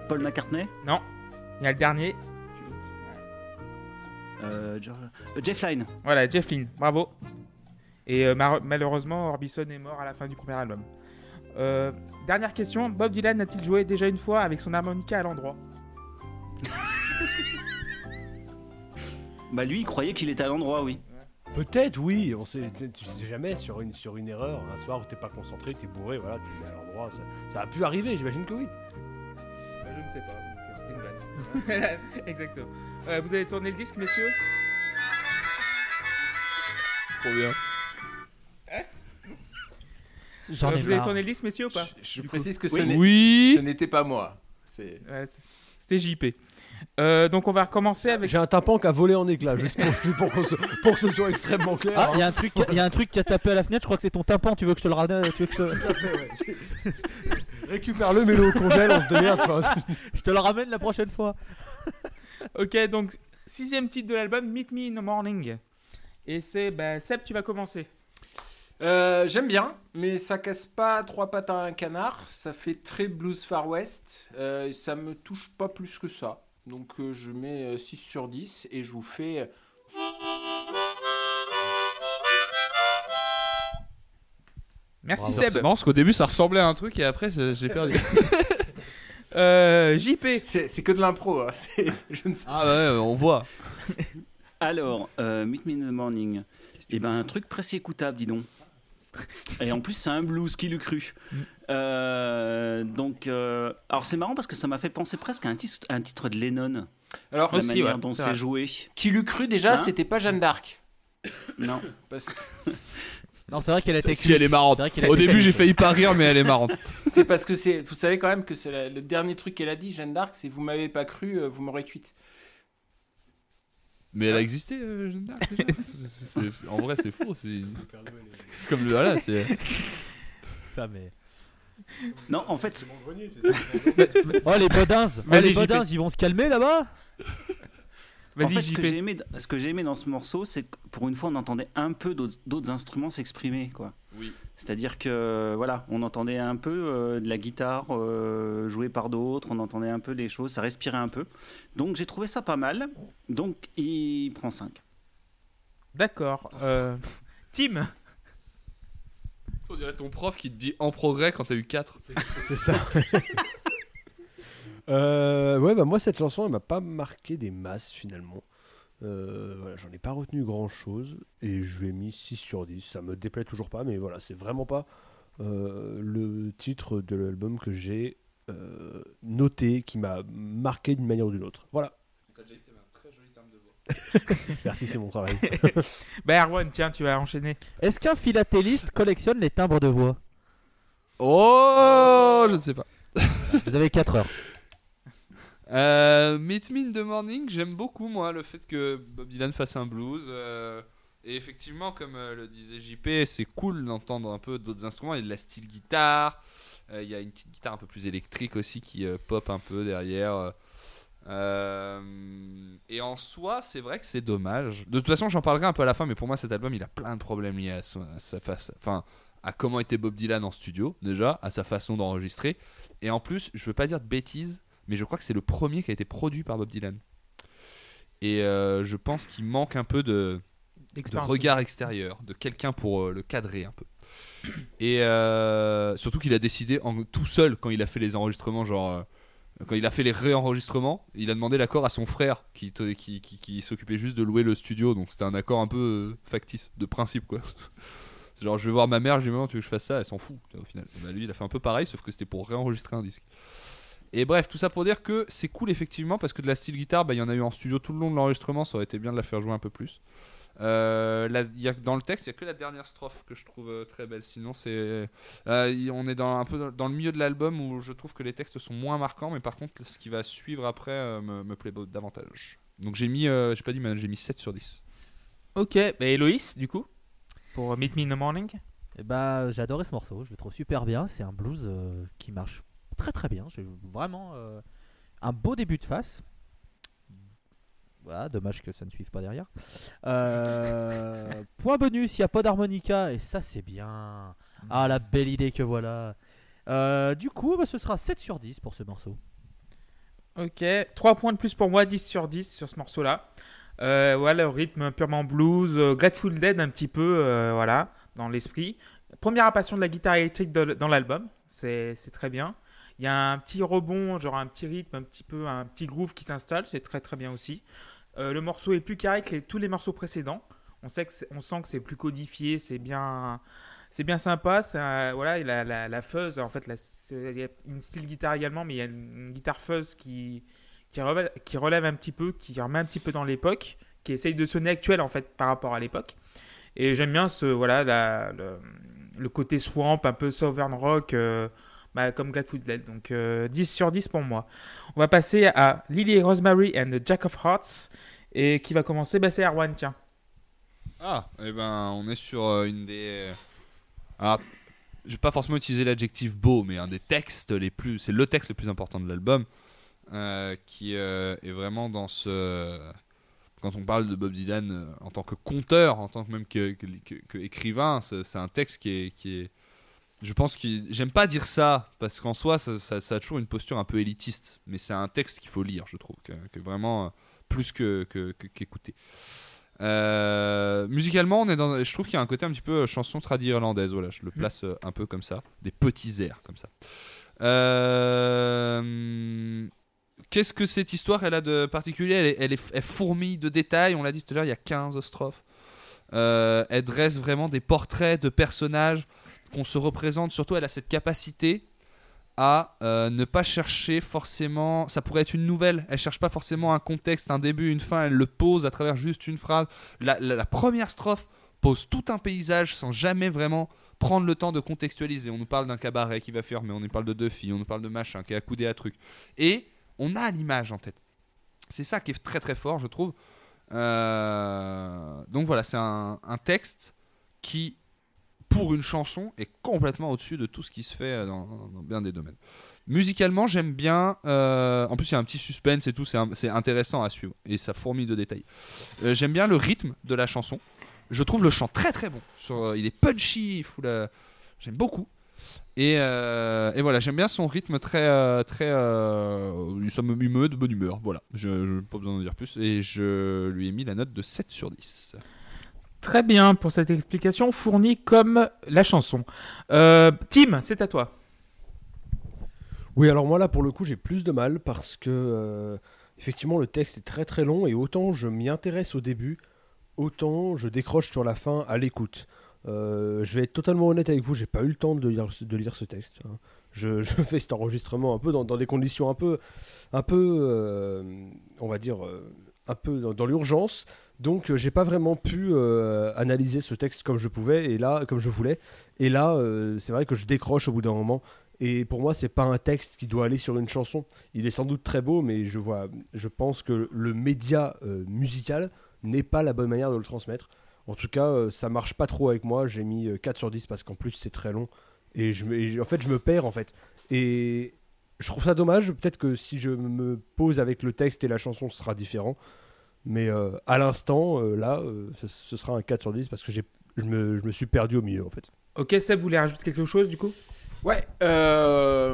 Paul McCartney, Non, il y a le dernier. euh, George- euh, Jeff Lynne. Voilà, Jeff Lynne, bravo. Et euh, malheureusement, Orbison est mort à la fin du premier album. Euh, dernière question, Bob Dylan a-t-il joué déjà une fois avec son harmonica à l'endroit Bah, lui, il croyait qu'il était à l'endroit, oui. Peut-être, oui. On sait, tu sais jamais sur une, sur une erreur, un soir où t'es pas concentré, t'es bourré, voilà, tu mets à l'endroit. Ça, ça a pu arriver, j'imagine que oui. Bah, Je ne sais pas, c'était une vanne. Exactement. Euh, vous avez tourné le disque, messieurs Trop bien. J'en Euh, ai Vous avez marre. tourné le disque, messieurs, ou pas Je précise que ce Oui. n'est- Oui. ce n'était pas moi. C'est Ouais, c- C'était JP. Euh, donc on va recommencer avec... J'ai un tympan qui a volé en éclats, juste pour, juste pour, qu'on se- pour que ce soit extrêmement clair. Ah, hein. il y a un truc, il y a un truc qui a tapé à la fenêtre. Je crois que c'est ton tympan. Tu veux que je te le ramène Tu veux que je te. Récupère-le, mets-le au congèle, on se démerde. enfin, je te le ramène la prochaine fois Ok, donc sixième titre de l'album, Meet Me in the Morning. Et c'est... Bah, Seb, tu vas commencer. Euh, J'aime bien, mais ça casse pas trois pattes à un canard. Ça fait très blues Far West. Euh, ça me touche pas plus que ça. Donc euh, je mets euh, 6 sur 10 et je vous fais. euh, Merci C'est Seb. marrant parce qu'au début ça ressemblait à un truc et après j'ai perdu. Euh, JP. C'est c'est que de l'impro. hein. C'est- Je ne sais ah ouais, on voit. Alors, euh, Meet Me in the Morning. Eh ben, un truc presque écoutable, dis donc. Et en plus, c'est un blues, qui l'eût cru. Euh, donc, euh, alors c'est marrant parce que ça m'a fait penser presque à un titre, un titre de Lennon, Alors, la Aussi, manière ouais, dont c'est joué. qui l'eût cru déjà, Hein c'était pas Jeanne d'Arc. Non. Parce que- Non, c'est vrai qu'elle a été Si elle est marrante. Au début j'ai failli pas rire mais elle est marrante. C'est parce que c'est. Vous savez quand même que c'est la- le dernier truc qu'elle a dit, Jeanne d'Arc, c'est vous m'avez pas cru, euh, vous m'aurez cuite. Mais elle a existé, euh, Jeanne d'Arc, déjà C'est- c'est- c'est- En vrai c'est faux. c'est- Comme le voilà, c'est. Ça, mais. Non, en fait, Oh les bodins Oh Vas-y, les JP. bodins, ils vont se calmer là-bas en Vas-y fait, ce que JP. j'ai aimé, ce que j'ai aimé dans ce morceau, c'est que pour une fois, on entendait un peu d'autres d'autres instruments s'exprimer, quoi. Oui. C'est-à-dire que voilà, on entendait un peu euh, de la guitare euh, jouée par d'autres, on entendait un peu des choses, ça respirait un peu. Donc j'ai trouvé ça pas mal. Donc il prend 5. D'accord. Euh... Tim. On dirait ton prof qui te dit en progrès quand t'as eu 4. C'est ça. Euh, ouais, bah moi, cette chanson, elle m'a pas marqué des masses finalement. Euh, voilà, j'en ai pas retenu grand chose et je lui ai mis 6 sur 10. Ça me déplaît toujours pas, mais voilà, c'est vraiment pas euh, le titre de l'album que j'ai euh, noté, qui m'a marqué d'une manière ou d'une autre. Voilà. Merci, c'est mon travail. Bah Erwan, tiens, tu vas enchaîner. Est-ce qu'un philatéliste collectionne les timbres de voix? Oh, je ne sais pas. Vous avez 4 heures. Euh, Meet Me in the Morning, j'aime beaucoup moi le fait que Bob Dylan fasse un blues. euh, Et effectivement, comme euh, le disait JP, c'est cool d'entendre un peu d'autres instruments. Il y a de la style guitare. euh, il y a une petite guitare un peu plus électrique aussi qui pop un peu derrière. Et en soi, c'est vrai que c'est dommage. De toute façon, j'en parlerai un peu à la fin, mais pour moi, cet album, il a plein de problèmes liés à sa face, enfin, à comment était Bob Dylan en studio déjà, à sa façon d'enregistrer. Et en plus, je veux pas dire de bêtises, mais je crois que c'est le premier qui a été produit par Bob Dylan. Et euh, je pense qu'il manque un peu de, regard extérieur, de quelqu'un pour euh, le cadrer un peu. Et euh, surtout qu'il a décidé en, tout seul quand il a fait les enregistrements, genre quand il a fait les réenregistrements, il a demandé l'accord à son frère qui, te- qui, qui- qui s'occupait juste de louer le studio, donc c'était un accord un peu factice, de principe quoi. C'est genre je vais voir ma mère, je lui dis Maman, tu veux que je fasse ça, elle s'en fout au final. Bah, lui il a fait un peu pareil, sauf que c'était pour réenregistrer un disque. Et bref, tout ça pour dire que c'est cool effectivement parce que de la style guitare, bah, il y en a eu en studio tout le long de l'enregistrement, ça aurait été bien de la faire jouer un peu plus. Euh, là, il y a, dans le texte, il n'y a que la dernière strophe que je trouve euh, très belle. Sinon, c'est, euh, y- on est dans, un peu dans, le milieu de l'album où je trouve que les textes sont moins marquants, mais par contre, ce qui va suivre après euh, me, me plaît davantage. Donc j'ai mis, euh, j'ai pas dit, mais j'ai mis 7 sur 10. Ok, bah Héloïse, du coup, pour Meet Me in the Morning? Et bah, j'ai adoré ce morceau, je le trouve super bien. C'est un blues euh, qui marche très très bien. J'ai vraiment euh, un beau début de face. Voilà, dommage que ça ne suive pas derrière. Euh, point bonus, il n'y a pas d'harmonica et ça c'est bien. Ah la belle idée que voilà. Euh, du coup, bah, ce sera 7 sur 10 pour ce morceau. Ok, 3 points de plus pour moi, 10 sur 10 sur ce morceau-là. Euh, voilà, rythme purement blues, euh, Grateful Dead un petit peu, voilà, dans l'esprit. Première apparition de la guitare électrique de- dans l'album, c'est très bien. Il y a un petit rebond, genre un petit rythme, un petit peu, un petit groove qui s'installe, c'est très très bien aussi. Euh, le morceau est plus carré que tous les morceaux précédents. On, sait que on sent que c'est plus codifié, c'est bien, c'est bien sympa. un- voilà, et la, la, fuzz, en fait, il y a une style guitare également, mais il y a une, guitare fuzz qui, qui, relève, un petit peu, qui remet un petit peu dans l'époque, qui essaye de sonner actuel en fait par rapport à l'époque. Et j'aime bien ce, voilà, le côté swamp, un peu southern rock. euh, bah, comme Grateful Dead. Donc euh, 10 sur 10 pour moi. On va passer à Lily Rosemary and Jack of Hearts. Et qui va commencer? Bah, C'est Erwan, tiens. Ah, et ben on est sur euh, une des. Alors, je vais pas forcément utiliser l'adjectif beau, mais un des textes les plus. C'est le texte le plus important de l'album, euh, qui euh, est vraiment dans ce. Quand on parle de Bob Dylan euh, en tant que conteur, en tant que même que, que- c'est un texte qui est, qui est. Je pense que j'aime pas dire ça parce qu'en soi, ça, ça- ça a toujours une posture un peu élitiste, mais c'est un texte qu'il faut lire, je trouve, que, que vraiment euh, plus que qu'écouter. Euh, musicalement, on est dans, je trouve qu'il y a un côté un petit peu euh, chanson tradi irlandaise. Voilà, je le place euh, un peu comme ça, des petits airs comme ça. Euh, Qu'est-ce que cette histoire elle a de particulier? Elle, est, elle, est- elle fourmille de détails. On l'a dit tout à l'heure, il y a 15 strophes. Euh, elle dresse vraiment des portraits de personnages qu'on se représente. Surtout, elle a cette capacité à euh, ne pas chercher forcément. Ça pourrait être une nouvelle. Elle cherche pas forcément un contexte, un début, une fin. Elle le pose à travers juste une phrase. La, première strophe pose tout un paysage sans jamais vraiment prendre le temps de contextualiser. On nous parle d'un cabaret qui va fermer, on nous parle de deux filles, on nous parle de machin qui est accoudé à truc. Et on a l'image en tête. C'est ça qui est très très fort, je trouve. Euh, donc voilà, c'est un texte qui, pour une chanson, est complètement au-dessus de tout ce qui se fait euh, dans, bien des domaines. Musicalement, j'aime bien. euh, en plus, il y a un petit suspense et tout, c'est intéressant à suivre. Et ça fourmille de détails. Euh, j'aime bien le rythme de la chanson. Je trouve le chant très très bon. Il est punchy, j'aime beaucoup. Et, voilà, j'aime bien son rythme très, très, ça me de bonne humeur. Voilà, je, je pas besoin d'en dire plus. Et je lui ai mis la note de 7 sur 10. Très bien pour cette explication fournie comme la chanson. Euh, Tim, c'est à toi. Oui, alors moi là pour le coup j'ai plus de mal parce que euh, effectivement le texte est très très long et autant je m'y intéresse au début, autant je décroche sur la fin à l'écoute. Euh, je vais être totalement honnête avec vous, j'ai pas eu le temps de lire, ce- texte. hein. Je, fais cet enregistrement un peu dans, dans des conditions un peu, un peu, on va dire, un peu dans, l'urgence. Donc euh, j'ai pas vraiment pu euh, analyser ce texte comme je pouvais et là, comme je voulais. Et là, euh, c'est vrai que je décroche au bout d'un moment. Et pour moi, c'est pas un texte qui doit aller sur une chanson. Il est sans doute très beau, mais je vois, je pense que le média musical n'est pas la bonne manière de le transmettre. En tout cas, ça marche pas trop avec moi. J'ai mis euh, 4 sur 10 parce qu'en plus c'est très long. Et je me- et en fait, je me perds en fait. Et je trouve ça dommage. Peut-être que si je me pose avec le texte et la chanson, ce sera différent. Mais euh, à l'instant, euh, là, euh, ce, ce sera un 4 sur 10 parce que j'ai, je, me, je me suis perdu au milieu en fait. Ok, Seb, vous voulez rajouter quelque chose du coup? Ouais, Ah,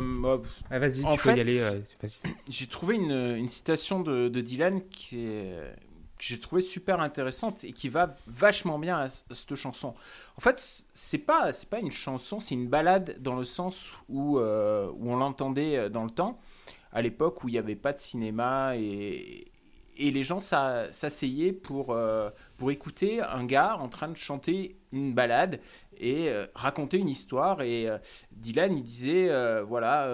Vas-y, En tu peux fait- y aller. euh, vas-y. j'ai trouvé une, une citation de, de Dylan qui est- que j'ai trouvé super intéressante et qui va vachement bien à, cette chanson. En fait, c'est pas c'est pas une chanson, c'est une balade dans le sens où euh, où on l'entendait dans le temps, à l'époque où il n'y avait pas de cinéma et et les gens s'a- s'asseyaient pour euh, pour écouter un gars en train de chanter une balade et euh, raconter une histoire et euh, Dylan il disait euh, voilà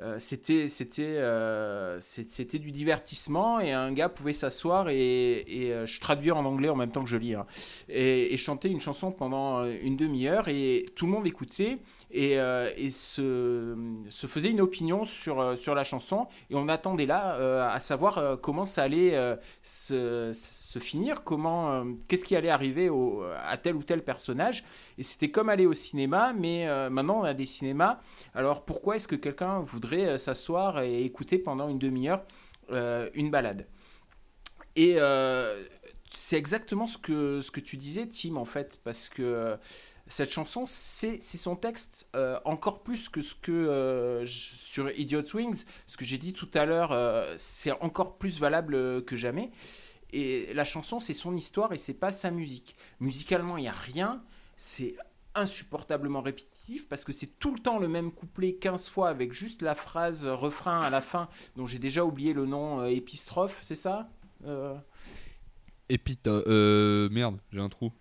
euh, c'était c'était euh, c'était du divertissement et un gars pouvait s'asseoir et, et, euh, je traduis en anglais en même temps que je lis hein, et, et chanter une chanson pendant une demi-heure et tout le monde écoutait et, euh, se, faisait une opinion sur, euh, sur la chanson. Et on attendait là euh, à savoir comment ça allait se, finir comment qu'est-ce qui allait arriver à tel ou tel personnage. Et c'était comme aller au cinéma mais maintenant on a des cinémas. Alors pourquoi est-ce que quelqu'un voudrait s'asseoir et écouter pendant une demi-heure une balade? Et c'est exactement ce que, ce que tu disais, Tim, en fait, parce que cette chanson, c'est son texte euh, encore plus que ce que euh, sur Idiot Wings, ce que j'ai dit tout à l'heure, euh, c'est encore plus valable que jamais. Et la chanson, c'est son histoire et c'est pas sa musique. Musicalement, il n'y a rien. C'est insupportablement répétitif parce que c'est tout le temps le même couplet 15 fois avec juste la phrase refrain à la fin dont j'ai déjà oublié le nom épistrophe, c'est ça. Euh. Merde, j'ai un trou.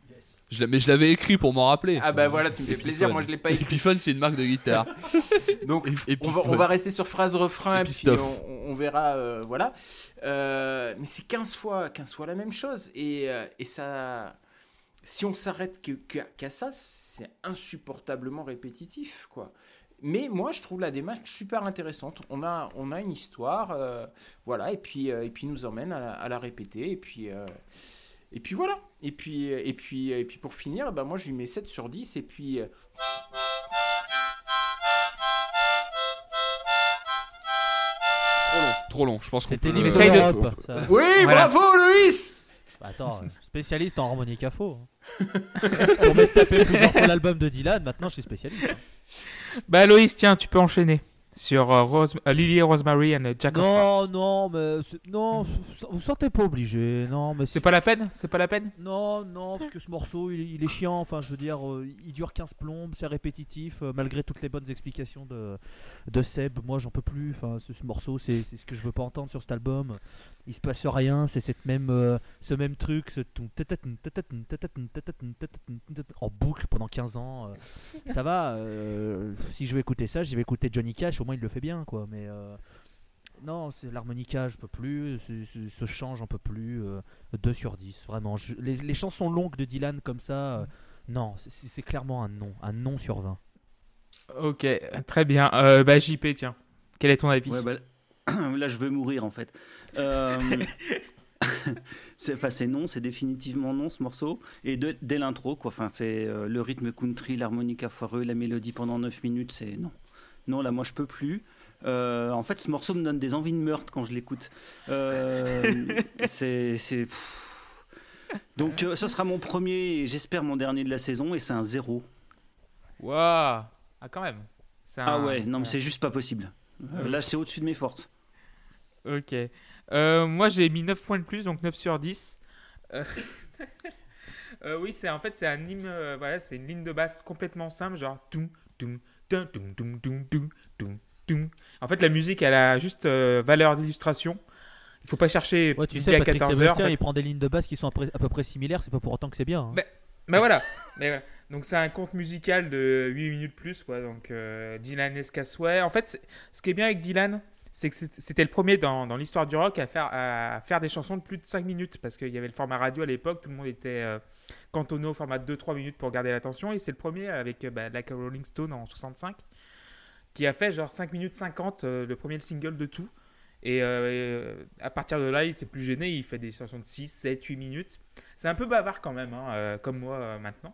Je mais je l'avais écrit pour m'en rappeler. Ah bah voilà, tu me fais plaisir, moi je l'ai pas écrit. Epiphone, c'est une marque de guitare. Donc on va, on va rester sur phrase refrain puis on, on verra euh, voilà. Euh, mais c'est 15 fois 15 fois la même chose et, euh, et ça si on s'arrête que- qu'à ça, c'est insupportablement répétitif quoi. Mais moi, je trouve la démarche super intéressante. On a, on a une histoire, euh, voilà, et puis, et puis il nous emmène à la, à la répéter, et puis, et puis voilà. Et puis, et puis, et puis pour finir, ben moi, je lui mets 7 sur 10, et puis, euh, Trop long. Trop long. Je pense qu'on C'était peut. essaye de ça. Oui, Voilà. bravo, Loïs Bah, Attends, euh, spécialiste en harmonica faux. hein. Pour m'être tapé plusieurs fois l'album de Dylan, maintenant je suis spécialiste. hein. Bah, Loïs, tiens, tu peux enchaîner sur euh, Rose- euh, Lily Rosemary and Jack Non, non, mais non, vous sentez pas obligé. Non, mais C'est pas la peine? C'est pas la peine? Non, non, parce que ce morceau, il, il est chiant. Enfin, je veux dire, euh, il dure 15 plombes, c'est répétitif, malgré toutes les bonnes explications de, de Seb. Moi, j'en peux plus. Enfin, ce, ce morceau, c'est c'est ce que je veux pas entendre sur cet album. Il se passe rien. C'est cette même, euh, ce même truc, ce en boucle pendant 15 ans. euh. Ça va. euh, si je vais écouter ça, je vais écouter Johnny Cash. Au moins, il le fait bien, quoi. Mais euh, non, c'est l'harmonica, je peux plus. Ce, ce- ce chant, j'en peux plus. euh, 2 sur 10, vraiment. Je- les, les chansons longues de Dylan comme ça, euh, non, c'est- c'est clairement un non. Un non sur 20. Ok, très bien. Euh, bah, JP, tiens. Quel est ton avis Ouais, bah, là, je vais mourir en fait. Euh, c'est, enfin, non, c'est définitivement non ce morceau. Et de- dès l'intro, quoi. Enfin, c'est euh, le rythme country, l'harmonica foireux, la mélodie pendant 9 minutes, c'est non. Non, là, moi, je peux plus. Euh, en fait, ce morceau me donne des envies de meurtre quand je l'écoute. Euh, c'est. Donc, euh, ce sera mon premier et j'espère mon dernier de la saison, et c'est un zéro. Waouh Ah, quand même. Ah ouais, non, mais c'est juste pas possible. Euh, là, c'est au-dessus de mes forces. Ok. Euh, moi, j'ai mis 9 points de plus, donc 9 sur 10. Euh, oui, c'est en fait, c'est une ligne de basse complètement simple, genre tout, tout, tout, tout, tout, tout, tout, En fait, la musique, elle a juste valeur d'illustration. Il faut pas chercher. Ouais, tu sais, Patrick 14 heures, en fait. il prend des lignes de basse qui sont à peu près similaires. C'est pas pour autant que c'est bien. Hein. Mais voilà. Donc c'est un conte musical de 8 minutes plus quoi. Donc euh, Dylan Escasway. En fait, ce qui est bien avec Dylan, c'est que c'était le premier dans, dans l'histoire du rock à faire, à faire des chansons de plus de 5 minutes parce qu'il y avait le format radio à l'époque, tout le monde était euh, cantonné au format de 2-3 minutes pour garder l'attention et c'est le premier avec euh, bah, Like a Rolling Stone en 65 qui a fait genre 5 minutes 50, euh, le premier single de tout. Et à partir de là, il s'est plus gêné, il fait des chansons de 6, 7, 8 minutes. C'est un peu bavard quand même, hein, comme moi maintenant.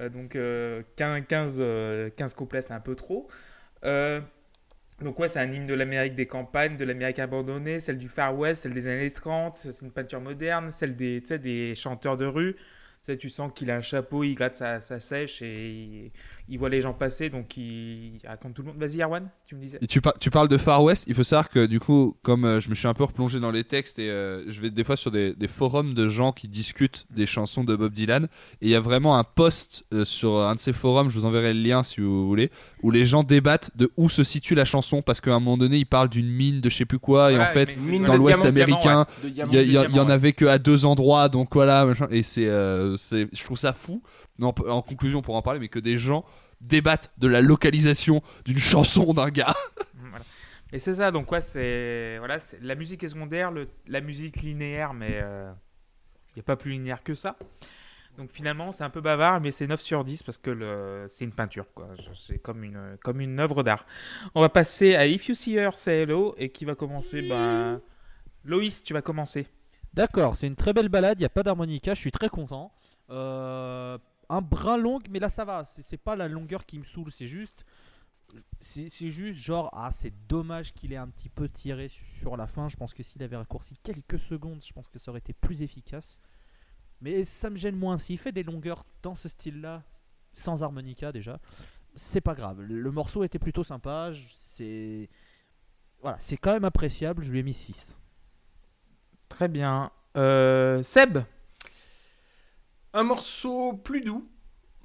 Euh, donc euh, 15, 15, euh, 15 couplets, c'est un peu trop. Euh, donc ouais, c'est un hymne de l'Amérique des campagnes, de l'Amérique abandonnée, celle du Far West, celle des années 30, c'est une peinture moderne, celle des, des chanteurs de rue. Tu sais, tu sens qu'il a un chapeau, il gratte sa, sa sèche et il voit les gens passer, donc il, il raconte tout le monde. Vas-y, Erwan, tu me disais. Tu, par- tu parles de Far West, il faut savoir que du coup, comme euh, je me suis un peu replongé dans les textes et euh, je vais des fois sur des, des forums de gens qui discutent des chansons de Bob Dylan, et il y a vraiment un post euh, sur un de ces forums, je vous enverrai le lien si vous voulez, où les gens débattent de où se situe la chanson, parce qu'à un moment donné, il parle d'une mine de je sais plus quoi, et en fait, dans l'Ouest américain, il diamants. y, en avait que à deux endroits, donc voilà, machin, et c'est, euh, c'est, je trouve ça fou. Non, en conclusion, pour en parler, mais que des gens débattent de la localisation d'une chanson d'un gars. Voilà. Et c'est ça, donc ouais, c'est voilà, la musique est secondaire, le, la musique linéaire, mais il n'y a pas plus linéaire que ça. Donc finalement, c'est un peu bavard, mais c'est 9 sur 10 parce que c'est une peinture, quoi. C'est comme une, comme une œuvre d'art. On va passer à If You See Her, Say Hello, et qui va commencer, ben... Loïs, tu vas commencer. D'accord, c'est une très belle balade, il n'y a pas d'harmonica, je suis très content. Euh, un brin long, mais là ça va, c'est pas la longueur qui me saoule, c'est juste. C'est juste genre, ah c'est dommage qu'il ait un petit peu tiré sur la fin. Je pense que s'il avait raccourci quelques secondes, je pense que ça aurait été plus efficace. Mais ça me gêne moins. S'il fait des longueurs dans ce style-là, sans harmonica déjà, c'est pas grave. Le morceau était plutôt sympa. C'est. Voilà, c'est quand même appréciable, je lui ai mis 6. Très bien. Euh, Seb? Un morceau plus doux.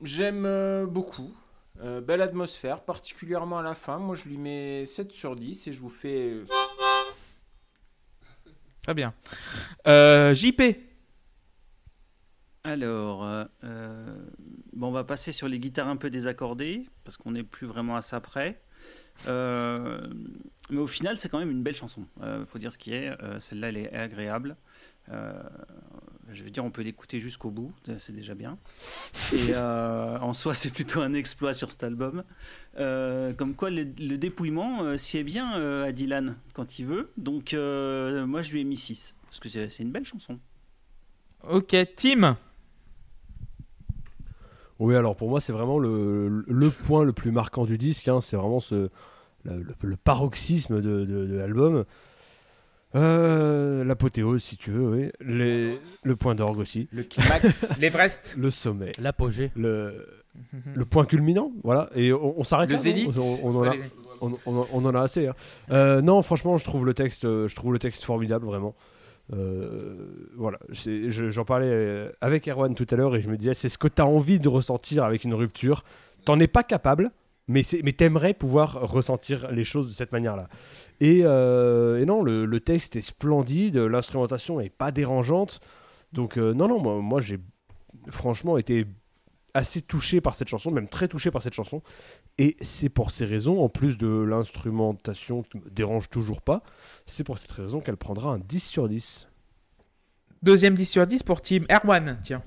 J'aime euh, beaucoup. Euh, belle atmosphère, particulièrement à la fin. Moi, je lui mets 7 sur 10 et je vous fais. euh, Très bien. Euh, JP Alors, euh, bon, on va passer sur les guitares un peu désaccordées, parce qu'on n'est plus vraiment à ça près. Euh, mais au final, c'est quand même une belle chanson. Il faut dire ce qui est. Euh, Celle-là, elle est agréable. Je veux dire, on peut l'écouter jusqu'au bout, c'est déjà bien. Et euh, en soi, c'est plutôt un exploit sur cet album. Euh, comme quoi, le, le dépouillement euh, s'y est bien euh, à Dylan quand il veut. Donc, euh, moi, je lui ai mis 6, parce que c'est une belle chanson. Ok, Tim Oui, alors pour moi, c'est vraiment le, le point le plus marquant du disque. hein. C'est vraiment ce, le, le- le paroxysme de, de- de l'album. Euh, L'apothéose, si tu veux, oui. Les- le point d'orgue aussi. Le climax. L'Everest Le sommet. L'apogée. Le, le point culminant, voilà. Et on, on s'arrête là, zénith. on, on en a, on, on- on en a assez. hein. Euh, non, franchement, je trouve le texte, je trouve le texte formidable, vraiment. Euh, voilà, je- j'en parlais avec Erwan tout à l'heure et je me disais, c'est ce que tu as envie de ressentir avec une rupture. T'en es pas capable, mais t'aimerais pouvoir ressentir les choses de cette manière-là. Et, euh, et non, le, texte est splendide, l'instrumentation est pas dérangeante. Donc euh, non, non, moi, moi j'ai franchement été assez touché par cette chanson, même très touché par cette chanson. Et c'est pour ces raisons, en plus de l'instrumentation qui me dérange toujours pas, c'est pour cette raison qu'elle prendra un 10 sur 10. Deuxième 10 sur 10 pour Tim. Erwan, tiens.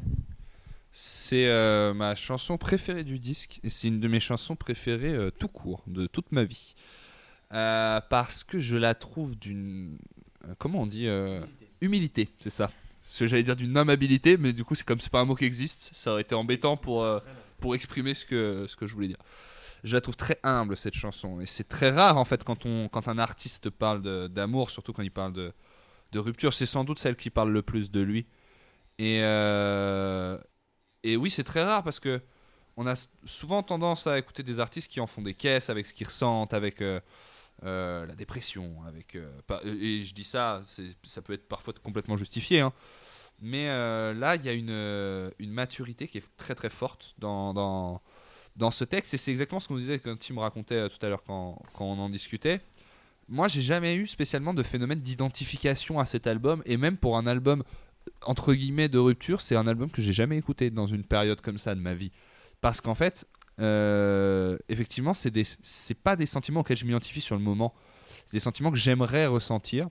C'est euh, ma chanson préférée du disque et c'est une de mes chansons préférées euh, tout court de toute ma vie. Euh, parce que je la trouve d'une. Comment on dit Humilité, c'est ça. Ce que j'allais dire d'une amabilité, mais du coup, c'est comme c'est pas un mot qui existe, ça aurait été embêtant pour, pour exprimer ce que, ce que je voulais dire. Je la trouve très humble cette chanson et c'est très rare en fait quand, on, quand un artiste parle d'amour, surtout quand il parle de, de rupture. C'est sans doute celle qui parle le plus de lui. Et, euh, et oui, c'est très rare parce que on a souvent tendance à écouter des artistes qui en font des caisses avec ce qu'ils ressentent, avec euh, euh, la dépression, avec euh, et je dis ça, ça peut être parfois complètement justifié, hein. mais là il y a une, maturité qui est très très forte dans, dans, dans ce texte et c'est exactement ce qu'on disait quand tu me racontais tout à l'heure quand, quand on en discutait. Moi, j'ai jamais eu spécialement de phénomène d'identification à cet album et même pour un album entre guillemets de rupture, c'est un album que j'ai jamais écouté dans une période comme ça de ma vie. Parce qu'en fait, euh, effectivement, c'est des, pas des sentiments auxquels je m'identifie sur le moment. C'est des sentiments que j'aimerais ressentir.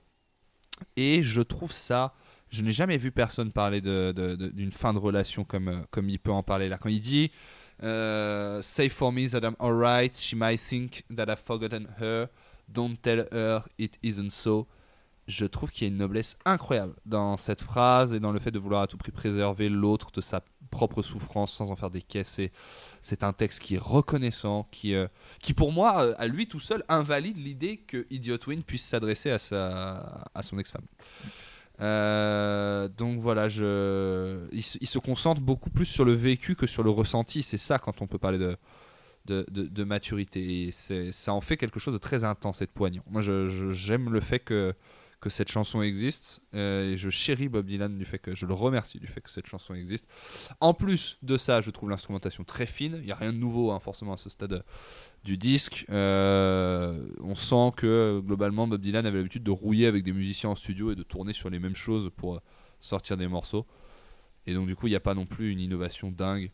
Et je trouve ça. Je n'ai jamais vu personne parler d'une fin de relation comme, euh, comme il peut en parler là. Quand il dit euh, for me that I'm alright, she might think that I've forgotten her, Don't tell her it isn't so. Je trouve qu'il y a une noblesse incroyable dans cette phrase et dans le fait de vouloir à tout prix préserver l'autre de sa propre souffrance sans en faire des caisses. C'est un texte qui est reconnaissant, qui, euh, qui pour moi, euh, à lui tout seul, invalide l'idée que Idiot Win puisse s'adresser à, sa, à son ex-femme. Euh, donc voilà, il, se- concentre beaucoup plus sur le vécu que sur le ressenti. C'est ça quand on peut parler de, de, de- maturité. Et ça en fait quelque chose de très intense et de poignant. Moi, j'aime le fait que, que cette chanson existe euh, et je chéris Bob Dylan du fait que je le remercie du fait que cette chanson existe. En plus de ça, je trouve l'instrumentation très fine. Il n'y a rien de nouveau hein, forcément à ce stade du disque. Euh, on sent que globalement Bob Dylan avait l'habitude de rouiller avec des musiciens en studio et de tourner sur les mêmes choses pour euh, sortir des morceaux. Et donc du coup, il n'y a pas non plus une innovation dingue.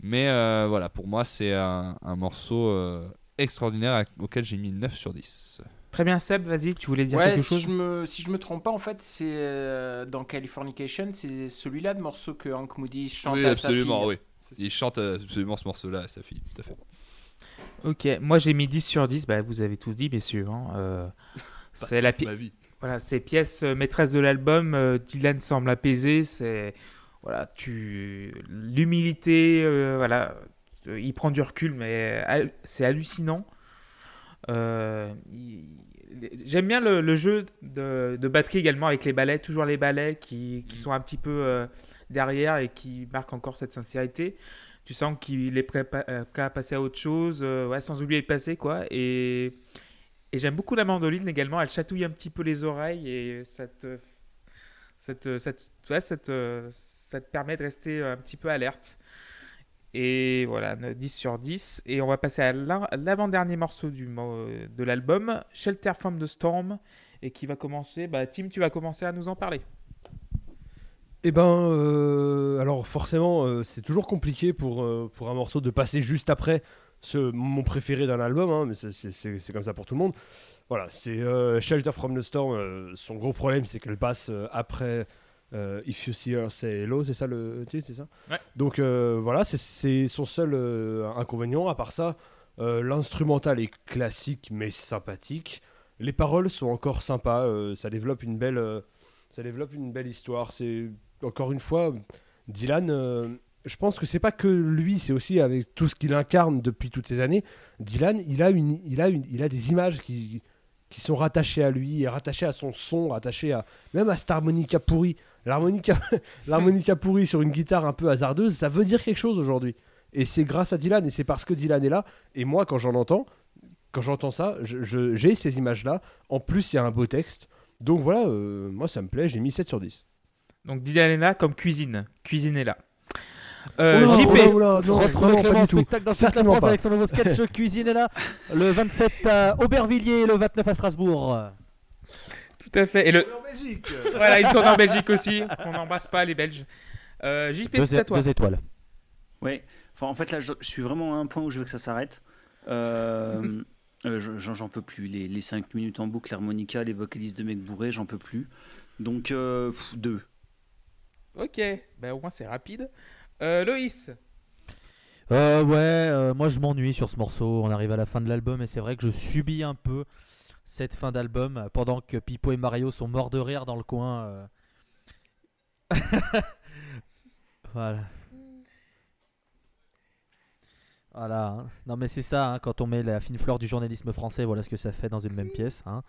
Mais euh, voilà, pour moi, c'est un, un morceau euh, extraordinaire auquel j'ai mis 9 sur 10. Très bien, Seb, vas-y, tu voulais dire Ouais, quelque si chose je, me, si je me trompe pas, en fait, c'est euh, dans Californication, c'est celui-là de morceau que Hank Moody chante oui, à sa absolument, fille. oui. Il chante euh, absolument ce morceau-là à sa fille, tout à fait. Ok, moi j'ai mis 10 sur 10, bah, vous avez tous dit, messieurs. hein, euh, c'est la pi- vie. Voilà, c'est pièce euh, maîtresse de l'album. euh, Dylan semble apaisé. C'est voilà, tu l'humilité. euh, voilà, il prend du recul, mais c'est hallucinant. Euh, il- J'aime bien le, le jeu de, de batterie également avec les ballets, toujours les ballets qui, qui sont un petit peu euh, derrière et qui marquent encore cette sincérité. Tu sens qu'il est prêt, pa- euh, prêt à passer à autre chose, euh, ouais, sans oublier le passé, quoi. Et, et j'aime beaucoup la mandoline également. Elle chatouille un petit peu les oreilles et ça te, ça te, ça te- ouais, ça te- ça te permet de rester un petit peu alerte. Et voilà, 10 sur 10. Et on va passer à l'avant-dernier morceau du, de l'album, Shelter from the Storm, et qui va commencer. Bah, Tim, tu vas commencer à nous en parler. Eh ben, euh, alors forcément, euh, c'est toujours compliqué pour, euh, pour un morceau de passer juste après ce, mon préféré d'un album, hein, mais c'est- comme ça pour tout le monde. Voilà, c'est Shelter from the Storm. son gros problème, c'est qu'elle passe après euh, If You See Her Say Hello, c'est ça le c'est ça Ouais. Donc euh, voilà, c'est- son seul euh, inconvénient. À part ça, l'instrumental est classique mais sympathique. Les paroles sont encore sympas. ça développe une belle, ça développe une belle histoire. C'est encore une fois Dylan. je pense que c'est pas que lui, c'est aussi avec tout ce qu'il incarne depuis toutes ces années. Dylan, il a une, il a une, il a des images qui qui sont rattachées à lui, et rattachées à son son, rattachées à même à cette harmonica pourrie. L'harmonica, l'harmonica pourrie sur une guitare un peu hasardeuse, ça veut dire quelque chose aujourd'hui. Et c'est grâce à Dylan, et c'est parce que Dylan est là. Et moi, quand j'en entends, quand j'entends ça, je- je- j'ai ces images-là. En plus, il y a un beau texte. Donc voilà, euh, moi ça me plaît, j'ai mis 7 sur 10. Donc Dylan est là comme cuisine. Cuisine est là. Euh, Oula, JP. oula, oula, non, Retrouvez Clément en spectacle dans toute la Certainement France pas. avec son nouveau sketch Cuisine est là. Le 27 à Aubervilliers et le 29 à Strasbourg. Tout à fait. Et le... voilà, il tourne en Belgique aussi. On n'embrasse pas les Belges. Euh, JP, Deux, c'est à toi. deux étoiles. Enfin, en fait, là, je, je suis vraiment à un point où je veux que ça s'arrête. Euh, euh, je- j'en j'en peux plus. Les, les 5 minutes en boucle, l'harmonica, les vocalistes de mecs bourrés, j'en peux plus. Donc, euh, pff, deux. Ok, ben, au moins c'est rapide. Euh, Loïs, Euh, ouais, euh, moi je m'ennuie sur ce morceau. On arrive à la fin de l'album et c'est vrai que je subis un peu cette fin d'album euh, pendant que Pipo et Mario sont morts de rire dans le coin. euh. voilà. Voilà. hein. Non mais c'est ça, hein, quand on met la fine fleur du journalisme français, voilà ce que ça fait dans une même pièce. hein.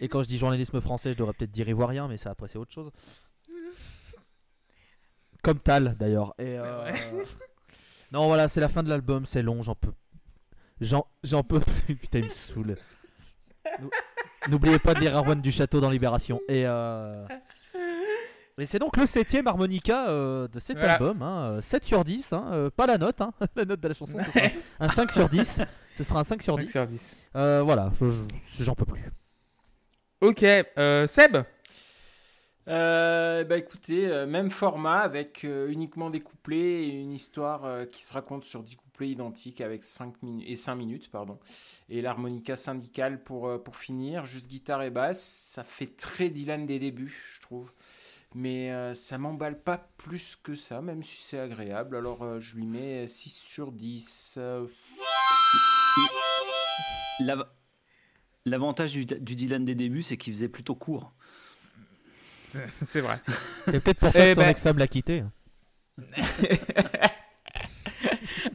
Et quand je dis journalisme français, je devrais peut-être dire ivoirien, mais ça après c'est autre chose. Comme Tal d'ailleurs. Et euh, non voilà, c'est la fin de l'album, c'est long, j'en peux, j'en, j'en peux plus. Putain, il me saoule. Nou- N'oubliez pas de lire Erwan du Château dans Libération. Et euh, et c'est donc le septième harmonica euh, de cet Voilà. album, hein, euh, 7 sur 10, hein, euh, pas la note, hein, la note de la chanson, ce sera un 5 sur 10. Ce sera un 5 sur 5 10. sur 10. Euh, voilà, je- je- j'en peux plus. Ok, euh, Seb? Euh, bah écoutez, euh, même format avec euh, uniquement des couplets et une histoire euh, qui se raconte sur 10 couplets identiques avec 5 minutes et 5 minutes pardon. Et l'harmonica syndicale pour pour finir, juste guitare et basse, ça fait très Dylan des débuts, je trouve. Mais ça m'emballe pas plus que ça, même si c'est agréable. Alors je lui mets 6 sur 10. Euh, La, L'avantage du, du Dylan des débuts, c'est qu'il faisait plutôt court. C'est vrai. C'est peut-être pour ça Eh que son ben- ex-femme l'a quitté.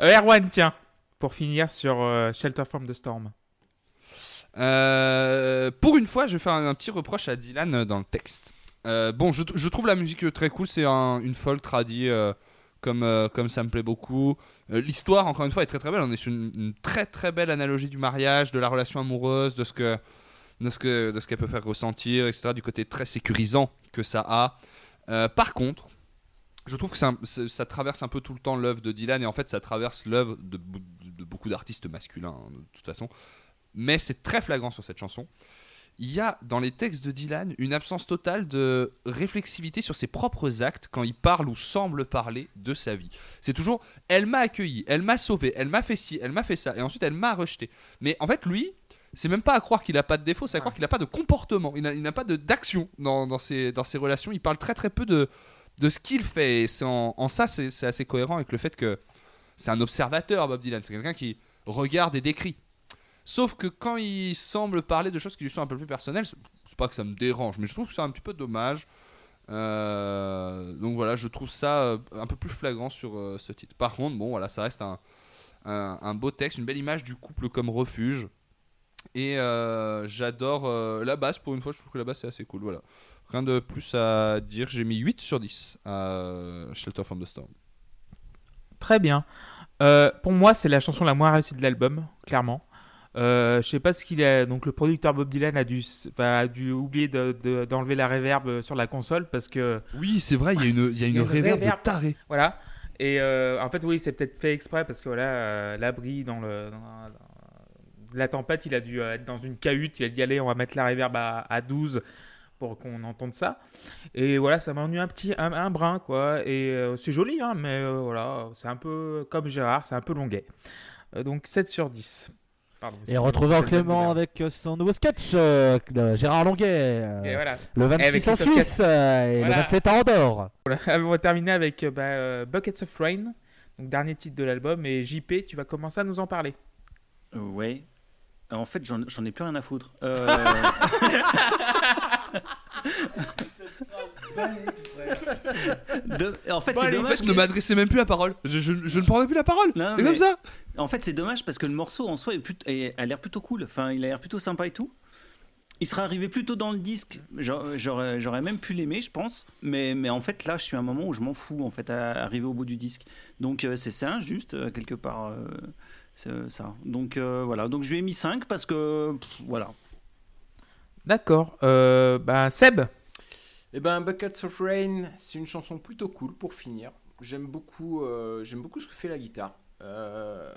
Euh, Erwan, tiens, pour finir sur euh, Shelter from the Storm. Euh, pour une fois, je vais faire un, un petit reproche à Dylan dans le texte. Euh, bon, je, je trouve la musique très cool. C'est un- une folk tradie euh, comme, euh, comme ça me plaît beaucoup. Euh, L'histoire, encore une fois, est très très belle. On est sur une, une très très belle analogie du mariage, de la relation amoureuse, de ce que de ce que de qu'elle peut faire ressentir, etc. Du côté très sécurisant que ça a. Euh, par contre, je trouve que ça traverse un peu tout le temps l'œuvre de Dylan et en fait ça traverse l'œuvre de beaucoup d'artistes masculins hein, de toute façon. Mais c'est très flagrant sur cette chanson. Il y a dans les textes de Dylan une absence totale de réflexivité sur ses propres actes quand il parle ou semble parler de sa vie. C'est toujours elle m'a accueilli, elle m'a sauvé, elle m'a fait ci, elle m'a fait ça, et ensuite elle m'a rejeté. Mais en fait, lui, c'est même pas à croire qu'il a pas de défaut, c'est à croire qu'il a pas de comportement, il n'a n'a pas d'action dans, dans, ses, dans ses relations. Il parle très très peu de, de ce qu'il fait. Et en, en ça, c'est assez cohérent avec le fait que c'est un observateur, Bob Dylan. C'est quelqu'un qui regarde et décrit. Sauf que quand il semble parler de choses qui lui sont un peu plus personnelles, c'est- pas que ça me dérange, mais je trouve que c'est un petit peu dommage. Euh, donc voilà, je trouve ça euh, un peu plus flagrant sur euh, ce titre. Par contre, bon voilà, ça reste un, un, un beau texte, une belle image du couple comme refuge. Et euh, j'adore euh, la basse, pour une fois, je trouve que la basse est assez cool. Voilà. Rien de plus à dire, j'ai mis 8 sur 10 à Shelter from the Storm. Très bien. Euh, pour moi, c'est la chanson la moins réussie de l'album, clairement. Euh, je sais pas ce qu'il a. Donc, le producteur Bob Dylan a dû, a dû oublier de- de- d'enlever la reverb sur la console parce que Oui, c'est vrai, il y a une, il y a une, y a une réverb réverb. de taré. Voilà. Et euh, en fait, oui, c'est peut-être fait exprès parce que voilà, euh, l'abri dans le. dans- dans la tempête, il a dû euh, être dans une cahute. Il a dit Allez, on va mettre la reverb à, à 12 pour qu'on entende ça. Et voilà, ça m'ennuie un petit un, un brin, quoi. Et euh, c'est joli, hein, mais euh, voilà, c'est un peu comme Gérard, c'est un peu longuet. Euh, donc 7 sur 10. Pardon, Et le Clément avec son nouveau sketch, euh, de Gérard Longuet, euh, Dylan. Et voilà. le 26 avec en Suisse euh, et Voilà. le 27 en Andorre. Voilà, on va terminer avec bah, euh, Buckets of Rain, donc dernier titre de l'album. Et JP, tu vas commencer à nous en parler. Ouais. En fait, j'en ai plus rien à foutre. Euh, de- En fait, Bon, c'est En dommage. fait, que- ne m'adressez même plus la parole. Je, je- je ne prendrai plus la parole. C'est mais- comme ça. En fait, c'est dommage parce que le morceau en soi est plutôt- est- a l'air plutôt cool. Enfin, il a l'air plutôt sympa et tout. Il serait arrivé plus tôt dans le disque. J'a- J'aurais même pu l'aimer, je pense. Mais, mais en fait, là, je suis à un moment où je m'en fous, en fait, à arriver au bout du disque. Donc, euh, c'est injuste, euh, quelque part, euh, ça. Donc, euh, voilà. Donc, je lui ai mis 5 parce que, pff, voilà. D'accord. Euh, bah, Seb Eh ben, Buckets of Rain, c'est une chanson plutôt cool pour finir. J'aime beaucoup, euh, j'aime beaucoup ce que fait la guitare. Euh,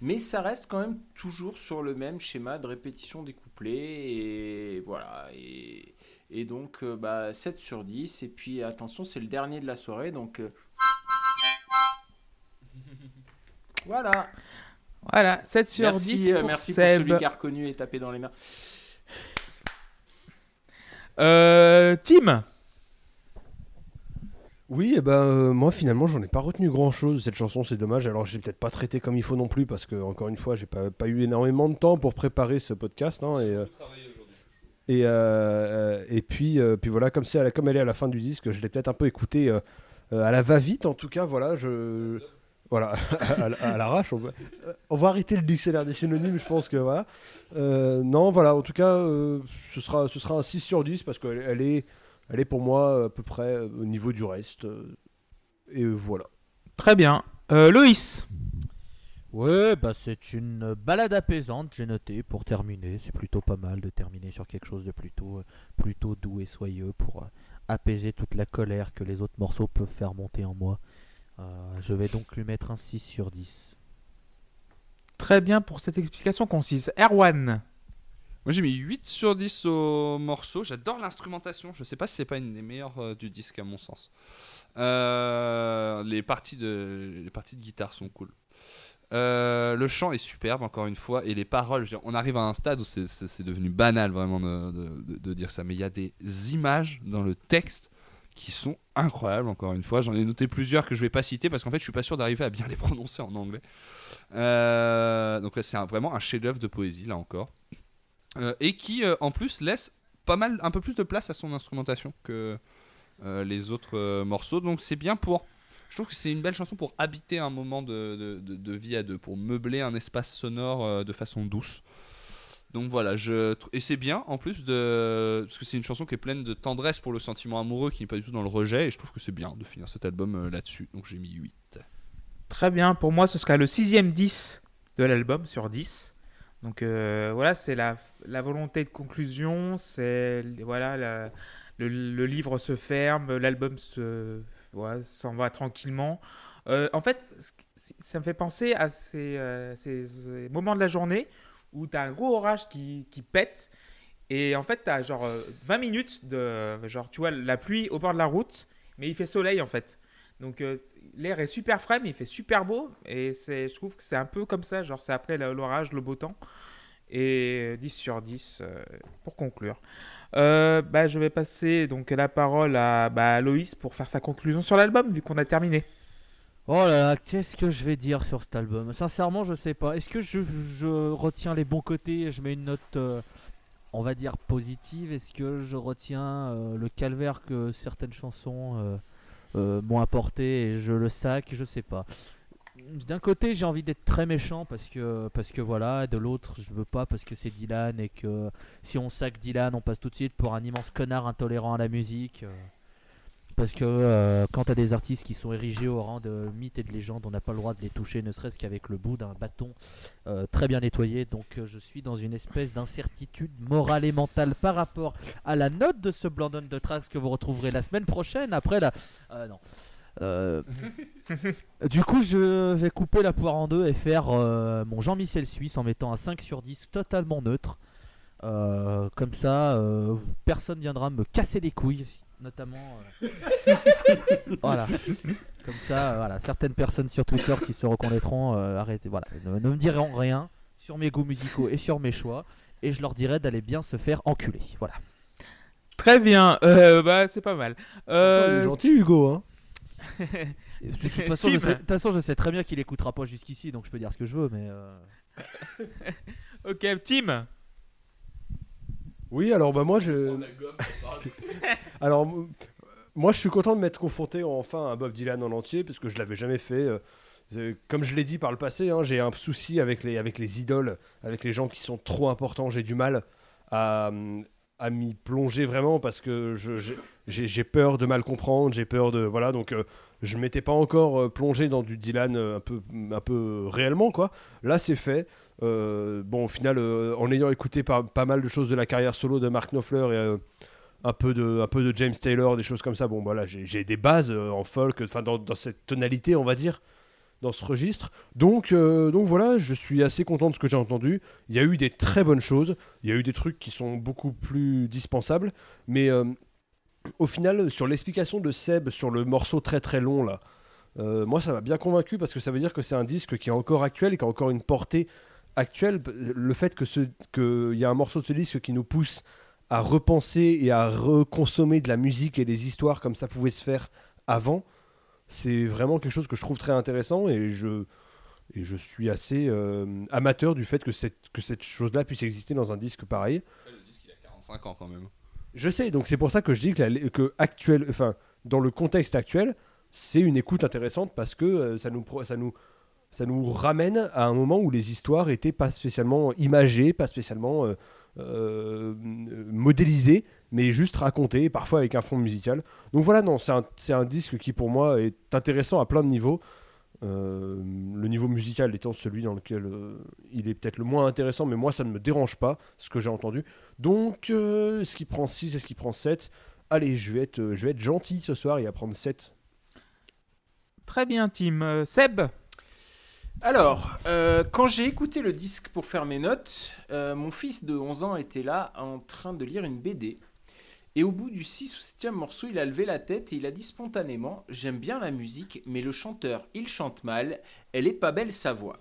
mais ça reste quand même toujours sur le même schéma de répétition des couplets. Et voilà. Et, et donc, euh, bah, 7 sur 10. Et puis, attention, c'est le dernier de la soirée. Donc. euh, Voilà. Voilà, 7 sur merci, 10 euh, pour merci pour celui qui a reconnu et tapé dans les mains. Euh, Tim Oui, et ben euh, moi finalement j'en ai pas retenu grand chose cette chanson, c'est dommage. Alors j'ai peut-être pas traité comme il faut non plus parce que encore une fois j'ai pas, pas eu énormément de temps pour préparer ce podcast. hein, et euh, et, euh, et puis, euh, puis voilà, comme, c'est à la- comme elle est à la fin du disque, je l'ai peut-être un peu écouté à la va-vite en tout cas. Voilà, je. Voilà, à, la- à l'arrache. On, va- on va arrêter le dictionnaire des synonymes, je pense que voilà. Euh, non, voilà, en tout cas, euh, ce, sera, ce sera un 6 sur 10 parce qu'elle elle est, elle est pour moi à peu près euh, au niveau du reste. et voilà. Très bien. Euh, Loïs Ouais, bah c'est une balade apaisante, j'ai noté pour terminer. C'est plutôt pas mal de terminer sur quelque chose de plutôt, plutôt doux et soyeux pour apaiser toute la colère que les autres morceaux peuvent faire monter en moi. Euh, je vais donc lui mettre un 6 sur 10. Très bien pour cette explication concise. Erwan Moi j'ai mis 8 sur 10 au morceau. J'adore l'instrumentation. Je sais pas si c'est pas une des meilleures euh, du disque à mon sens. Euh, les, parties de, les parties de guitare sont cool. Euh, le chant est superbe encore une fois et les paroles, dire, on arrive à un stade où c'est- devenu banal vraiment de, de- de- de dire ça, mais il y a des images dans le texte qui sont incroyables encore une fois. J'en ai noté plusieurs que je vais pas citer parce qu'en fait je suis pas sûr d'arriver à bien les prononcer en anglais. Euh, donc c'est vraiment un chef-d'œuvre de poésie là encore. Euh, et qui euh, en plus laisse pas mal, un peu plus de place à son instrumentation que les autres morceaux. Donc c'est bien pour. Je trouve que c'est une belle chanson pour habiter un moment de, de- vie à deux, pour meubler un espace sonore de façon douce. Donc voilà, je et c'est bien en plus de parce que c'est une chanson qui est pleine de tendresse pour le sentiment amoureux qui n'est pas du tout dans le rejet et je trouve que c'est bien de finir cet album euh, là-dessus. Donc j'ai mis 8. Très bien, pour moi ce sera le sixième 10 de l'album sur 10. Donc euh, voilà, c'est la, la volonté de conclusion, c'est voilà, la- le, livre se ferme, l'album se s'en va tranquillement. Euh, en fait, ça me fait penser à ces moments de la journée où tu as un gros orage qui, qui pète et en fait tu as genre euh, 20 minutes de genre tu vois la pluie au bord de la route mais il fait soleil en fait. Donc euh, l'air est super frais, mais il fait super beau. Et je trouve que c'est un peu comme ça, genre c'est après l'orage, le beau temps. Et 10 sur 10 euh, pour conclure. Euh, bah, je vais passer donc la parole à bah, Loïs pour faire sa conclusion sur l'album, vu qu'on a terminé. Oh là là, qu'est-ce que je vais dire sur cet album? Sincèrement, je sais pas. Est-ce que je, retiens les bons côtés et je mets une note, euh, on va dire, positive? Est-ce que je retiens euh, le calvaire que certaines chansons euh, m'ont apporté et je le sac? Je sais pas. D'un côté, j'ai envie d'être très méchant parce que, parce que voilà. De l'autre, je veux pas parce que c'est Dylan et que si on sac Dylan, on passe tout de suite pour un immense connard intolérant à la musique. Parce que euh, quand t'as des artistes qui sont érigés au rang de mythes et de légendes, on n'a pas le droit de les toucher, ne serait-ce qu'avec le bout d'un bâton euh, très bien nettoyé. Donc euh, je suis dans une espèce d'incertitude morale et mentale par rapport à la note de ce Blandon de Tracks que vous retrouverez la semaine prochaine. Après la... euh, non. Du coup, je vais couper la poire en deux et faire mon Jean-Michel Suisse en mettant un 5 sur 10 totalement neutre. Comme ça, personne viendra me casser les couilles, notamment. euh, voilà. Comme ça, euh, voilà, certaines personnes sur Twitter qui se reconnaîtront, euh, arrêtez, voilà, ne, ne me diront rien sur mes goûts musicaux et sur mes choix, et je leur dirai d'aller bien se faire enculer. Voilà. Très bien, euh, bah, c'est pas mal. Il Euh, est gentil, Hugo. Hein. De toute façon, je Tim. sais- de toute façon, je sais très bien qu'il écoutera pas jusqu'ici, donc je peux dire ce que je veux, mais. euh, ok, Tim. Oui, alors bah moi je. alors moi je suis content de m'être confronté enfin à Bob Dylan en entier parce que je l'avais jamais fait. euh, Comme je l'ai dit par le passé, hein, j'ai un souci avec les, avec les idoles, avec les gens qui sont trop importants. J'ai du mal à, à m'y plonger vraiment parce que j'ai- peur de mal comprendre, j'ai peur de voilà donc euh, je m'étais pas encore euh, plongé dans du Dylan euh, un peu un peu réellement quoi. Là c'est fait. Bon au final en ayant écouté pas, pas mal de choses de la carrière solo de Mark Knopfler et un peu de un peu de James Taylor, des choses comme ça. Bon voilà j'ai j'ai des bases euh, en folk, enfin dans, cette tonalité on va dire dans ce registre. Donc, euh, donc voilà, je suis assez content de ce que j'ai entendu. Il y a eu des très bonnes choses, il y a eu des trucs qui sont beaucoup plus dispensables, mais euh, au final, sur l'explication de Seb sur le morceau très très long là, moi ça m'a bien convaincu parce que ça veut dire que c'est un disque qui est encore actuel qui a encore une portée actuelle. Le fait que qu'il y a un morceau de ce disque qui nous pousse à repenser et à reconsommer de la musique et des histoires comme ça pouvait se faire avant, c'est vraiment quelque chose que je trouve très intéressant et je, et je suis assez euh, amateur du fait que cette, que cette chose-là puisse exister dans un disque pareil. Le disque il a 45 ans quand même. Je sais, donc c'est pour ça que je dis que, la- que actuel, enfin, dans le contexte actuel, c'est une écoute intéressante parce que euh, ça, nous, ça, nous, ça nous ramène à un moment où les histoires étaient pas spécialement imagées, pas spécialement euh, euh, modélisées, mais juste racontées, parfois avec un fond musical. Donc voilà, non, c'est un, disque qui pour moi est intéressant à plein de niveaux. Euh, le niveau musical étant celui dans lequel euh, il est peut-être le moins intéressant, mais moi ça ne me dérange pas ce que j'ai entendu. Donc, euh, ce qui prend 6 et ce qui prend 7. Allez, je vais, être, je vais être gentil ce soir et à prendre 7. Très bien, Tim. Seb? Alors, euh, quand j'ai écouté le disque pour faire mes notes, euh, mon fils de 11 ans était là en train de lire une BD. Et au bout du 6 ou 7e morceau, il a levé la tête et il a dit spontanément J'aime bien la musique, mais le chanteur, il chante mal, elle est pas belle sa voix.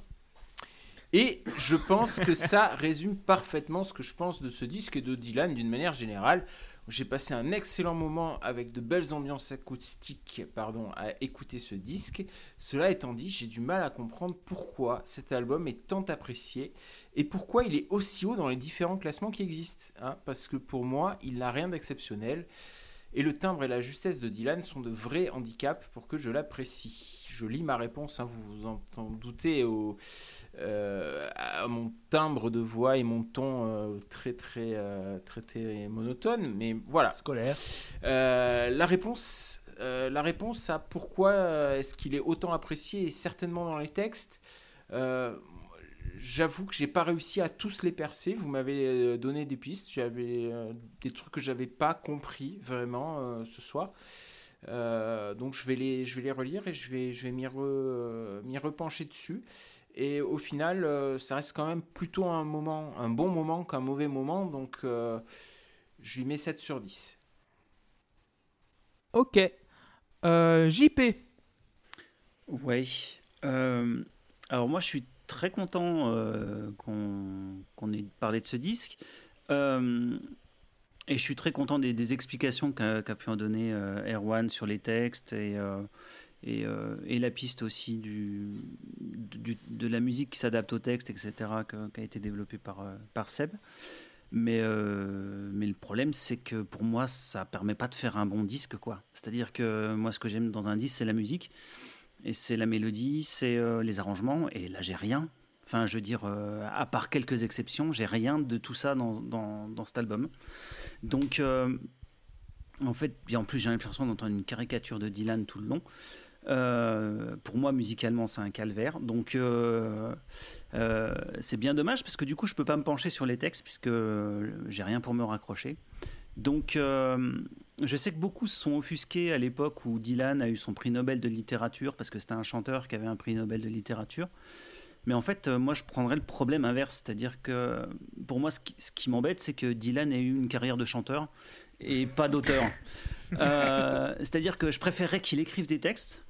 Et je pense que ça résume parfaitement ce que je pense de ce disque et de Dylan d'une manière générale. J'ai passé un excellent moment avec de belles ambiances acoustiques à écouter ce disque. Cela étant dit, j'ai du mal à comprendre pourquoi cet album est tant apprécié et pourquoi il est aussi haut dans les différents classements qui existent. hein. parce que pour moi, il n'a rien d'exceptionnel. Et le timbre et la justesse de Dylan sont de vrais handicaps pour que je l'apprécie. Je lis ma réponse, hein, vous vous en en doutez, au, euh, à mon timbre de voix et mon ton euh, très, très, euh, très, très monotone. Mais voilà, Scolaire. la réponse, la réponse à pourquoi est-ce qu'il est autant apprécié est certainement dans les textes. J'avoue que j'ai pas réussi à tous les percer. Vous m'avez donné des pistes. J'avais des trucs que j'avais pas compris vraiment ce soir. Euh, donc je vais les, je vais les relire et je vais, je vais m'y re- m'y repencher dessus. Et au final, euh, ça reste quand même plutôt un moment, un bon moment qu'un mauvais moment. Donc euh, je lui mets 7 sur 10. Ok. Euh, JP. Ouais. Euh, alors moi, je suis très content euh, qu'on qu'on ait parlé de ce disque. Et je suis très content des, explications qu'a pu en donner euh, Erwan sur les textes et, euh, euh, la piste aussi de la musique qui s'adapte au texte, etc., qui a été développée par, Seb. Mais, le problème, c'est que pour moi, ça permet pas de faire un bon disque. C'est-à-dire que moi, ce que j'aime dans un disque, c'est la musique. Et c'est la mélodie, c'est les arrangements. Et là, j'ai rien. Enfin, je veux dire, euh, à part quelques exceptions, j'ai rien de tout ça dans, dans, dans cet album. Donc, euh, en fait, et en plus, j'ai l'impression d'entendre une caricature de Dylan tout le long. Euh, pour moi, musicalement, c'est un calvaire. Donc, c'est bien dommage parce que du coup, je peux pas me pencher sur les textes puisque j'ai rien pour me raccrocher. Donc, je sais que beaucoup se sont offusqués à l'époque où Dylan a eu son prix Nobel de littérature parce que c'était un chanteur qui avait un prix Nobel de littérature. Mais en fait, euh, moi, je prendrais le problème inverse, c'est-à-dire que pour moi, ce qui, ce qui m'embête, c'est que Dylan ait eu une carrière de chanteur et pas d'auteur. Euh, c'est-à-dire que je préférerais qu'il écrive des textes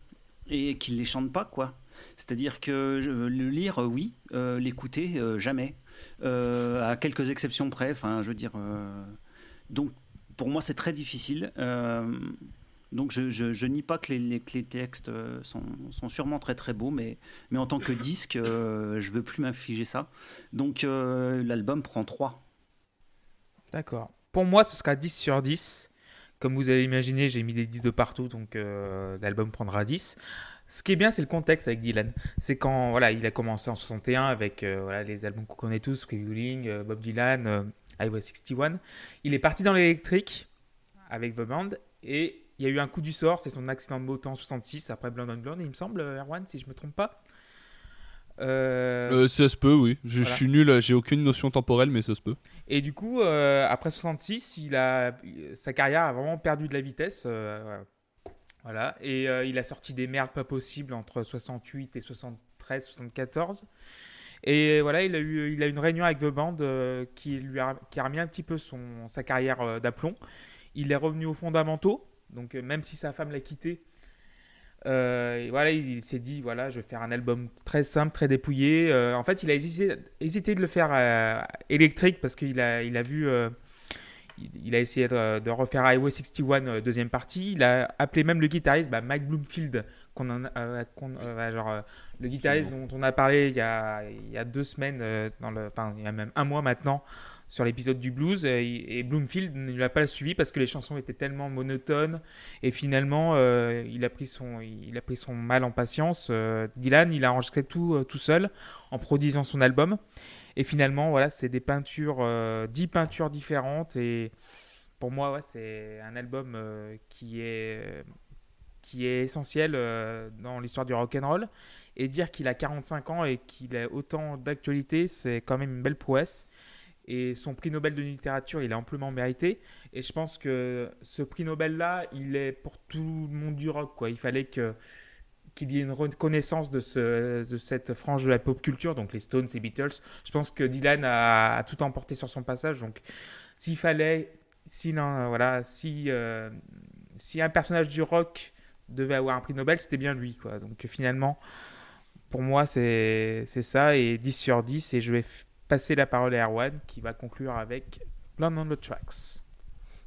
et qu'il les chante pas, quoi. C'est-à-dire que le lire, euh, oui, euh, l'écouter, jamais. À quelques exceptions près, enfin, je veux dire. donc, pour moi, c'est très difficile. Donc, je, nie pas que les, textes euh, sont, sûrement très très beaux, mais, en tant que disque, euh, je veux plus m'infliger ça. Donc, euh, l'album prend 3. D'accord. Pour moi, ce sera 10 sur 10. Comme vous avez imaginé, j'ai mis des 10 de partout, donc euh, l'album prendra 10. Ce qui est bien, c'est le contexte avec Dylan. C'est quand voilà, il a commencé en 61 avec les albums qu'on connaît tous, euh, Bob Dylan, Highway 61. Il est parti dans l'électrique avec The Band et il y a eu un coup du sort, c'est son accident de moto en 66 après Blonde on Blonde, il me semble, Erwan, si je me trompe pas. Euh, Euh, ça se peut, oui. Je, suis nul, j'ai aucune notion temporelle, mais ça se peut. Et du coup, euh, après 66, il a, sa carrière a vraiment perdu de la vitesse. euh, voilà. Et euh, il a sorti des merdes pas possibles entre 68 et 73, 74. Et voilà, il a eu, il a une réunion avec The Band euh, qui lui a, qui a remis un petit peu son, sa carrière euh, d'aplomb. Il est revenu aux fondamentaux. Donc euh, même si sa femme l'a quitté, euh, voilà, il, il s'est dit voilà, je vais faire un album très simple, très dépouillé. Euh, en fait, il a hésité, hésité de le faire euh, électrique parce qu'il a, il a vu, il, il a essayé de, de refaire Highway 61 euh, deuxième partie. Il a appelé même le guitariste bah, Mike Bloomfield, qu'on euh, genre le guitariste dont on a parlé il y a, il y a deux semaines, dans le, enfin il y a même un mois maintenant sur l'épisode du blues et, Bloomfield ne l'a pas suivi parce que les chansons étaient tellement monotones et finalement euh, il a pris son mal en patience. Euh, Dylan il a enregistré tout euh, tout seul en produisant son album. Et finalement voilà c'est des peintures dix peintures différentes et pour moi c'est un album qui est qui est essentiel dans l'histoire du rock and roll. Et dire qu'il a 45 ans et qu'il a autant d'actualité c'est quand même une belle prouesse et son prix Nobel de littérature, il est amplement mérité. Et je pense que ce prix Nobel-là, il est pour tout le monde du rock. Il fallait qu'il y ait une reconnaissance de, ce, de cette frange de la pop culture, donc les Stones et Beatles. Je pense que Dylan a, tout emporté sur son passage. Donc, s'il fallait, si, non, voilà, si, euh, un personnage du rock devait avoir un prix Nobel, c'était bien lui. Donc, finalement, pour moi, c'est ça, et 10 sur 10, et je vais passer la parole à Erwan, qui va conclure avec Land on the Tracks.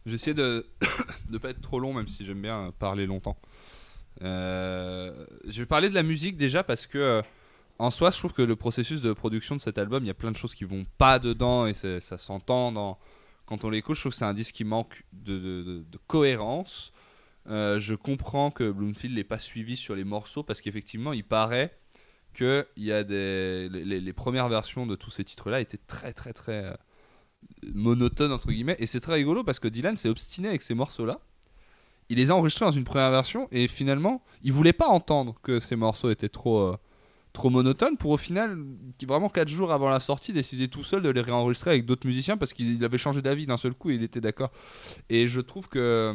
J'essaie de ne pas être trop long, même si j'aime bien parler longtemps. Euh, je vais parler de la musique déjà parce que, euh, en soi, je trouve que le processus de production de cet album, il y a plein de choses qui vont pas dedans et ça s'entend quand on l'écoute. Je trouve que c'est un disque qui manque de, cohérence. Euh, je comprends que Bloomfield n'ait pas suivi sur les morceaux parce qu'effectivement, il paraît que y a des, les, les- les premières versions de tous ces titres-là étaient très très très euh, monotones entre guillemets et c'est très rigolo parce que Dylan s'est obstiné avec ces morceaux-là. Il les a enregistrés dans une première version et finalement, il voulait pas entendre que ces morceaux étaient trop euh, trop monotones pour au final, vraiment 4 jours avant la sortie, décider tout seul de les réenregistrer avec d'autres musiciens parce qu'il avait changé d'avis d'un seul coup et il était d'accord. Et je trouve que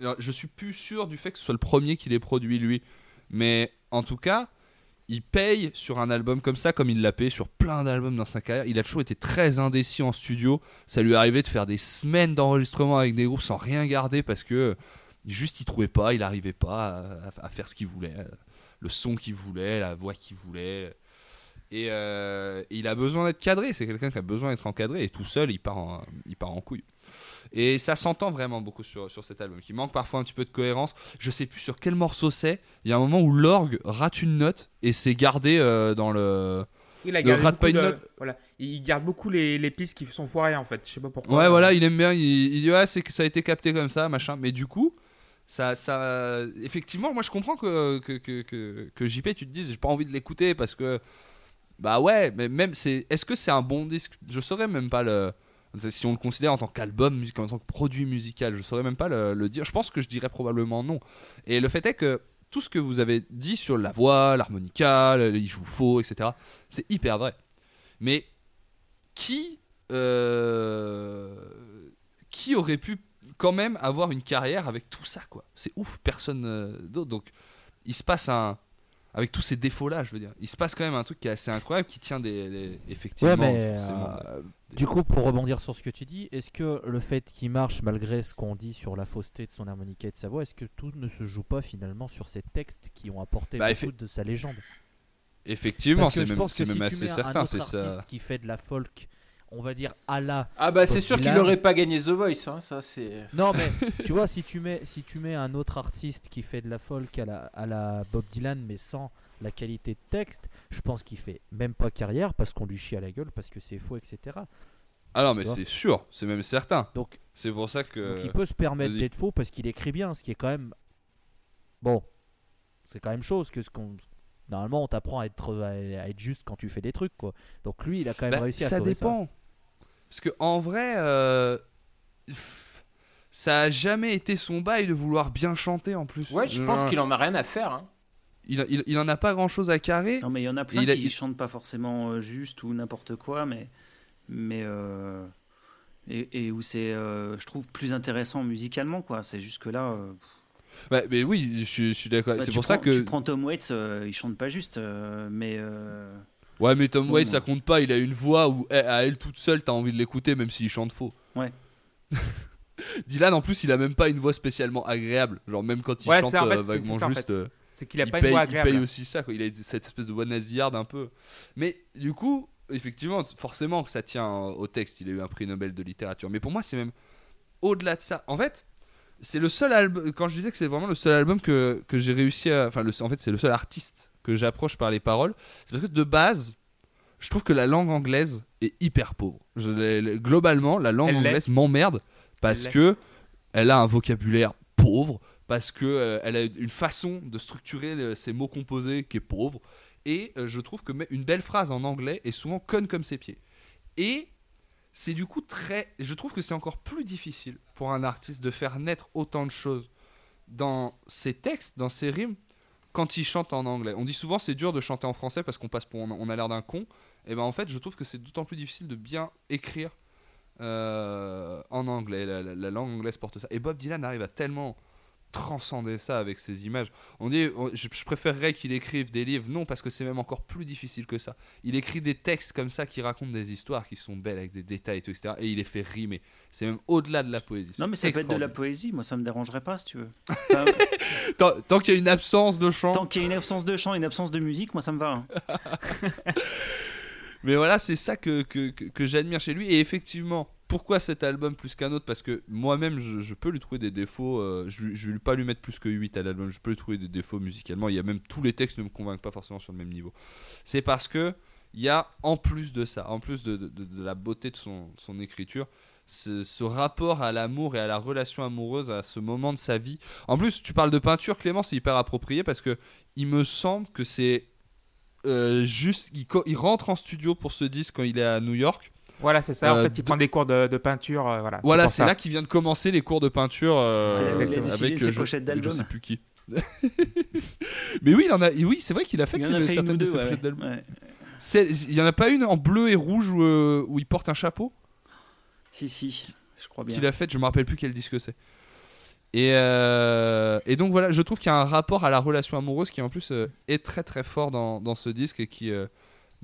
alors, je suis plus sûr du fait que ce soit le premier qui l'ait produit lui, mais en tout cas, il paye sur un album comme ça, comme il l'a payé sur plein d'albums dans sa carrière. Il a toujours été très indécis en studio. Ça lui arrivait de faire des semaines d'enregistrement avec des groupes sans rien garder parce que juste il trouvait pas, il arrivait pas à, faire ce qu'il voulait, le son qu'il voulait, la voix qu'il voulait. Et euh, il a besoin d'être cadré. C'est quelqu'un qui a besoin d'être encadré et tout seul, il part il part en couille. Et ça s'entend vraiment beaucoup sur, sur cet album, qui manque parfois un petit peu de cohérence. Je sais plus sur quel morceau c'est. Il y a un moment où l'orgue rate une note et c'est gardé euh, dans le. Il a Le rate pas une de- note. Voilà. Il garde beaucoup les, les pistes qui sont foirées en fait. Je sais pas pourquoi. Ouais, voilà, il aime bien. Il, il dit ouais, c'est que ça a été capté comme ça, machin. Mais du coup, ça, ça, effectivement, moi je comprends que que, que, que, que JP, tu te dises, j'ai pas envie de l'écouter parce que bah ouais, mais même c'est, est-ce que c'est un bon disque? Je saurais même pas le. Si on le considère en tant qu'album en tant que produit musical, je saurais même pas le, dire. Je pense que je dirais probablement non. Et le fait est que tout ce que vous avez dit sur la voix, l'harmonica, il joue faux, etc., c'est hyper vrai. Mais qui, euh, qui aurait pu quand même avoir une carrière avec tout ça, quoi? C'est ouf, personne euh, d'autre. Donc, il se passe un. Avec tous ces défauts-là, je veux dire, il se passe quand même un truc qui est assez incroyable, qui tient des. des- effectivement, Ouais, mais euh, du coup, pour rebondir sur ce que tu dis, est-ce que le fait qu'il marche malgré ce qu'on dit sur la fausseté de son harmonica et de sa voix, est-ce que tout ne se joue pas finalement sur ces textes qui ont apporté Bah, beaucoup de sa légende? Effectivement, c'est je même, si assez certain, c'est ça. artiste qui fait de la folk, on va dire à la Ah bah c'est sûr qu'il n'aurait pas gagné The Voice, hein, ça c'est... Non mais tu vois si tu mets si tu mets un autre artiste qui fait de la folk à la, à la Bob Dylan mais sans la qualité de texte, je pense qu'il fait même pas carrière parce qu'on lui chie à la gueule parce que c'est faux etc. Ah non, mais c'est sûr, c'est même certain. Donc, C'est pour ça que. donc il peut se permettre d'être faux parce qu'il écrit bien, ce qui est quand même bon, c'est quand même chose que ce qu'on normalement on t'apprend à être à être juste quand tu fais des trucs quoi. Donc lui il a quand même Bah, réussi à ça sauver dépend. Parce que en vrai, euh, ça a jamais été son bail de vouloir bien chanter en plus. Ouais, je pense qu'il en a rien à faire. Hein. il, il, il en a pas grand chose à carrer. Non, mais il y en a plein qui il- chantent pas forcément euh, juste ou n'importe quoi, mais. mais euh, et, et où c'est, euh, je trouve, plus intéressant musicalement, quoi. C'est juste que là. euh, Bah, mais oui, je, suis- je suis d'accord. bah, c'est pour ça que. Tu prends Tom Waits, euh, il chante pas juste, euh, mais. Ouais, mais Tom Waits, ça compte pas. Il a une voix où, eh, à elle toute seule, t'as envie de l'écouter, même s'il chante faux. Ouais. Dylan, en plus, il a même pas une voix spécialement agréable. Genre, même quand il Ouais, chante en fait, vaguement en juste. fait. C'est qu'il a il, pas paye, une voix il paye agréable. aussi ça, quoi. Il a cette espèce de voix nasillarde un peu. Mais du coup, effectivement, forcément que ça tient au texte. Il a eu un prix Nobel de littérature. Mais pour moi, c'est même au-delà de ça. En fait, c'est le seul album. Quand je disais que c'est vraiment le seul album que, que j'ai réussi à. Enfin, le, en fait, c'est le seul artiste que j'approche par les paroles. C'est parce que de base, je trouve que la langue anglaise est hyper pauvre. Je globalement, la langue Elle anglaise m'emmerde parce Elle que elle a un vocabulaire pauvre, parce que euh, elle a une façon de structurer le- ses mots composés qui est pauvre. Et euh, je trouve que une belle phrase en anglais est souvent conne comme ses pieds. Et c'est du coup très. Je trouve que c'est encore plus difficile pour un artiste de faire naître autant de choses dans ses textes, dans ses rimes, quand il chante en anglais. On dit souvent c'est dur de chanter en français parce qu'on passe pour on a l'air d'un con. Et ben en fait, je trouve que c'est d'autant plus difficile de bien écrire euh, en anglais. La, la- la langue anglaise porte ça. Et Bob Dylan arrive à tellement transcender ça avec ses images. On dit, on- je, je préférerais qu'il écrive des livres, non, parce que c'est même encore plus difficile que ça. Il écrit des textes comme ça qui racontent des histoires qui sont belles avec des détails et tout, etc. Et il les fait rimer. C'est même au-delà de la poésie. Non, mais ça peut être de la poésie. Moi, ça me dérangerait pas si tu veux. Enfin, Tant, tant qu'il y a une absence de chant. tant qu'il y a une absence de chant, une absence de musique, moi, ça me va. hein. Mais voilà, c'est ça que, que, que- que j'admire chez lui. Et effectivement, pourquoi cet album plus qu'un autre? Parce que moi-même, je, peux lui trouver des défauts. euh, je ne vais pas lui mettre plus que 8 à l'album. Je peux lui trouver des défauts musicalement. Il y a même tous les textes ne me convainquent pas forcément sur le même niveau. C'est parce que il y a, en plus de ça, en plus de, la beauté de son, écriture, ce, rapport à l'amour et à la relation amoureuse à ce moment de sa vie. En plus, tu parles de peinture, Clément, c'est hyper approprié parce que il me semble que c'est euh, juste. Il rentre en studio pour ce disque quand il est à New York. Voilà, c'est ça. En Euh, fait, il de- prend des cours de, de peinture. euh, voilà, Voilà, pour c'est ça. là qu'il vient de commencer les cours de peinture euh, avec ses je, pochettes je d'album. sais plus qui. Mais oui, il en a. Oui, c'est vrai qu'il a fait Il en a fait certaines de ses pochettes d'album. ouais. C'est- Il y en a pas une en bleu et rouge où, euh, où il porte un chapeau? Si, si, je crois bien. qu'il a fait. Je me rappelle plus quel disque c'est. Et, euh, et donc voilà, je trouve qu'il y a un rapport à la relation amoureuse qui en plus euh, est très très fort dans, dans ce disque et qui euh,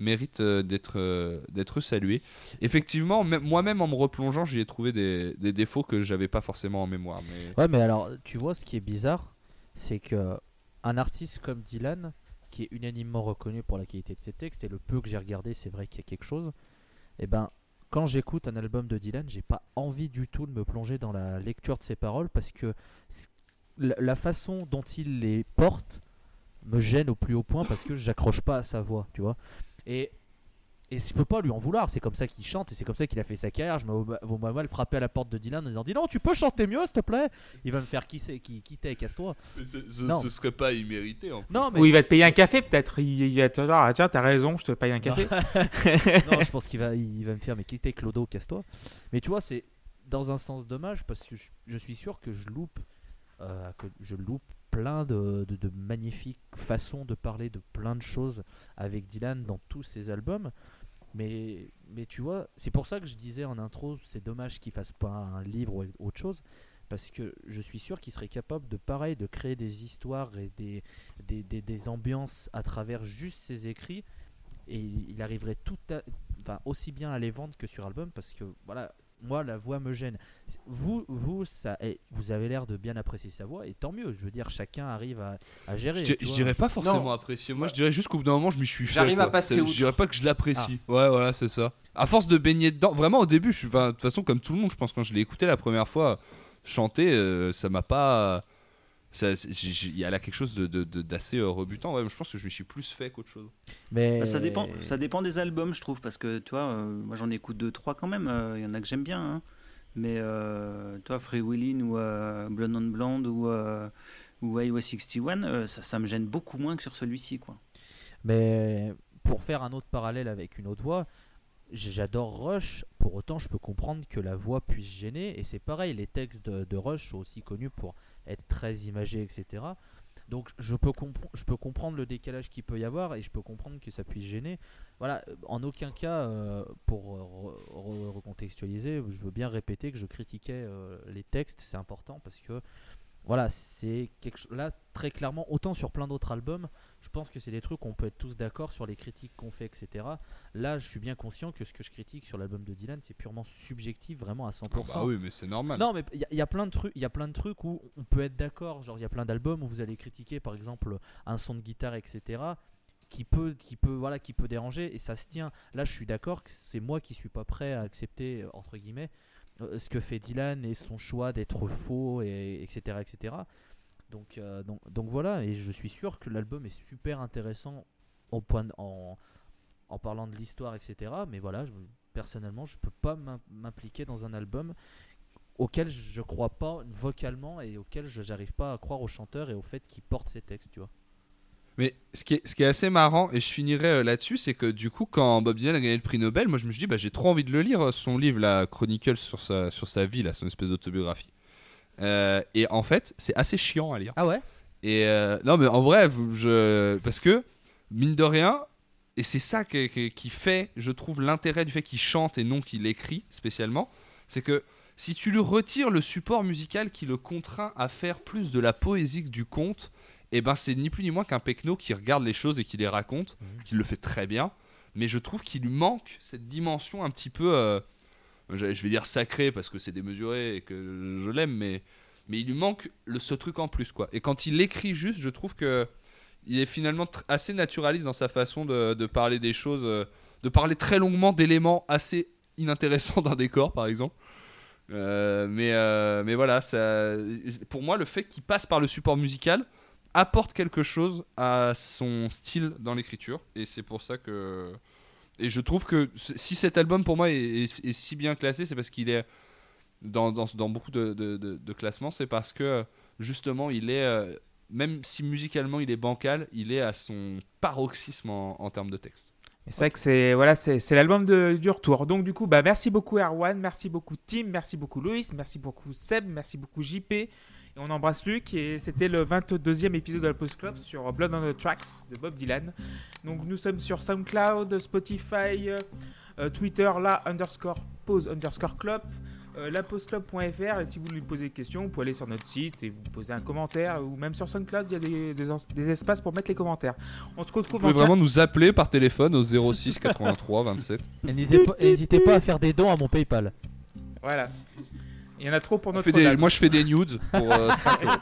mérite euh, d'être euh, d'être salué. Effectivement, même- moi-même en me replongeant, j'y ai trouvé des, défauts que j'avais pas forcément en mémoire. Mais... Ouais, mais alors, tu vois, ce qui est bizarre, c'est que un artiste comme Dylan, qui est unanimement reconnu pour la qualité de ses textes, et le peu que j'ai regardé, c'est vrai qu'il y a quelque chose, et ben, quand j'écoute un album de Dylan, j'ai pas envie du tout de me plonger dans la lecture de ses paroles, parce que la façon dont il les porte me gêne au plus haut point, parce que j'accroche pas à sa voix, tu vois. Et. Et je peux pas lui en vouloir, c'est comme ça qu'il chante et c'est comme ça qu'il a fait sa carrière. Je me vois mal frapper à la porte de Dylan en disant Dis non, tu peux chanter mieux s'il te plaît? Il va me faire quitter, qui, quitter, casse-toi. Ce, serait pas immérité en Non, mais Ou il va te payer un café, peut-être. Il, il va te dire ah, Tiens, t'as raison, je te paye un café. non, je pense qu'il va, il va me faire mais quitter Clodo, casse-toi. Mais tu vois, c'est dans un sens dommage parce que je, je suis sûr que je loupe, euh, que je loupe plein de, de- magnifiques façons de parler de plein de choses avec Dylan dans tous ses albums. Mais, mais tu vois, c'est pour ça que je disais en intro, c'est dommage qu'il fasse pas un livre ou autre chose. Parce que je suis sûr qu'il serait capable de pareil, de créer des histoires et des, des, des- des ambiances à travers juste ses écrits et il arriverait tout aussi bien à les vendre que sur album parce que voilà moi la voix me gêne vous vous ça eh, vous avez l'air de bien apprécier sa voix et tant mieux je veux dire chacun arrive à, à gérer Je, je dirais pas forcément Non. apprécier. Moi, je dirais juste qu'au bout d'un moment, je m'y suis fait. J'arrive à passer. Je dirais pas que je l'apprécie. Ouais, voilà, c'est ça. À force de baigner dedans, vraiment au début, je suis. enfin, De toute façon, comme tout le monde, je pense quand je l'ai écouté la première fois chanter, euh, ça m'a pas. Il y a là quelque chose de- de- de- d'assez euh, rebutant. Ouais, mais je pense que je me suis plus fait qu'autre chose. mais Bah, ça, dépend, ça dépend des albums, je trouve, parce que tu vois, euh, moi j'en écoute deux, trois quand même. euh, Il y en a que j'aime bien. hein. Mais euh, toi, Free Willin ou euh, Blonde on Blonde ou, euh, ou Iowa 61, euh, ça, ça me gêne beaucoup moins que sur celui-ci. quoi. mais pour faire un autre parallèle avec une autre voix J'adore Rush, pour autant je peux comprendre que la voix puisse gêner, et c'est pareil, les textes de, de Rush sont aussi connus pour être très imagés, etc. Donc je peux, je peux comprendre le décalage qu'il peut y avoir, et je peux comprendre que ça puisse gêner. Voilà, euh, en aucun cas, euh, pour euh, re- re- recontextualiser, je veux bien répéter que je critiquais les textes, c'est important, parce que voilà, c'est quelque chose. Là, très clairement, autant sur plein d'autres albums, je pense que c'est des trucs qu'on peut être tous d'accord sur les critiques qu'on fait, etc. Là, je suis bien conscient que ce que je critique sur l'album de Dylan, c'est purement subjectif, vraiment à 100%. bah oui, mais c'est normal. Non, mais il y, a- il y a plein de trucs, il y a plein de trucs où on peut être d'accord. Genre, il y a plein d'albums où vous allez critiquer, par exemple, un son de guitare, etc. Qui peut, qui peut, voilà, qui peut déranger et ça se tient. Là, je suis d'accord que c'est moi qui suis pas prêt à accepter entre guillemets ce que fait Dylan et son choix d'être faux et etc etc. Donc, euh, donc, donc voilà, et je suis sûr que l'album est super intéressant au point en, en parlant de l'histoire, etc. Mais voilà, personnellement, je peux pas m'im- m'impliquer dans un album auquel je crois pas vocalement et auquel je n'arrive pas à croire au chanteur et au fait qu'il porte ses textes, tu vois. Mais ce qui, est, ce qui est assez marrant, et je finirai euh, là-dessus, c'est que du coup, quand Bob Dylan a gagné le prix Nobel, moi je me suis dit, bah, j'ai trop envie de le lire, euh, son livre, la Chronicle sur sa, sur sa vie, là, son espèce d'autobiographie. Euh, et en fait, c'est assez chiant à lire. Ah ouais? Et euh, non, mais en vrai, je, parce que, mine de rien, et c'est ça qui, qui- qui fait, je trouve, l'intérêt du fait qu'il chante et non qu'il écrit spécialement, c'est que si tu lui retires le support musical qui le contraint à faire plus de la poésie que du conte, et ben c'est ni plus ni moins qu'un pecno qui regarde les choses et qui les raconte, qui le fait très bien. Mais je trouve qu'il lui manque cette dimension un petit peu, euh, je vais dire sacrée parce que c'est démesuré et que je l'aime, mais mais il lui manque le, ce truc en plus quoi. Et quand il écrit juste, je trouve que il est finalement assez naturaliste dans sa façon de, de parler des choses, euh, de parler très longuement d'éléments assez inintéressants d'un décor par exemple. Euh, mais, mais voilà, ça, pour moi, le fait qu'il passe par le support musical apporte quelque chose à son style dans l'écriture. Et c'est pour ça que. Et je trouve que si cet album pour moi est, si bien classé, c'est parce qu'il est dans, dans, beaucoup de, de- classements, c'est parce que justement il est, euh, même si musicalement il est bancal, il est à son paroxysme en, en termes de texte. C'est vrai que c'est voilà, c'est l'album du retour. Donc du coup, bah merci beaucoup Erwan, merci beaucoup Tim, merci beaucoup Loïs, merci beaucoup Seb, merci beaucoup JP. Et on embrasse Luc et c'était le 22e épisode de la Post Club sur Blood on the Tracks de Bob Dylan. Donc nous sommes sur SoundCloud, Spotify, euh, Twitter, la underscore pause underscore club, euh, lapostclub.fr et si vous voulez poser des questions, vous pouvez aller sur notre site et vous poser un commentaire ou même sur SoundCloud, il y a des, des, des espaces pour mettre les commentaires. On se retrouve Vous pouvez vraiment nous appeler par téléphone au 06 83 27. Et n'hésitez pas, et n'hésitez pas à faire des dons à mon PayPal. Voilà. Il y en a trop pour notre des- moi je fais des nudes pour euh, 5 euros.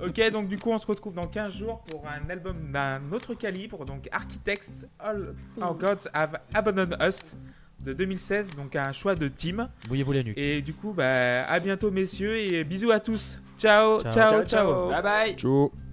Ok, donc du coup, on se retrouve dans 15 jours pour un album d'un autre calibre, donc Architects All Our Gods Have Abandoned Us de 2016, donc un choix de team. Mouillez-vous les nuques. Et du coup, bah, à bientôt, messieurs, et bisous à tous. Ciao, Ciao. ciao, ciao. Ciao, ciao. Bye bye Ciao.